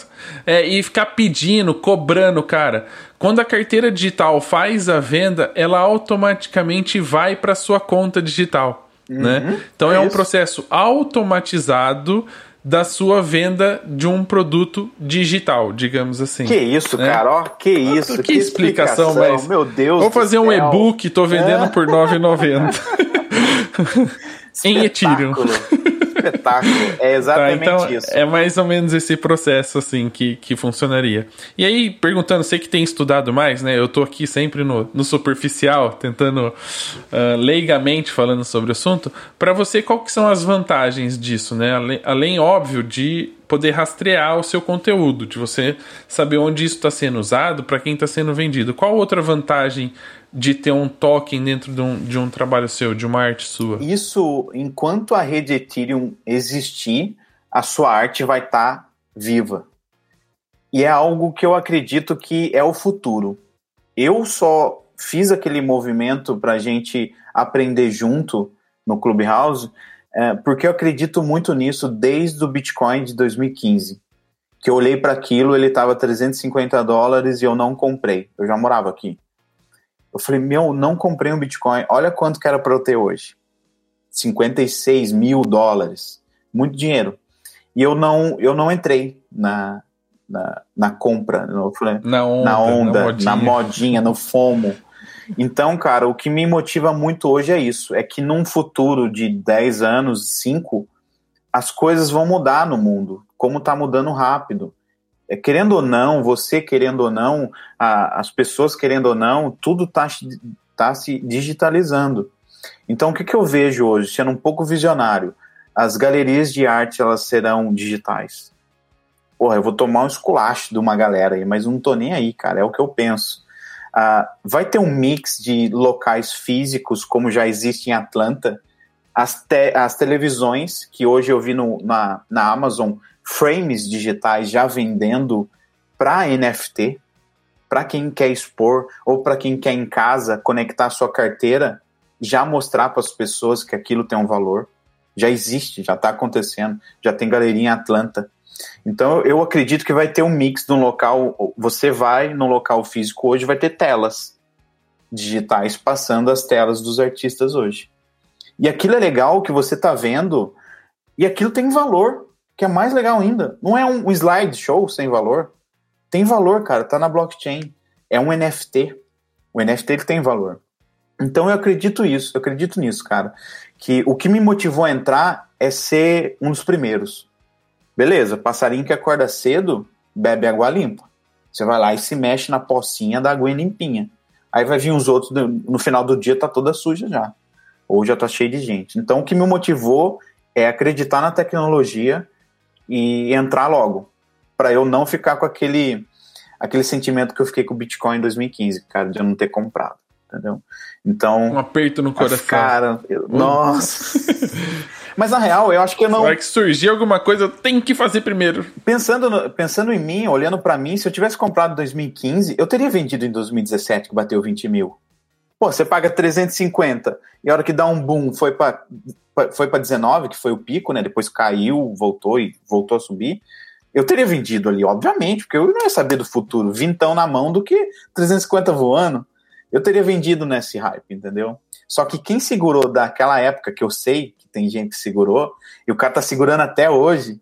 é, e ficar pedindo, cobrando, cara. Quando a carteira digital faz a venda, ela automaticamente vai para sua conta digital, né? uhum, né? Então é, é um processo automatizado da sua venda de um produto digital, digamos assim. Que isso, né? cara, ó, que isso, que, que explicação, explicação, mas meu Deus. Vou fazer um e-book, tô vendendo é. por 9,90. em Ethereum espetáculo. É exatamente tá, então, isso. É mais ou menos esse processo, assim, que, que funcionaria. E aí, perguntando, você que tem estudado mais, né? Eu tô aqui sempre no, no superficial, tentando uh, leigamente falando sobre o assunto. Para você, qual que são as vantagens disso, né? Além, além, óbvio, de poder rastrear o seu conteúdo, de você saber onde isso está sendo usado, para quem está sendo vendido. Qual outra vantagem de ter um token dentro de um, de um trabalho seu, de uma arte sua? Isso, enquanto a rede Ethereum existir, a sua arte vai estar tá viva. E é algo que eu acredito que é o futuro. Eu só fiz aquele movimento para a gente aprender junto no Clubhouse, é, porque eu acredito muito nisso desde o Bitcoin de 2015. Que eu olhei para aquilo, ele estava 350 dólares e eu não comprei. Eu já morava aqui. Eu falei, meu, não comprei um Bitcoin. Olha quanto que era para eu ter hoje. 56 mil dólares. Muito dinheiro. E eu não, eu não entrei na, na, na compra. Falei, na onda, na, onda na, modinha. na modinha, no FOMO. Então, cara, o que me motiva muito hoje é isso. É que num futuro de 10 anos, 5, as coisas vão mudar no mundo. Como está mudando rápido. É, querendo ou não, você querendo ou não, a, as pessoas querendo ou não, tudo está tá se digitalizando. Então, o que, que eu vejo hoje, sendo um pouco visionário? As galerias de arte elas serão digitais. Porra, eu vou tomar um esculacho de uma galera aí, mas não tô nem aí, cara, é o que eu penso. Uh, vai ter um mix de locais físicos, como já existe em Atlanta. As, te as televisões, que hoje eu vi no, na, na Amazon, frames digitais já vendendo para NFT, para quem quer expor ou para quem quer em casa conectar sua carteira, já mostrar para as pessoas que aquilo tem um valor. Já existe, já está acontecendo, já tem galeria em Atlanta. Então eu acredito que vai ter um mix um local. Você vai no local físico hoje, vai ter telas digitais passando as telas dos artistas hoje. E aquilo é legal que você está vendo, e aquilo tem valor que é mais legal ainda. Não é um, slide show sem valor. Tem valor, cara, tá na blockchain. É um NFT. O NFT ele tem valor. Então eu acredito isso, eu acredito nisso, cara. Que o que me motivou a entrar é ser um dos primeiros. Beleza, passarinho que acorda cedo, bebe água limpa. Você vai lá e se mexe na pocinha da água limpinha. Aí vai vir os outros, no final do dia tá toda suja já. Ou já tá cheio de gente. Então o que me motivou é acreditar na tecnologia e entrar logo, para eu não ficar com aquele aquele sentimento que eu fiquei com o Bitcoin em 2015, cara, de eu não ter comprado, entendeu? Então, um aperto no coração. Cara, eu, nossa. Mas na real, eu acho que eu não. Vai que surgir alguma coisa, eu tenho que fazer primeiro. Pensando, no, pensando em mim, olhando para mim, se eu tivesse comprado em 2015, eu teria vendido em 2017, que bateu 20 mil. Pô, você paga 350 e a hora que dá um boom foi para foi para 19, que foi o pico, né? Depois caiu, voltou e voltou a subir. Eu teria vendido ali, obviamente, porque eu não ia saber do futuro. Vintão na mão do que 350 voando. Eu teria vendido nesse hype, entendeu? Só que quem segurou daquela época, que eu sei que tem gente que segurou, e o cara tá segurando até hoje,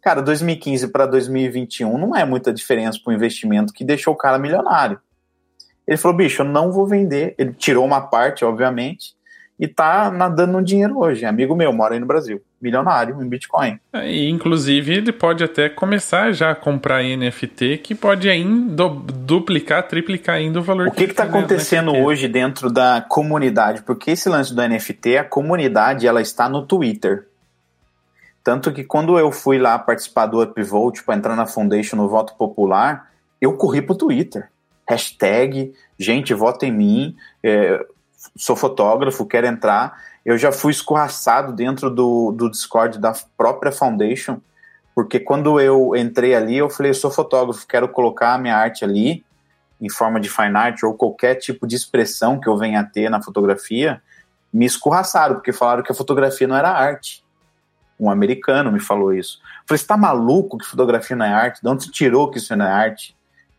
cara, 2015 para 2021 não é muita diferença para o investimento que deixou o cara milionário. Ele falou, bicho, eu não vou vender. Ele tirou uma parte, obviamente, e tá nadando no dinheiro hoje. Amigo meu, mora aí no Brasil, milionário em Bitcoin. É, e, inclusive, ele pode até começar já a comprar NFT que pode ainda duplicar, triplicar ainda o valor o que está acontecendo hoje dentro da comunidade? Porque esse lance do NFT, a comunidade ela está no Twitter. Tanto que quando eu fui lá participar do Upvote para entrar na Foundation no voto popular, eu corri pro Twitter. Hashtag, gente, vota em mim, é, sou fotógrafo, quero entrar. Eu já fui escorraçado dentro do, do Discord da própria Foundation, porque quando eu entrei ali, eu falei, sou fotógrafo, quero colocar a minha arte ali, em forma de fine art, ou qualquer tipo de expressão que eu venha a ter na fotografia, me escorraçaram, porque falaram que a fotografia não era arte. Um americano me falou isso. Eu falei, você tá maluco que fotografia não é arte? De onde você tirou que isso não é arte?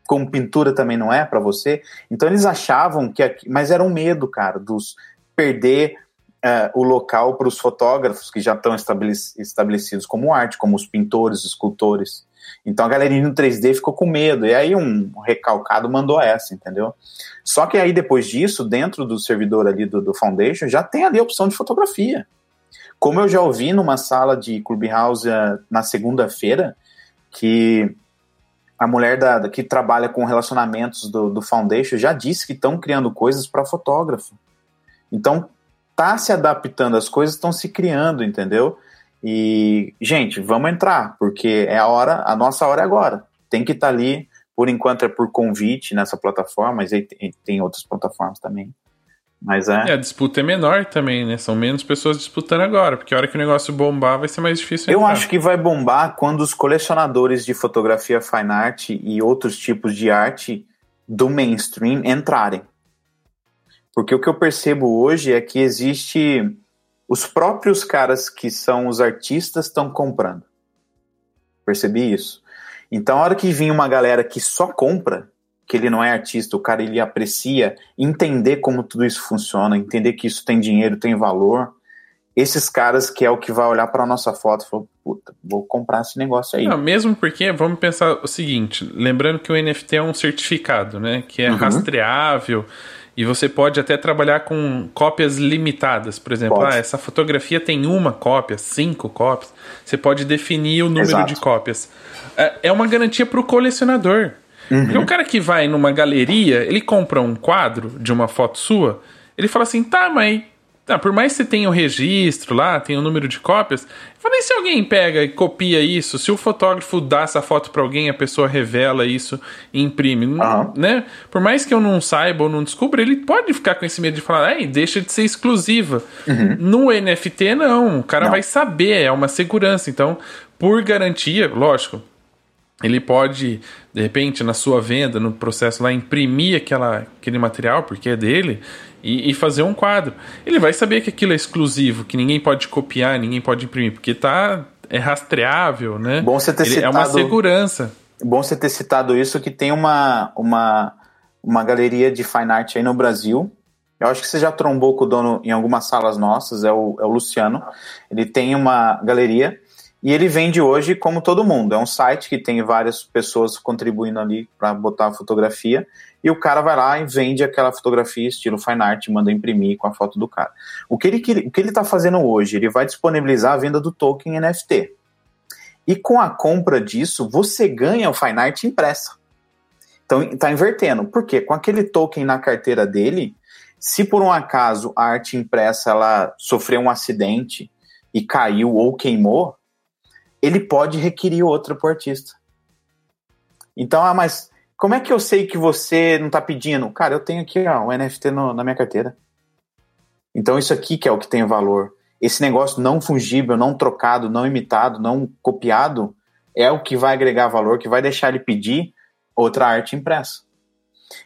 Como pintura também não é para você? Então eles achavam que... Mas era um medo, cara, dos perder uh, o local para os fotógrafos que já estão estabelecidos como arte, como os pintores, escultores. Então a galerinha no 3D ficou com medo. E aí um recalcado mandou essa, entendeu? Só que aí depois disso, dentro do servidor ali do, do Foundation, já tem ali a opção de fotografia. Como eu já ouvi numa sala de Clubhouse eh, na segunda-feira, que a mulher da, que trabalha com relacionamentos do, do Foundation já disse que estão criando coisas para fotógrafo. Então, tá se adaptando, as coisas estão se criando, entendeu? E, gente, vamos entrar, porque é a hora, a nossa hora é agora. Tem que estar tá ali, por enquanto é por convite nessa plataforma, mas tem outras plataformas também. Mas é. é. a disputa é menor também, né? São menos pessoas disputando agora, porque a hora que o negócio bombar vai ser mais difícil. Eu acho que vai bombar quando os colecionadores de fotografia fine art e outros tipos de arte do mainstream entrarem. Porque o que eu percebo hoje é que existe os próprios caras que são os artistas estão comprando. Percebi isso. Então, a hora que vinha uma galera que só compra, que ele não é artista, o cara ele aprecia, entender como tudo isso funciona, entender que isso tem dinheiro, tem valor, esses caras que é o que vai olhar para nossa foto e falar, puta, vou comprar esse negócio aí. Não, mesmo porque, vamos pensar o seguinte, lembrando que o NFT é um certificado, né, que é uhum. rastreável, e você pode até trabalhar com cópias limitadas. Por exemplo, ah, essa fotografia tem uma cópia, cinco cópias. Você pode definir o número Exato. de cópias. É, é uma garantia para o colecionador. Uhum. Porque um cara que vai numa galeria, ele compra um quadro de uma foto sua, ele fala assim: tá, mas ah, por mais que você tenha o registro lá, tenha o número de cópias, falei se alguém pega e copia isso, se o fotógrafo dá essa foto para alguém, a pessoa revela isso e imprime, uhum. né? Por mais que eu não saiba ou não descubra, ele pode ficar com esse medo de falar, ei, deixa de ser exclusiva. Uhum. No NFT, não, o cara não. vai saber, é uma segurança. Então, por garantia, lógico, ele pode, de repente, na sua venda, no processo lá, imprimir aquela, aquele material, porque é dele, e, e, fazer um quadro. Ele vai saber que aquilo é exclusivo, que ninguém pode copiar, ninguém pode imprimir, porque tá é rastreável, né? Bom você ter Ele, citado, é uma segurança. Bom você ter citado isso, que tem uma, uma, uma galeria de fine art aí no Brasil. Eu acho que você já trombou com o dono em algumas salas nossas, é o, é o Luciano. Ele tem uma galeria e ele vende hoje como todo mundo. É um site que tem várias pessoas contribuindo ali para botar a fotografia. E o cara vai lá e vende aquela fotografia estilo fine art, manda imprimir com a foto do cara. O que ele que ele está fazendo hoje? Ele vai disponibilizar a venda do token NFT. E com a compra disso, você ganha o fine art impressa. Então está invertendo. Por quê? Com aquele token na carteira dele, se por um acaso a arte impressa ela sofreu um acidente e caiu ou queimou, ele pode requerir outra pro artista. Então, ah, mas como é que eu sei que você não está pedindo? Cara, eu tenho aqui ó, um NFT no, na minha carteira. Então, isso aqui que é o que tem valor. Esse negócio não fungível, não trocado, não imitado, não copiado, é o que vai agregar valor, que vai deixar ele pedir outra arte impressa.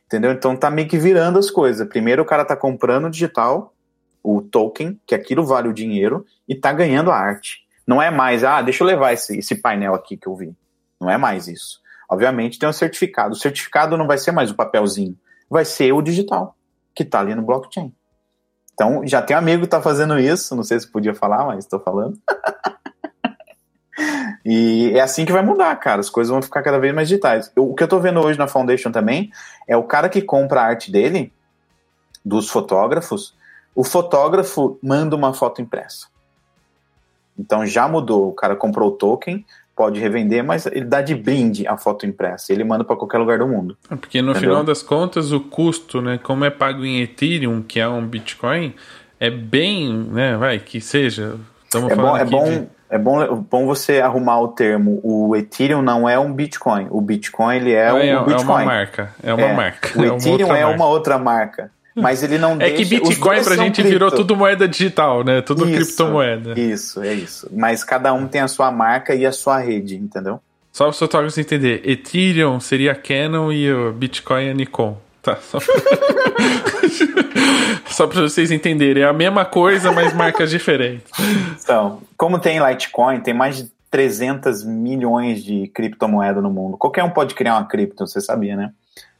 Entendeu? Então tá meio que virando as coisas. Primeiro o cara tá comprando o digital, o token, que aquilo vale o dinheiro, e tá ganhando a arte. Não é mais, ah, deixa eu levar esse, esse painel aqui que eu vi. Não é mais isso. Obviamente tem um certificado. O certificado não vai ser mais o papelzinho, vai ser o digital, que está ali no blockchain. Então, já tem um amigo que está fazendo isso, não sei se podia falar, mas estou falando. e é assim que vai mudar, cara. As coisas vão ficar cada vez mais digitais. Eu, o que eu estou vendo hoje na Foundation também é o cara que compra a arte dele, dos fotógrafos, o fotógrafo manda uma foto impressa. Então já mudou. O cara comprou o token, pode revender, mas ele dá de brinde a foto impressa. Ele manda para qualquer lugar do mundo. É, porque no entendeu? final das contas, o custo, né, como é pago em Ethereum, que é um Bitcoin, é bem, né, vai, que seja. Estamos é falando bom, é bom, de... é bom, bom você arrumar o termo. O Ethereum não é um Bitcoin. O Bitcoin ele é, é, o Bitcoin. É uma marca. É uma é. marca. O Ethereum é uma, é uma outra marca. Mas ele não É que Bitcoin pra gente cripto. virou tudo moeda digital, né? Tudo isso, criptomoeda. Isso, é isso. Mas cada um tem a sua marca e a sua rede, entendeu? Só para os fotógrafos entender, Ethereum seria Canon e o Bitcoin a Nikon. Tá, só pra... só pra vocês entenderem. É a mesma coisa, mas marcas diferentes. Então, como tem Litecoin, tem mais de 300 milhões de criptomoedas no mundo. Qualquer um pode criar uma cripto, você sabia, né?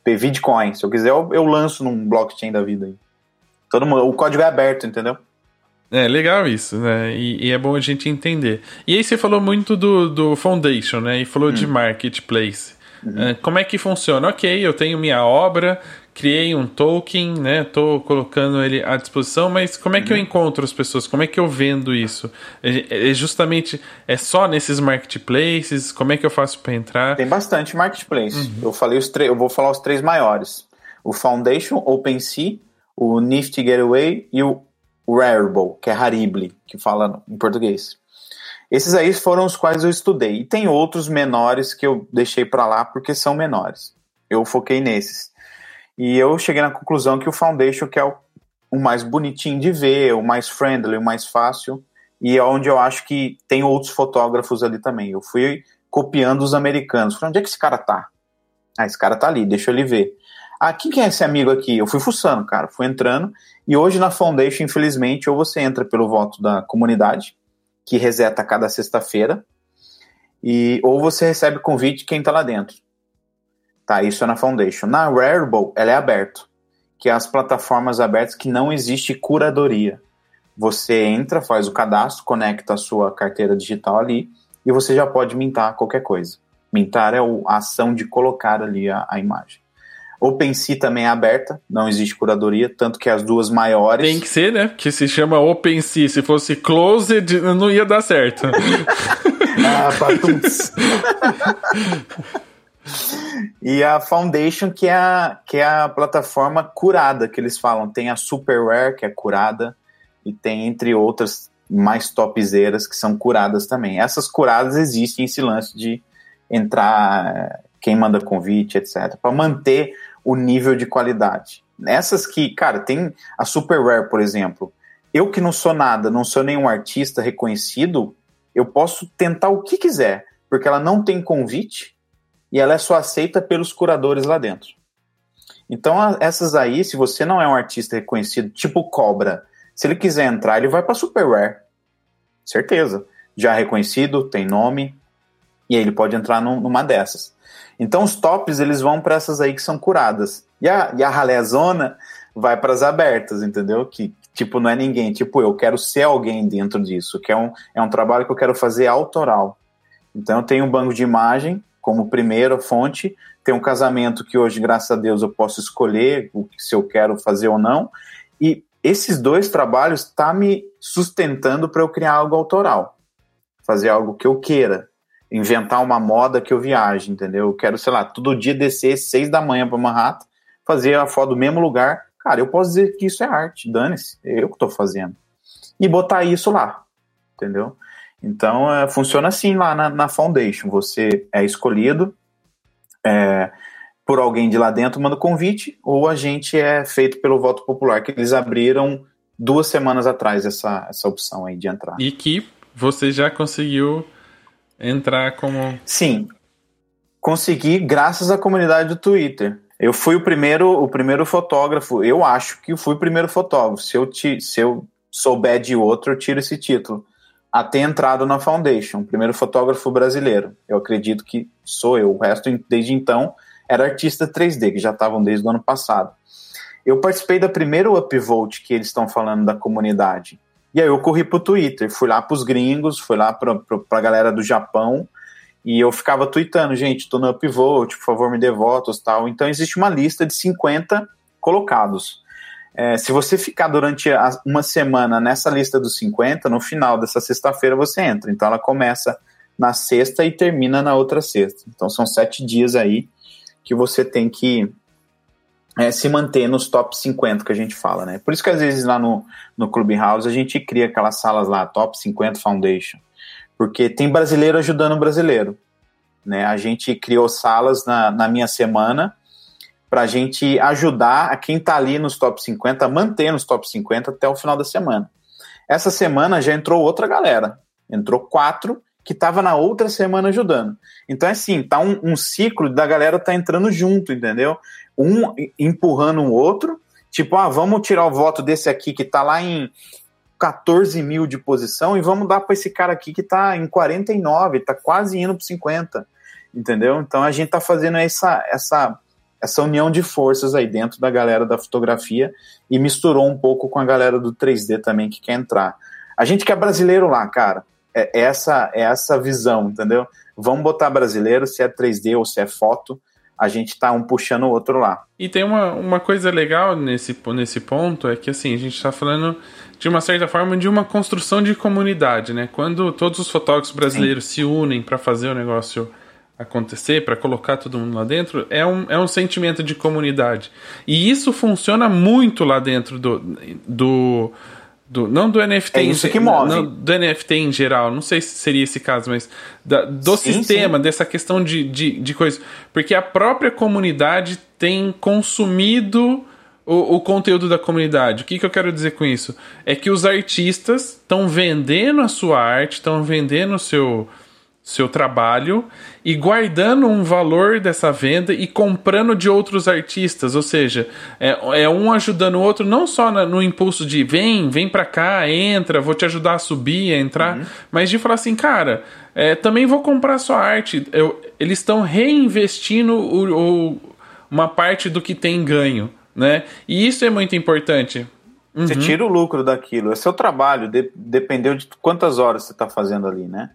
Bitcoin. Se eu quiser, eu, eu lanço num blockchain da vida aí. Todo mundo, o código é aberto, entendeu? É legal isso, né? E, e, é bom a gente entender. E aí você falou muito do, do Foundation, né? E falou hum. de Marketplace. Uhum. Uh, como é que funciona? Ok, eu tenho minha obra, criei um token, né? Tô colocando ele à disposição, mas como é que uhum. eu encontro as pessoas? Como é que eu vendo isso? É, é justamente é só nesses marketplaces? Como é que eu faço para entrar? Tem bastante marketplace. Uhum. Eu falei os três, eu vou falar os três maiores: o Foundation, OpenSea, o Nifty Gateway e o Rarible, que é Harible, que fala em português. Esses aí foram os quais eu estudei. E tem outros menores que eu deixei para lá porque são menores. Eu foquei nesses. E eu cheguei na conclusão que o Foundation que é o, o mais bonitinho de ver, o mais friendly, o mais fácil, e é onde eu acho que tem outros fotógrafos ali também. Eu fui copiando os americanos. Falei, onde é que esse cara tá? Ah, esse cara tá ali, deixa ele ver. Ah, quem que é esse amigo aqui? Eu fui fuçando, cara, fui entrando. E hoje na Foundation, infelizmente, ou você entra pelo voto da comunidade, que reseta cada sexta-feira, e ou você recebe convite de quem tá lá dentro. Tá, isso é na Foundation. Na Rarible, ela é aberto, que é as plataformas abertas que não existe curadoria. Você entra, faz o cadastro, conecta a sua carteira digital ali e você já pode mintar qualquer coisa. Mintar é a ação de colocar ali a, a imagem. OpenSea também é aberta, não existe curadoria, tanto que as duas maiores. Tem que ser, né? Que se chama OpenSea. Se fosse Closed, não ia dar certo. ah, patuns. E a Foundation, que é a, que é a plataforma curada que eles falam. Tem a Superware, que é curada, e tem, entre outras, mais topzeiras que são curadas também. Essas curadas existem esse lance de entrar, quem manda convite, etc., para manter o nível de qualidade. Essas que, cara, tem a Superware, por exemplo. Eu que não sou nada, não sou nenhum artista reconhecido, eu posso tentar o que quiser, porque ela não tem convite, e ela é só aceita pelos curadores lá dentro. Então, essas aí, se você não é um artista reconhecido, tipo Cobra, se ele quiser entrar, ele vai para Superware. Certeza. Já reconhecido, tem nome, e aí ele pode entrar num, numa dessas. Então, os tops, eles vão para essas aí que são curadas. E a, e a ralé zona vai para as abertas, entendeu? Que, tipo, não é ninguém. Tipo, eu quero ser alguém dentro disso, que é um, é um trabalho que eu quero fazer autoral. Então, eu tenho um banco de imagem, como primeira fonte. Tem um casamento que hoje, graças a Deus, eu posso escolher o que, se eu quero fazer ou não. E esses dois trabalhos estão tá me sustentando para eu criar algo autoral. Fazer algo que eu queira. Inventar uma moda que eu viaje, entendeu? Eu quero, sei lá, todo dia descer seis da manhã para Manhattan, fazer a foto do mesmo lugar. Cara, eu posso dizer que isso é arte, dane-se, é eu que estou fazendo. E botar isso lá, entendeu? Então, é, funciona assim lá na, na, Foundation. Você é escolhido é, por alguém de lá dentro, manda convite, ou a gente é feito pelo voto popular, que eles abriram duas semanas atrás essa, essa opção aí de entrar. E que você já conseguiu entrar como. Sim. Consegui graças à comunidade do Twitter. Eu fui o primeiro, o primeiro fotógrafo. Eu acho que fui o primeiro fotógrafo. Se eu, te, se eu souber de outro, eu tiro esse título a ter entrado na Foundation, o primeiro fotógrafo brasileiro. Eu acredito que sou eu. O resto, desde então, era artista 3D, que já estavam desde o ano passado. Eu participei da primeira upvote que eles estão falando da comunidade. E aí eu corri pro Twitter, fui lá pros gringos, fui lá pra, pra, pra galera do Japão, e eu ficava tweetando, gente, tô no upvote, por favor me dê votos tal. Então existe uma lista de 50 colocados. É, se você ficar durante uma semana nessa lista dos 50, no final dessa sexta-feira você entra. Então ela começa na sexta e termina na outra sexta. Então são sete dias aí que você tem que é, se manter nos top 50 que a gente fala, né? Por isso que às vezes lá no, no Clubhouse a gente cria aquelas salas lá, top 50 Foundation. porque tem brasileiro ajudando brasileiro. Né? A gente criou salas na, na minha semana para a gente ajudar a quem está ali nos top 50 a manter nos top 50 até o final da semana. Essa semana já entrou outra galera. Entrou quatro que estava na outra semana ajudando. Então, é assim, tá um, um, ciclo da galera tá entrando junto, entendeu? Um empurrando o outro, tipo, ah, vamos tirar o voto desse aqui que tá lá em 14 mil de posição e vamos dar para esse cara aqui que tá em 49, tá quase indo para 50, entendeu? Então, a gente tá fazendo essa, essa, essa união de forças aí dentro da galera da fotografia e misturou um pouco com a galera do 3D também que quer entrar. A gente que é brasileiro lá, cara, é essa, é essa visão, entendeu? Vamos botar brasileiro, se é 3D ou se é foto, a gente tá um puxando o outro lá. E tem uma, uma coisa legal nesse, nesse ponto, é que assim, a gente tá falando de uma certa forma de uma construção de comunidade, né? Quando todos os fotógrafos brasileiros Sim. se unem para fazer o negócio acontecer, para colocar todo mundo lá dentro, é um, é um sentimento de comunidade. E isso funciona muito lá dentro do, do do, não do NFT. É isso que move. Não, do NFT em geral, não sei se seria esse caso, mas da, do sim, sistema, sim. dessa questão de, de, de coisa. Porque a própria comunidade tem consumido o, o, conteúdo da comunidade. O que, que eu quero dizer com isso? É que os artistas estão vendendo a sua arte, estão vendendo o seu, seu trabalho e guardando um valor dessa venda e comprando de outros artistas, ou seja, é, é um ajudando o outro não só na, no impulso de vem, vem para cá, entra, vou te ajudar a subir, a entrar, uhum. mas de falar assim, cara, é, também vou comprar sua arte. Eu, eles estão reinvestindo o, o, uma parte do que tem ganho, né? E isso é muito importante. Uhum. Você tira o lucro daquilo, é seu trabalho, de, dependeu de quantas horas você está fazendo ali, né?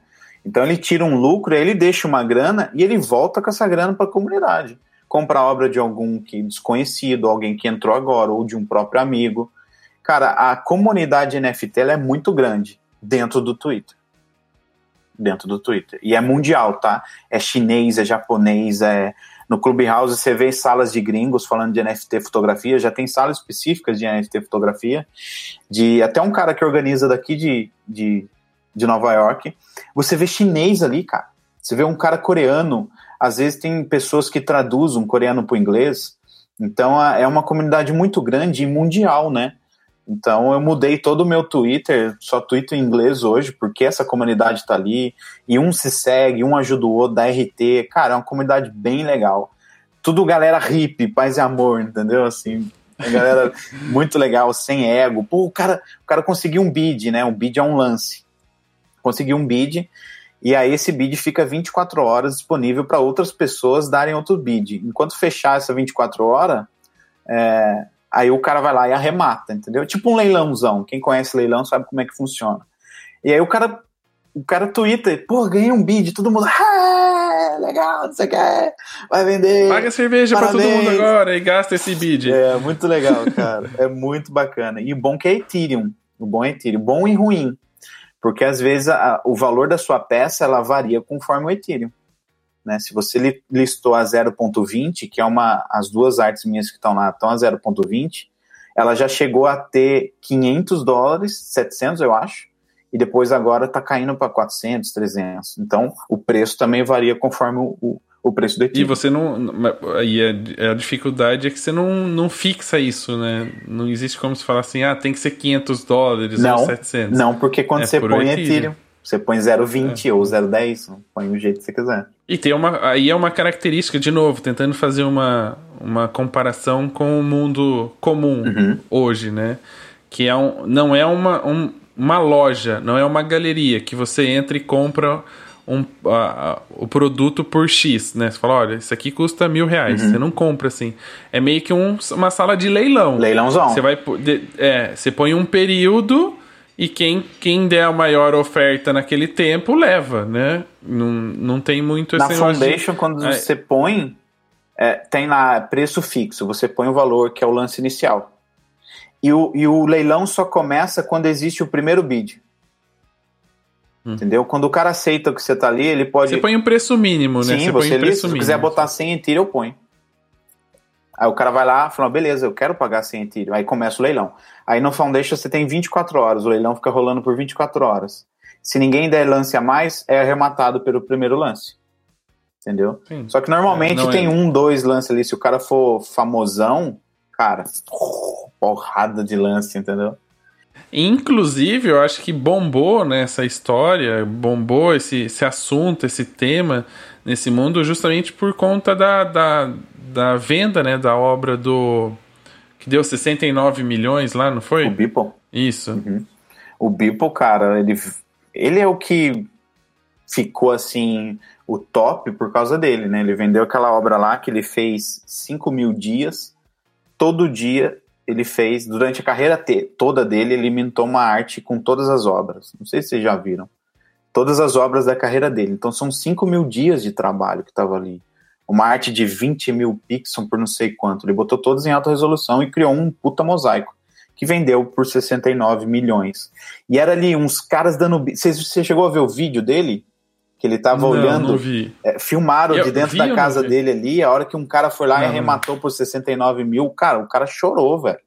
Então ele tira um lucro, ele deixa uma grana e ele volta com essa grana para a comunidade. Compra a obra de algum que desconhecido, alguém que entrou agora, ou de um próprio amigo. Cara, a comunidade NFT é muito grande dentro do Twitter. Dentro do Twitter. E é mundial, tá? É chinês, é japonês, é. No Clubhouse você vê salas de gringos falando de NFT fotografia, já tem salas específicas de NFT fotografia, de até um cara que organiza daqui de, de de Nova York. Você vê chinês ali, cara. Você vê um cara coreano. Às vezes tem pessoas que traduzem coreano para o inglês. Então é uma comunidade muito grande e mundial, né? Então eu mudei todo o meu Twitter, só Twitter em inglês hoje, porque essa comunidade está ali, e um se segue, um ajuda o outro, dá RT. Cara, é uma comunidade bem legal. Tudo galera hippie, paz e amor, entendeu? Assim, a galera muito legal, sem ego. Pô, o cara, o cara conseguiu um bid, né? Um bid é um lance conseguir um bid, e aí esse bid fica 24 horas disponível para outras pessoas darem outro bid. Enquanto fechar essa 24 horas, é, aí o cara vai lá e arremata, entendeu? Tipo um leilãozão. Quem conhece leilão sabe como é que funciona. E aí o cara, o cara twitta, pô, ganhei um bid, todo mundo, ah, legal, você quer, vai vender. Paga cerveja para todo mundo agora e gasta esse bid. É, muito legal, cara. é muito bacana. E o bom que é Ethereum. O bom é Ethereum. Bom e ruim porque às vezes a, o valor da sua peça ela varia conforme o Ethereum. Né? Se você listou a 0.20, que é uma as duas artes minhas que estão lá estão a 0.20, ela já chegou a ter 500 dólares, 700 eu acho, e depois agora está caindo para 400, 300. Então o preço também varia conforme o, o preço do Ethereum. E você não. E a, a, dificuldade é que você não, não fixa isso, né? Não existe como se falar assim, ah, tem que ser 500 dólares não, ou 700. Não, porque quando é você põe Ethereum, Ethereum, você põe 0,20 é. ou 0,10, põe o jeito que você quiser. E tem uma. Aí é uma característica, de novo, tentando fazer uma, uma comparação com o mundo comum uhum. hoje, né? Que é um, não é uma, um, uma loja, não é uma galeria que você entra e compra um, o produto por X, né? Você fala, olha, isso aqui custa mil reais. Uhum. Você não compra assim. É meio que um, uma sala de leilão. Leilãozão. Você vai. É, você põe um período e quem, quem der a maior oferta naquele tempo leva, né? Não, não tem muito esse Na Foundation, de... quando é. você põe, é, tem lá preço fixo. Você põe o valor que é o lance inicial. E o, e o leilão só começa quando existe o primeiro bid. Hum. Entendeu? Quando o cara aceita que você tá ali, ele pode. Você põe um preço mínimo, né? Sim, você, você põe um preço se mínimo. quiser botar 100 Ethereum, eu ponho. Aí o cara vai lá e fala, beleza, eu quero pagar 100 Ethereum. Aí começa o leilão. Aí no Foundation você tem 24 horas, o leilão fica rolando por 24 horas. Se ninguém der lance a mais, é arrematado pelo primeiro lance. Entendeu? Sim. Só que normalmente é, tem é. um, dois lances ali. Se o cara for famosão, cara, porrada de lance, entendeu? Inclusive, eu acho que bombou nessa né, história, bombou esse, esse assunto, esse tema nesse mundo justamente por conta da, da, da venda né, da obra do. que deu 69 milhões lá, não foi? O Beeple. Isso. Uhum. O Beeple, cara, ele, ele é o que ficou assim o top por causa dele, né? Ele vendeu aquela obra lá que ele fez 5 mil dias, todo dia ele fez, durante a carreira toda dele, ele mintou uma arte com todas as obras. Não sei se vocês já viram. Todas as obras da carreira dele. Então são 5 mil dias de trabalho que estava ali. Uma arte de 20 mil pixels por não sei quanto. Ele botou todas em alta resolução e criou um puta mosaico. Que vendeu por 69 milhões. E era ali uns caras dando. Você chegou a ver o vídeo dele? Que ele tava não, olhando. Não é, filmaram eu de dentro da casa dele ali, a hora que um cara foi lá não, e arrematou por 69 mil, cara, o cara chorou, velho.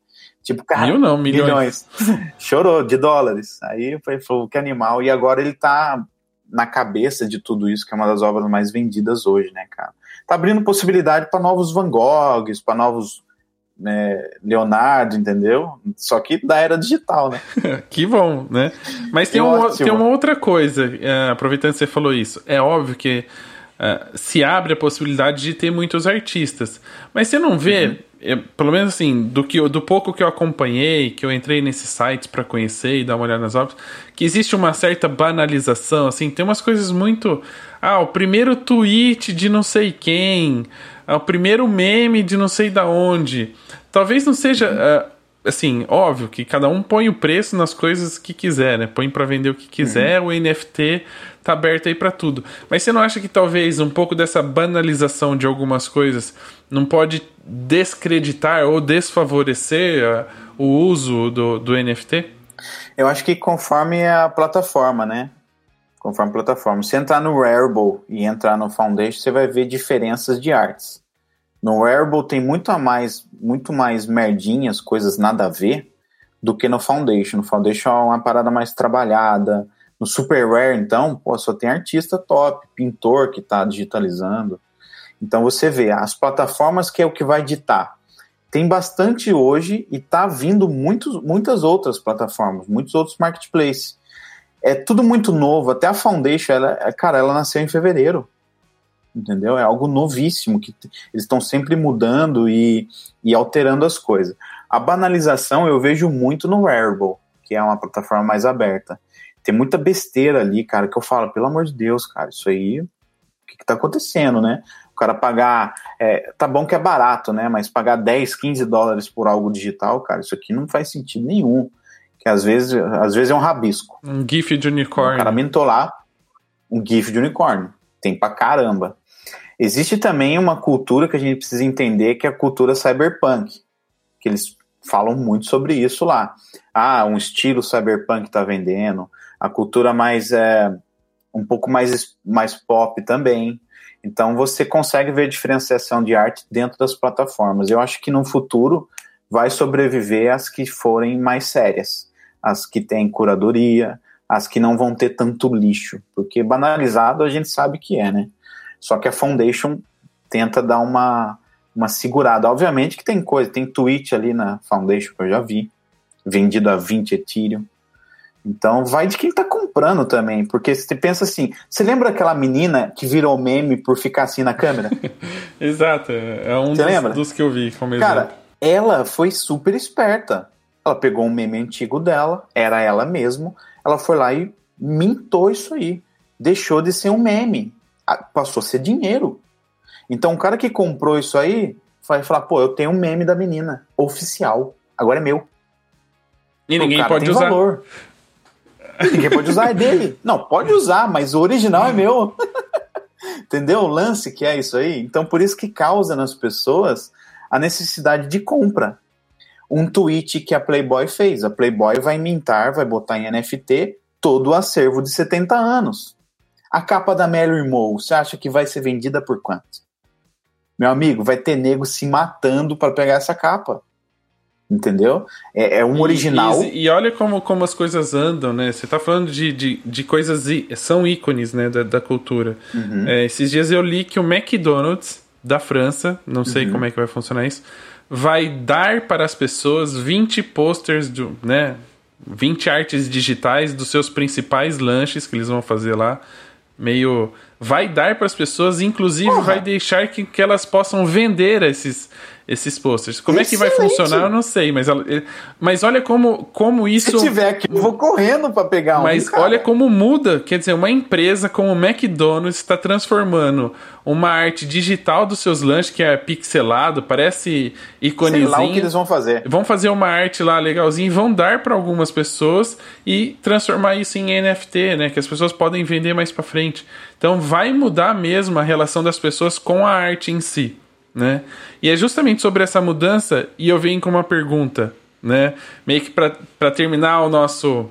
Tipo, cara. Mil não, milhões. milhões. chorou, de dólares. Aí foi, falou, que animal. E agora ele tá na cabeça de tudo isso, que é uma das obras mais vendidas hoje, né, cara? Tá abrindo possibilidade para novos Van Goghs, para novos né, Leonardo, entendeu? Só que da era digital, né? que bom, né? Mas tem, um, tem uma outra coisa, uh, aproveitando que você falou isso, é óbvio que uh, se abre a possibilidade de ter muitos artistas, mas você não vê, uhum. é, pelo menos assim, do, que, do pouco que eu acompanhei, que eu entrei nesses sites para conhecer e dar uma olhada nas obras, que existe uma certa banalização, assim, tem umas coisas muito... Ah, o primeiro tweet de não sei quem é o primeiro meme de não sei da onde. Talvez não seja. Uh, assim, óbvio que cada um põe o preço nas coisas que quiser, né? Põe para vender o que quiser, uhum. o NFT tá aberto aí para tudo. Mas você não acha que talvez um pouco dessa banalização de algumas coisas não pode descreditar ou desfavorecer uh, o uso do, do NFT? Eu acho que conforme a plataforma, né? Conforme plataforma. Se entrar no Rarible e entrar no Foundation, você vai ver diferenças de artes. No Rarible tem muito a mais, muito mais merdinhas, coisas nada a ver, do que no Foundation. No Foundation é uma parada mais trabalhada. No Super Rare, então, pô, só tem artista top, pintor que está digitalizando. Então você vê, as plataformas que é o que vai ditar. Tem bastante hoje e está vindo muitos, muitas outras plataformas, muitos outros marketplaces é tudo muito novo. Até a Foundation, ela, é, cara, ela nasceu em fevereiro. Entendeu? É algo novíssimo, que eles estão sempre mudando e, e alterando as coisas. A banalização eu vejo muito no Rarible, que é uma plataforma mais aberta. Tem muita besteira ali, cara, que eu falo, pelo amor de Deus, cara, isso aí, o que, que tá acontecendo, né? O cara pagar, é, tá bom que é barato, né? Mas pagar 10, 15 dólares por algo digital, cara, isso aqui não faz sentido nenhum que às vezes, às vezes é um rabisco. Um GIF de unicórnio. O cara mintou lá um GIF de unicórnio. Tem pra caramba. Existe também uma cultura que a gente precisa entender, que é a cultura cyberpunk. Que eles falam muito sobre isso lá. Ah, um estilo cyberpunk tá vendendo. A cultura mais é, um pouco mais, mais pop também. Então você consegue ver a diferenciação de arte dentro das plataformas. Eu acho que no futuro vai sobreviver as que forem mais sérias as que têm curadoria, as que não vão ter tanto lixo, porque banalizado a gente sabe que é, né? Só que a Foundation tenta dar uma, uma segurada. Obviamente que tem coisa, tem tweet ali na Foundation que eu já vi, vendido a 20 Ethereum. Então vai de quem tá comprando também, porque você pensa assim, você lembra aquela menina que virou meme por ficar assim na câmera? Exato, é um dos, dos, que eu vi como Cara, ela foi super esperta. Ela pegou um meme antigo dela, era ela mesmo, ela foi lá e mintou isso aí. Deixou de ser um meme, passou a ser dinheiro. Então o cara que comprou isso aí vai falar, pô, eu tenho um meme da menina, oficial, agora é meu. E ninguém pode usar. Valor. ninguém pode usar, é dele. Não, pode usar, mas o original é meu. Entendeu o lance que é isso aí? Então por isso que causa nas pessoas a necessidade de compra um tweet que a Playboy fez. A Playboy vai mintar, vai botar em NFT todo o acervo de 70 anos. A capa da Mary Moe, você acha que vai ser vendida por quanto? Meu amigo, vai ter nego se matando para pegar essa capa. entendeu? É, é um E- original. E, e olha como, como as coisas andam, né? Você tá falando de, de, de coisas. São ícones, né? Da, da cultura. Uhum. É, esses dias eu li que o McDonald's da França, não sei Uhum. como é que vai funcionar isso, vai dar para as pessoas 20 posters, do, né? 20 artes digitais dos seus principais lanches que eles vão fazer lá. Meio. Vai dar para as pessoas, inclusive Porra. vai deixar que, que elas possam vender esses, esses posters. Como é que vai Excelente. funcionar, eu não sei, mas, ela- mas olha como, como isso. Se tiver aqui, eu vou correndo pra pegar um. Mas cara. olha como muda. Quer dizer, uma empresa como o McDonald's está transformando uma arte digital dos seus lanches, que é pixelado, parece Sei iconezinho. lá o que eles vão fazer. Vão fazer uma arte lá legalzinha e vão dar para algumas pessoas e transformar isso em NFT, né? Que as pessoas podem vender mais para frente. Então vai mudar mesmo a relação das pessoas com a arte em si, né? E é justamente sobre essa mudança e eu venho com uma pergunta, né? Meio que para terminar o nosso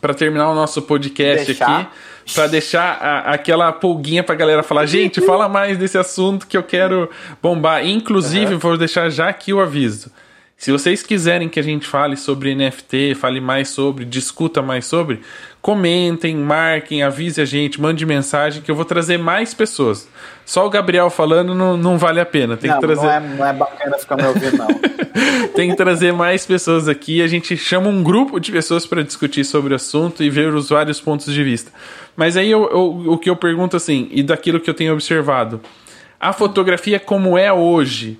para terminar o nosso podcast Deixar. aqui, para deixar a- aquela pulguinha pra galera falar, gente, fala mais desse assunto que eu quero bombar. Inclusive, vou deixar já aqui o aviso. Se vocês quiserem que a gente fale sobre NFT, fale mais sobre, discuta mais sobre, comentem, marquem, avise a gente, mande mensagem que eu vou trazer mais pessoas. Só o Gabriel falando não, não vale a pena. Tem não, que trazer não, é, não é bacana ficar me ouvindo, não. tem que trazer mais pessoas aqui. A gente chama um grupo de pessoas para discutir sobre o assunto e ver os vários pontos de vista. Mas aí eu- eu- o que eu pergunto assim, e daquilo que eu tenho observado, a fotografia como é hoje,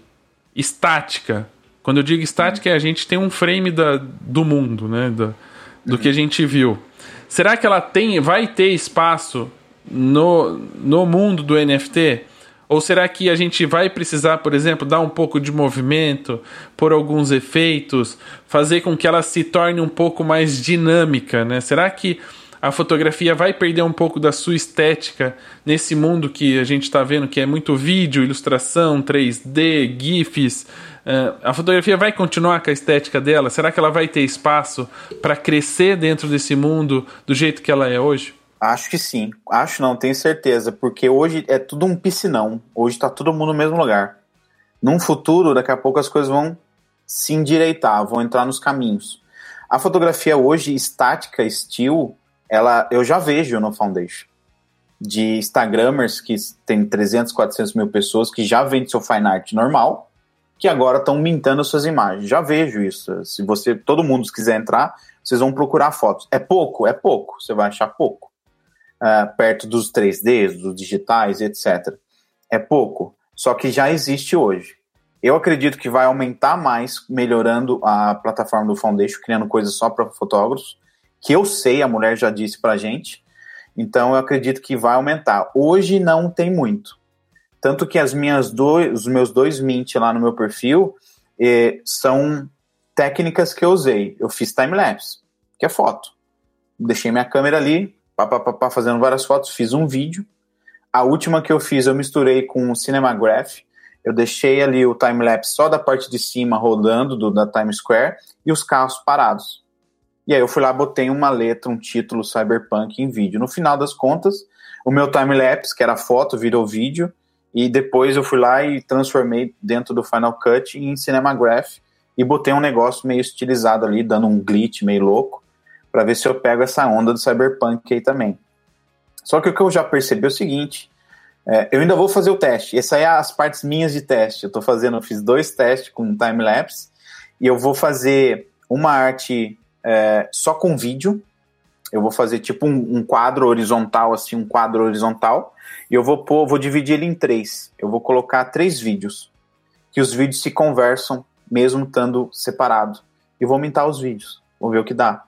estática. Quando eu digo estática, é a gente tem um frame da, do mundo, né? Do, do que a gente viu. Será que ela tem, vai ter espaço no, no mundo do NFT? Ou será que a gente vai precisar, por exemplo, dar um pouco de movimento, por alguns efeitos, fazer com que ela se torne um pouco mais dinâmica, né? Será que a fotografia vai perder um pouco da sua estética nesse mundo que a gente está vendo que é muito vídeo, ilustração, 3D, GIFs? Eh, a fotografia vai continuar com a estética dela? Será que ela vai ter espaço para crescer dentro desse mundo do jeito que ela é hoje? Acho que sim. Acho não, tenho certeza. Porque hoje é tudo um piscinão. Hoje tá todo mundo no mesmo lugar. Num futuro, daqui a pouco as coisas vão se endireitar, vão entrar nos caminhos. A fotografia hoje, estática, still, ela, eu já vejo no Foundation. De Instagramers que tem 300, 400 mil pessoas que já vendem seu fine art normal, que agora estão mintando suas imagens. Já vejo isso. Se você, todo mundo se quiser entrar, vocês vão procurar fotos. É pouco? É pouco. Você vai achar pouco. Uh, perto dos 3Ds, dos digitais, etc. É pouco. Só que já existe hoje. Eu acredito que vai aumentar mais, melhorando a plataforma do Foundation, criando coisas só para fotógrafos, que eu sei, a mulher já disse pra gente. Então eu acredito que vai aumentar. Hoje não tem muito. Tanto que as minhas dois, os meus dois mint lá no meu perfil eh, são técnicas que eu usei. Eu fiz time-lapse, que é foto. Deixei minha câmera ali, pá, pá, pá, pá, fazendo várias fotos, fiz um vídeo. A última que eu fiz, eu misturei com o Cinemagraph. Eu deixei ali o time-lapse só da parte de cima rodando do, da Times Square e os carros parados. E aí eu fui lá, botei uma letra, um título Cyberpunk em vídeo. No final das contas, o meu time-lapse, que era foto, virou vídeo. E depois eu fui lá e transformei dentro do Final Cut em Cinemagraph e botei um negócio meio estilizado ali, dando um glitch meio louco, para ver se eu pego essa onda do Cyberpunk aí também. Só que o que eu já percebi é o seguinte: é, eu ainda vou fazer o teste. Essas aí é as partes minhas de teste. Eu tô fazendo, eu fiz dois testes com time-lapse e eu vou fazer uma arte é, só com vídeo. Eu vou fazer tipo um, um, quadro horizontal, assim, um quadro horizontal, e eu vou pôr, vou dividir ele em três. Eu vou colocar três vídeos, que os vídeos se conversam, mesmo estando separado. E vou aumentar os vídeos. Vou ver o que dá.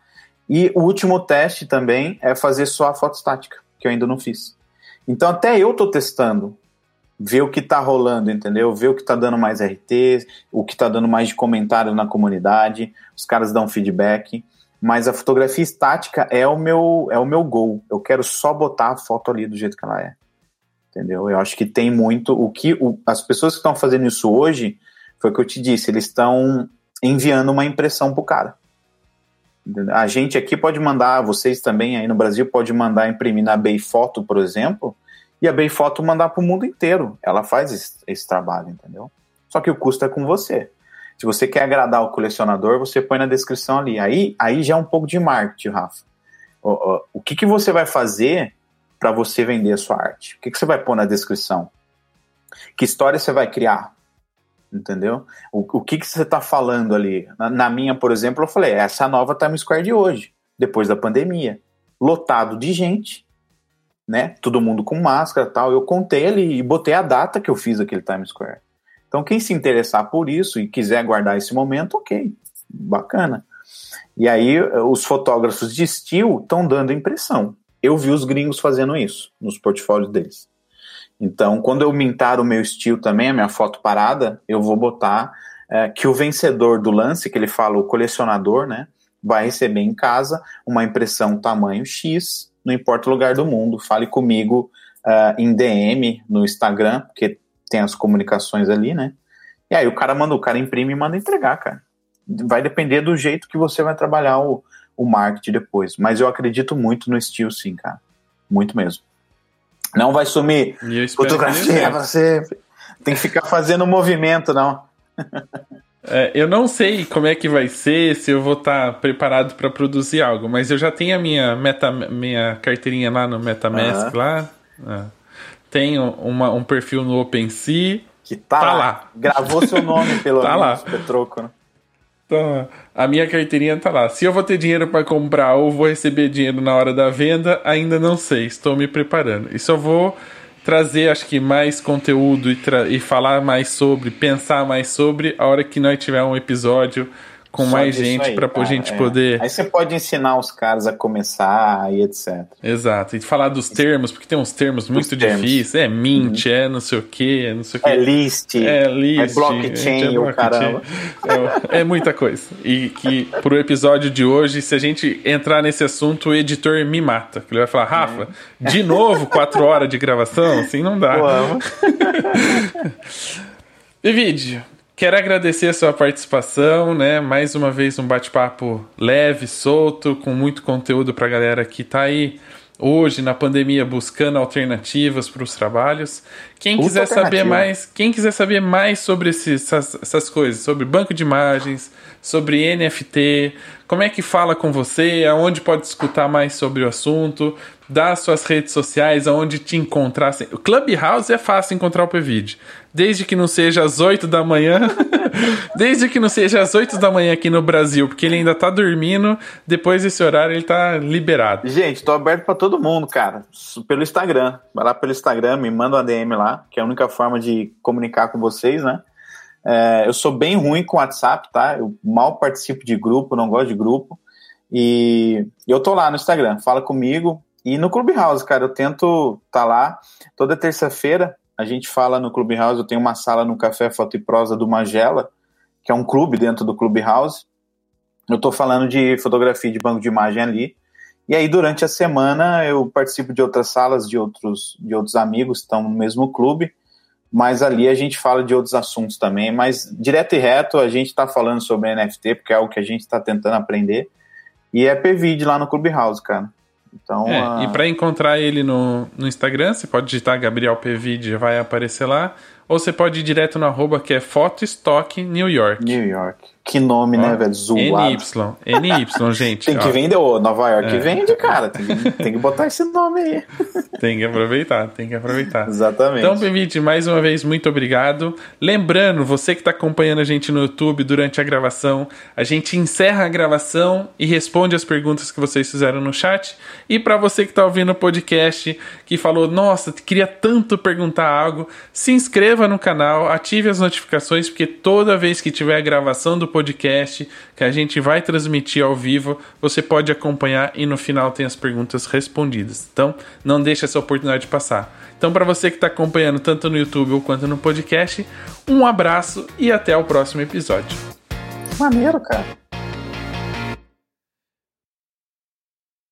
E o último teste também é fazer só a foto estática, que eu ainda não fiz. Então até eu tô testando, ver o que tá rolando, entendeu? Ver o que tá dando mais RT, o que tá dando mais de comentário na comunidade, os caras dão feedback. Mas a fotografia estática é o meu é o meu gol. Eu quero só botar a foto ali do jeito que ela é. Entendeu? Eu acho que tem muito o que o, as pessoas que estão fazendo isso hoje, foi o que eu te disse, eles estão enviando uma impressão pro cara. A gente aqui pode mandar, vocês também aí no Brasil pode mandar imprimir na Bay Foto, por exemplo, e a Bay Foto mandar para o mundo inteiro. Ela faz esse, esse, trabalho, entendeu? Só que o custo é com você. Se você quer agradar o colecionador, você põe na descrição ali. Aí, aí já é um pouco de marketing, Rafa. O, o, o que, que você vai fazer para você vender a sua arte? O que, que você vai pôr na descrição? Que história você vai criar? Entendeu? O, o que, que você está falando ali? Na, na, minha, por exemplo, eu falei: essa é a nova Times Square de hoje, depois da pandemia. Lotado de gente, né? Todo mundo com máscara tal. Eu contei ali e botei a data que eu fiz aquele Times Square. Então, quem se interessar por isso e quiser guardar esse momento, ok, bacana. E aí, os fotógrafos de estilo estão dando impressão. Eu vi os gringos fazendo isso nos portfólios deles. Então, quando eu mintar o meu estilo também, a minha foto parada, eu vou botar é, que o vencedor do lance, que ele fala o colecionador, né, vai receber em casa uma impressão tamanho X, não importa o lugar do mundo. Fale comigo uh, em DM no Instagram, porque tem as comunicações ali, né? E aí o cara manda, o cara imprime e manda entregar, cara. Vai depender do jeito que você vai trabalhar o, o marketing depois. Mas eu acredito muito no estilo, sim, cara. Muito mesmo. Não vai sumir fotografia, você tem que ficar fazendo movimento, não. É, eu não sei como é que vai ser, se eu vou estar tá preparado para produzir algo, mas eu já tenho a minha, meta, minha carteirinha lá no MetaMask uhum. lá. É. Tenho uma, um perfil no OpenSea. Que tá, tá lá. Gravou seu nome pelo tá menos, lá. Petroco, né? Então, a minha carteirinha tá lá. Se eu vou ter dinheiro para comprar ou vou receber dinheiro na hora da venda, ainda não sei. Estou me preparando. E só vou trazer, acho que, mais conteúdo e, e falar mais sobre, pensar mais sobre, a hora que nós tiver um episódio com Só mais gente para a gente é. poder. Aí você pode ensinar os caras a começar e etc. Exato. E falar dos termos, porque tem uns termos muito termos. difíceis. É mint, uhum. é não sei o que, é não sei o que. É list. É list. É blockchain, é, o caramba. É, é, muita coisa. E que pro episódio de hoje, se a gente entrar nesse assunto, o editor me mata. Ele vai falar, Rafa, é. de novo quatro horas de gravação? Assim não dá. vídeo. Quero agradecer a sua participação, né? Mais uma vez um bate-papo leve, solto, com muito conteúdo para a galera que está aí hoje na pandemia buscando alternativas para os trabalhos. Quem quiser saber mais, quem quiser saber mais sobre esses, essas, essas coisas, sobre banco de imagens, sobre NFT, como é que fala com você, aonde pode escutar mais sobre o assunto, dá suas redes sociais, aonde te encontrar. O Clubhouse é fácil encontrar o PVid desde que não seja às 8 da manhã, desde que não seja às 8 da manhã aqui no Brasil, porque ele ainda tá dormindo, depois desse horário ele tá liberado. Gente, tô aberto para todo mundo, cara, pelo Instagram. Vai lá pelo Instagram, me manda uma DM lá, que é a única forma de comunicar com vocês, né? É, eu sou bem ruim com WhatsApp, tá? Eu mal participo de grupo, não gosto de grupo. E eu tô lá no Instagram, fala comigo. E no Clubhouse, cara, eu tento tá lá toda terça-feira a gente fala no Clubhouse, eu tenho uma sala no Café Foto e Prosa do Magela, que é um clube dentro do Clubhouse. Eu estou falando de fotografia de banco de imagem ali. E aí, durante a semana, eu participo de outras salas de outros, de outros amigos que estão no mesmo clube, mas ali a gente fala de outros assuntos também. Mas, direto e reto, a gente está falando sobre NFT, porque é algo que a gente está tentando aprender. E é PVD lá no Clubhouse, cara. Então, é, a... E para encontrar ele no, no Instagram, você pode digitar Gabriel Pvid, vai aparecer lá. Ou você pode ir direto no arroba que é Photostock New York. New York. Que nome, né, ó, né, velho? Zoado. NY. NY, gente. tem que ó. vender. Ô, Nova York é. vende, cara. Tem que, tem que botar esse nome aí. tem que aproveitar, tem que aproveitar. Exatamente. Então, Pevite, mais uma vez, muito obrigado. Lembrando, você que está acompanhando a gente no YouTube durante a gravação, a gente encerra a gravação e responde as perguntas que vocês fizeram no chat. E para você que está ouvindo o podcast, que falou, nossa, queria tanto perguntar algo, se inscreva no canal, ative as notificações, porque toda vez que tiver a gravação do podcast que a gente vai transmitir ao vivo, você pode acompanhar e no final tem as perguntas respondidas. Então, não deixe essa oportunidade passar. Então, para você que está acompanhando tanto no YouTube quanto no podcast, um abraço e até o próximo episódio. Maneiro, cara.